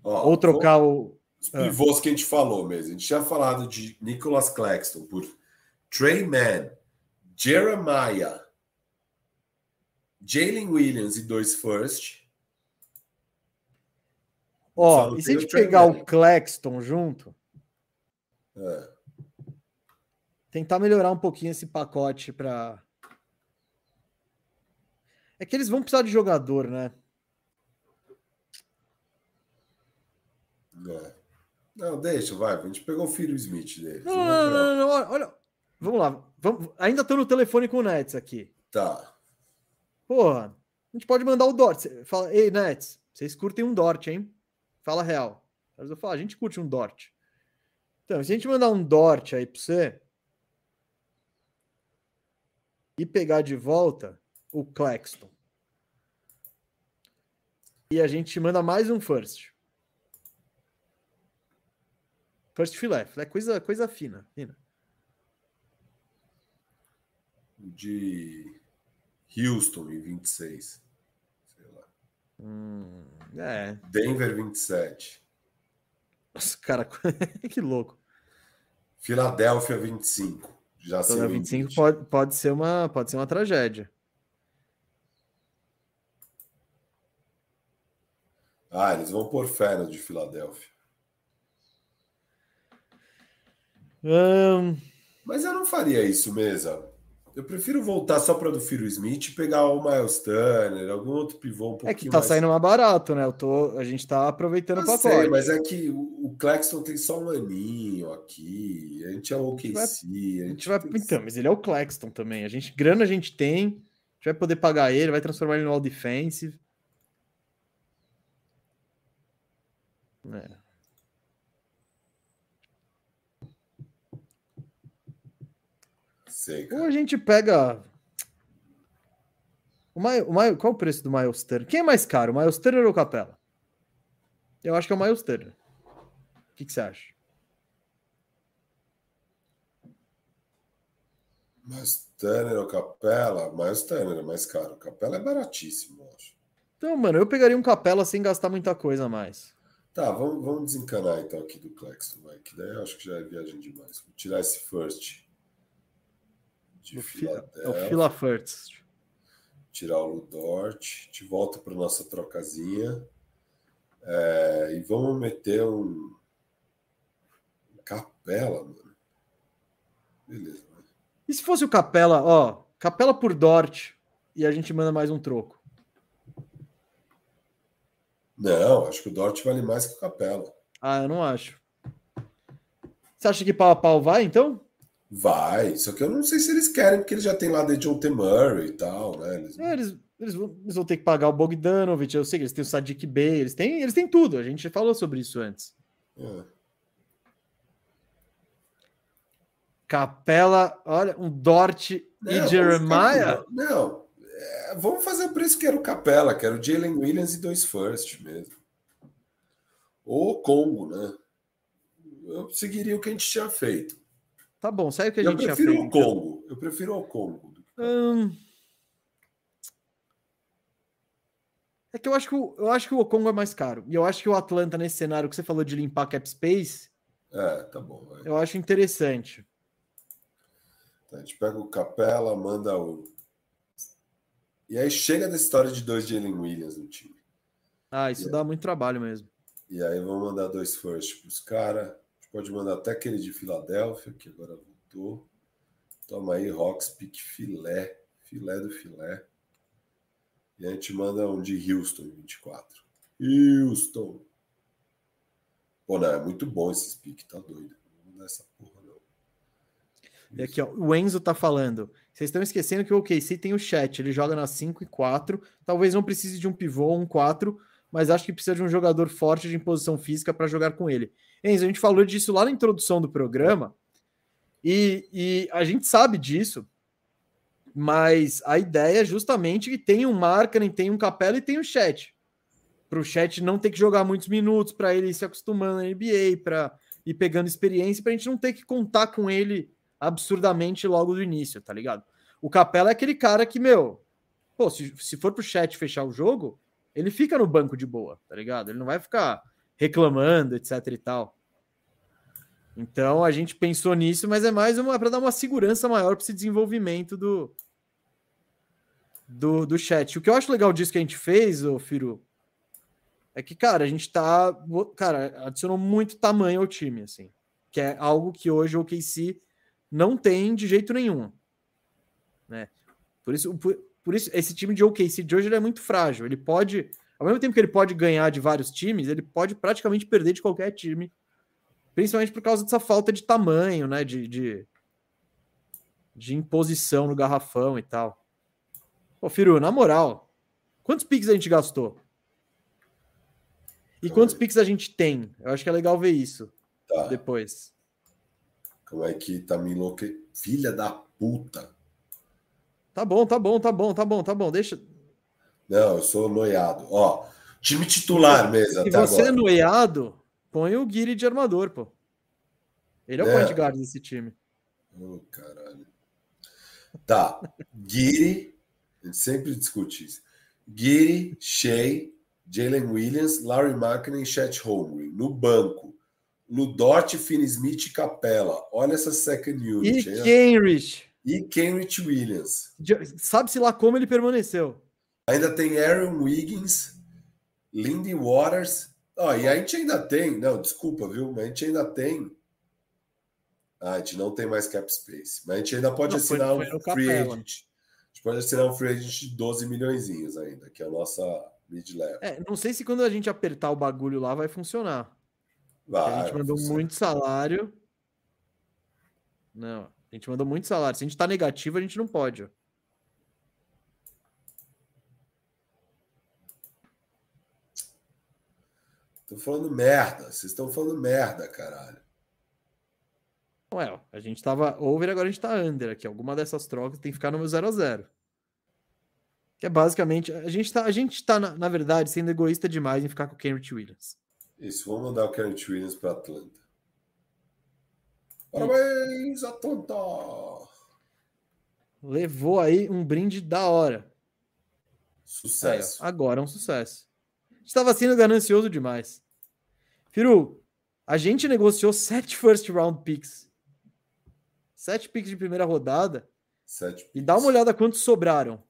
Ó, Ou trocar o. Os pivôs ah. que a gente falou mesmo. A gente tinha falado de Nicholas Claxton por Trey Mann, Jeremiah, Jalen Williams e dois first. Ó, e se a gente pegar o Claxton junto? É. Tentar melhorar um pouquinho esse pacote para. É que eles vão precisar de jogador, né? É. Não, deixa, vai. A gente pegou o filho Smith dele. Não, não, não, não, olha. Vamos lá. Vamos... Ainda estou no telefone com o Nets aqui. Tá. Porra, a gente pode mandar o Dort. Fala, ei, Nets, vocês curtem um Dort, hein? Fala real. Eu falo, a gente curte um Dort. Então, se a gente mandar um Dort aí para você e pegar de volta o Claxton e a gente manda mais um first. First filé, filé coisa, coisa fina, fina. De Houston em 26. Sei lá. Hum, é. Denver 27. Nossa, cara, [LAUGHS] que louco. Filadélfia 25. Já Filadélfia 25 pode, pode, ser uma, pode ser uma tragédia. Ah, eles vão por fé no de Filadélfia. Um... Mas eu não faria isso mesmo. Eu prefiro voltar só para do Firo Smith e pegar o Miles Turner, algum outro pivô um pouquinho É que tá mais... saindo mais barato, né? Eu tô, a gente tá aproveitando o pacote. Sei, mas é que o, o Claxton tem só um aninho aqui. A gente é o OKC. A gente, a gente vai... Tem... Então, mas ele é o Claxton também. A gente, grana a gente tem, a gente vai poder pagar ele, vai transformar ele no All Defensive. É. Sei, Ou a gente pega. O Maio, o Maio, qual o preço do Miles Turner? Quem é mais caro, o Miles Turner ou o Capela? Eu acho que é o Miles Turner. O que, que você acha? Miles Turner ou Capela? Miles Turner é mais caro. Capela é baratíssimo, eu acho. Então, mano, eu pegaria um Capela sem gastar muita coisa a mais. Tá, vamos, vamos desencanar então aqui do Clexton, vai, que daí eu acho que já é viagem demais. Vou tirar esse first de Filadélfia. É o Fila First. Tirar o Ludort. De volta para nossa trocazinha. É, e vamos meter um. Capela, mano. Beleza. Mano. E se fosse o Capela, ó, Capela por Dort e a gente manda mais um troco? Não, acho que o Dort vale mais que o Capela. Ah, eu não acho. Você acha que pau a pau vai, então? Vai, só que eu não sei se eles querem, porque eles já tem lá de John T. Murray e tal, né? Eles... É, eles, eles, vão, eles, vão, ter que pagar o Bogdanovich, eu sei que eles têm o Sadiq Bey, eles têm, eles têm tudo, a gente falou sobre isso antes. É. Capela, olha, um Dort não, e Jeremiah. Não, é, vamos fazer por isso que era o Capela, que era o Jalen Williams e dois first mesmo. Ou Congo, né? Eu seguiria o que a gente tinha feito. Tá bom, sabe o que a gente? Eu prefiro o então? Congo. Eu prefiro o Congo. Hum... É que eu acho que, o, eu acho que o Congo é mais caro. E eu acho que o Atlanta, nesse cenário que você falou de limpar cap space. É, tá bom. Vai. Eu acho interessante. Tá, a gente pega o Capela, manda o. E aí chega da história de dois Jalen Williams no time. Ah, isso e dá aí... muito trabalho mesmo. E aí vamos mandar dois first pros caras. Pode mandar até aquele de Filadélfia, que agora voltou. Toma aí, Rocks, pique filé. Filé do filé. E a gente manda um de Houston em 24. Houston. Pô, não, é muito bom esses piques, tá doido. Não vou essa porra, não. E aqui, ó, o Enzo tá falando. Vocês estão esquecendo que o OKC tem o chat, ele joga na 5 e 4. Talvez não precise de um pivô um 4, mas acho que precisa de um jogador forte de imposição física para jogar com ele. Enzo, a gente falou disso lá na introdução do programa, e, e a gente sabe disso, mas a ideia é justamente que tem um Markkinen, tem um Capela e tem o um chat. Para o chat não ter que jogar muitos minutos, para ele ir se acostumando na NBA, para ir pegando experiência, para a gente não ter que contar com ele absurdamente logo do início, tá ligado? O Capela é aquele cara que, meu, pô, se, se for pro chat fechar o jogo, ele fica no banco de boa, tá ligado? Ele não vai ficar reclamando, etc e tal. Então a gente pensou nisso, mas é mais uma para dar uma segurança maior para esse desenvolvimento do, do, do chat. O que eu acho legal disso que a gente fez, ô Firu, é que, cara, a gente tá. Cara, adicionou muito tamanho ao time, assim. Que é algo que hoje o OKC não tem de jeito nenhum. Né? Por isso, por, por isso esse time de OKC de hoje é muito frágil. Ele pode. Ao mesmo tempo que ele pode ganhar de vários times, ele pode praticamente perder de qualquer time. Principalmente por causa dessa falta de tamanho, né? De, de, de imposição no garrafão e tal. Ô, Firu, na moral, quantos piques a gente gastou? E quantos piques a gente tem? Eu acho que é legal ver isso tá. depois. Como é que tá me enlouque... Filha da puta. Tá bom, tá bom, tá bom, tá bom, tá bom. Deixa. Não, eu sou noiado. Ó, time titular mesmo. Se você agora. é noiado, põe o Guiri de armador, pô. Ele é, é. o point guard desse time. Ô, oh, caralho. Tá. Guiri a gente sempre discute isso. Giri, Shea, Jalen Williams, Larry Markkinen e Chet Holmgren. No banco, Ludort, Finn Smith e Capella. Olha essa second unit. E Kenrich. E Kenrich Williams. Sabe-se lá como ele permaneceu. Ainda tem Aaron Wiggins, Lindy Waters. Oh, e a gente ainda tem. Não, desculpa, viu? Mas a gente ainda tem. Ah, a gente não tem mais cap space. Mas a gente ainda pode não, assinar foi, foi um free agent gente pode assinar um free agent de 12 milhões ainda, que é a nossa mid-level. É, não sei se quando a gente apertar o bagulho lá vai funcionar. Vai, a gente mandou muito salário. Não, a gente mandou muito salário. Se a gente tá negativo, a gente não pode. Ó. Tô falando merda. Vocês estão falando merda, caralho. Ué, a gente tava over, agora a gente tá under aqui. Alguma dessas trocas tem que ficar no meu 0 a 0 Que é basicamente. A gente tá, a gente tá na, na verdade, sendo egoísta demais em ficar com o Kenrich Williams. Isso, vamos mandar o Kenrich Williams para Atlanta. Parabéns, Atlanta! Levou aí um brinde da hora. Sucesso. Aí, agora é um sucesso. Estava sendo ganancioso demais. Firu, a gente negociou sete first round picks Sete picks de primeira rodada. Sete e dá uma olhada quantos sobraram.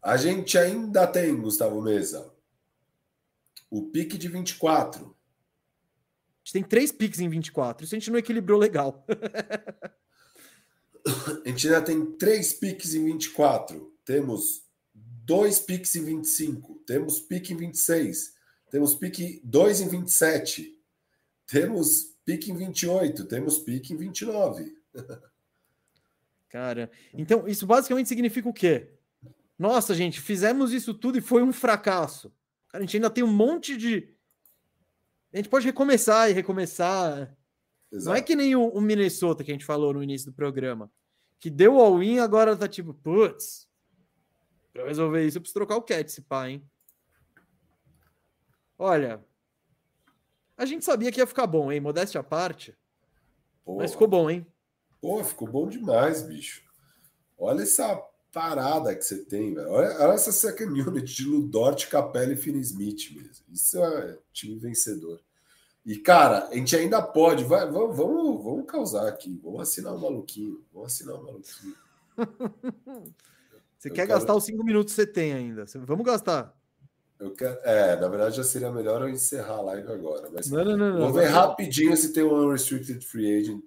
A gente ainda tem, Gustavo Mesa, o pique de 24. A gente tem três piques em 24. Isso a gente não equilibrou legal. [LAUGHS] a gente ainda tem três piques em 24. Temos dois piques em 25. Temos pique em 26. Temos pique dois em 27. Temos pique em 28. Temos pique em 29. [LAUGHS] Cara, então isso basicamente significa o quê? Nossa, gente, fizemos isso tudo e foi um fracasso. Cara, a gente ainda tem um monte de. A gente pode recomeçar e recomeçar. Exato. Não é que nem o, o, Minnesota que a gente falou no início do programa, que deu all-in agora tá tipo, putz, pra resolver isso eu preciso trocar o cat, se pá, hein? Olha, a gente sabia que ia ficar bom, hein? Modéstia à parte. Mas ficou bom, hein? Pô, ficou bom demais, bicho. Olha essa parada que você tem, velho. Olha, olha essa second unit de Ludort, Capella e Finney Smith mesmo. Isso é time vencedor. E, cara, a gente ainda pode. Vai, vamos, vamos, vamos causar aqui. Vamos assinar um maluquinho. Vamos assinar um maluquinho. [LAUGHS] você eu quer quero... gastar os cinco minutos que você tem ainda. Vamos gastar. Eu quero... É, na verdade já seria melhor eu encerrar a live agora. Mas não, não, não, vamos ver rapidinho se tem um unrestricted free agent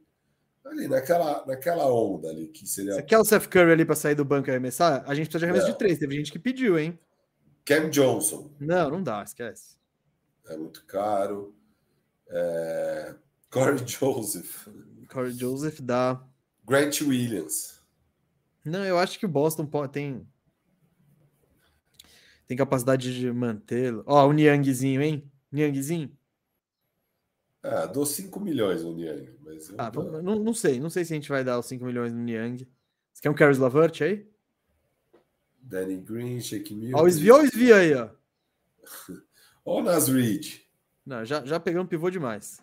Ali, naquela, naquela onda ali, que seria. Você quer o Seth Curry ali para sair do banco e arremessar? A gente precisa de arremesso de três. Teve gente que pediu, hein? Cam Johnson. Não, não dá, esquece. É muito caro. É... Corey Joseph. Corey Joseph dá. Grant Williams. Não, eu acho que o Boston tem tem capacidade de mantê-lo. Ó, o Niangzinho, hein? Niangzinho. Ah, dou 5 milhões no Niang. Mas ah, não, não sei, não sei se a gente vai dar os 5 milhões no Niang. Você quer um Caris Lavert aí? Danny Green, Shake Milton. Ó, o Svi, ó, o Svi aí, ó. [LAUGHS] ó o Nas Reed. Não, já, já pegamos pivô demais.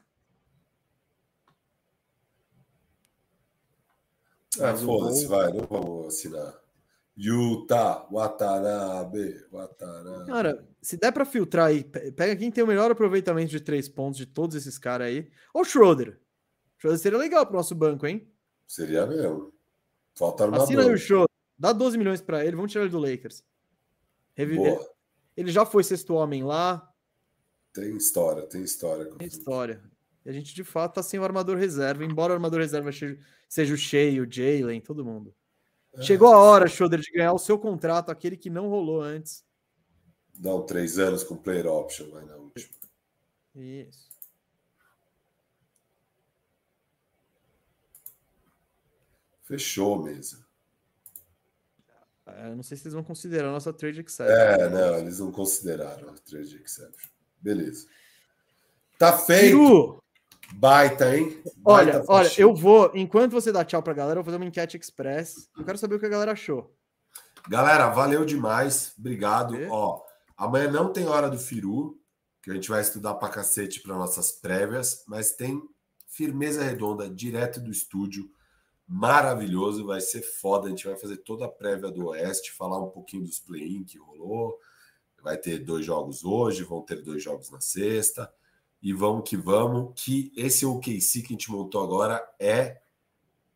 Ah, foda-se, vai, não vamos assinar. Utah, Watanabe, Watanabe. Cara, se der para filtrar aí, pega quem tem o melhor aproveitamento de três pontos de todos esses caras aí. Ou Schroeder. Schroeder seria legal pro nosso banco, hein? Seria mesmo. Falta uma Assina aí o Schroeder. Dá 12 milhões para ele, vamos tirar ele do Lakers. Reviver. Boa. Ele já foi sexto homem lá. Tem história, tem história. Tem história. E a gente, de fato, tá sem o armador reserva, embora o armador reserva seja o Shea, o Jalen, todo mundo. É. Chegou a hora, Schroeder, de ganhar o seu contrato, aquele que não rolou antes. Não, três anos com player option, vai na última. Isso. Fechou mesmo. É, eu não sei se eles vão considerar a nossa trade exception. É, não, eles não consideraram a trade exception. Beleza. Tá feito. Baita, hein? Baita olha, olha, eu vou, enquanto você dá tchau pra galera, eu vou fazer uma enquete express. Eu quero saber o que a galera achou. Galera, valeu demais. Obrigado. Ó, amanhã não tem hora do Firu, que a gente vai estudar pra cacete para nossas prévias, mas tem firmeza redonda direto do estúdio. Maravilhoso, vai ser foda. A gente vai fazer toda a prévia do Oeste, falar um pouquinho dos play-in que rolou. Vai ter dois jogos hoje, vão ter dois jogos na sexta e vamos que vamos, que esse OKC que a gente montou agora é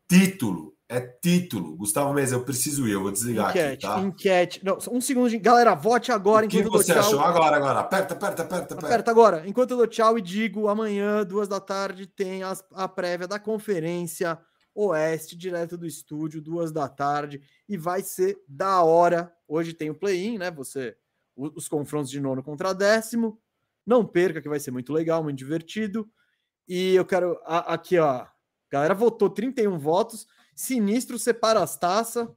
título. É título. Gustavo Mesa, eu preciso ir, eu vou desligar enquete, aqui, tá? Enquete. Não, um segundo, de... galera, vote agora. O que você achou? Agora, agora. Aperta, aperta, aperta, aperta. Aperta agora. Enquanto eu dou tchau e digo, amanhã, duas da tarde, tem as, a prévia da conferência Oeste, direto do estúdio, duas da tarde, e vai ser da hora. Hoje tem o play-in, né? Você, os confrontos de nono contra décimo. Não perca, que vai ser muito legal, muito divertido. E eu quero. A, aqui, ó. A galera votou 31 votos. Sinistro separa as taças.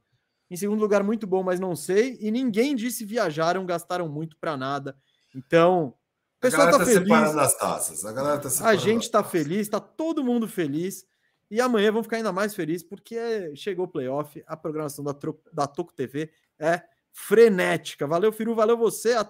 Em segundo lugar, muito bom, mas não sei. E ninguém disse viajaram, gastaram muito para nada. Então, o pessoal tá, tá feliz. as taças. A galera tá A gente tá feliz, tá todo mundo feliz. E amanhã vamos ficar ainda mais felizes porque chegou o playoff. A programação da, da Toco TV é frenética. Valeu, Firu, valeu você.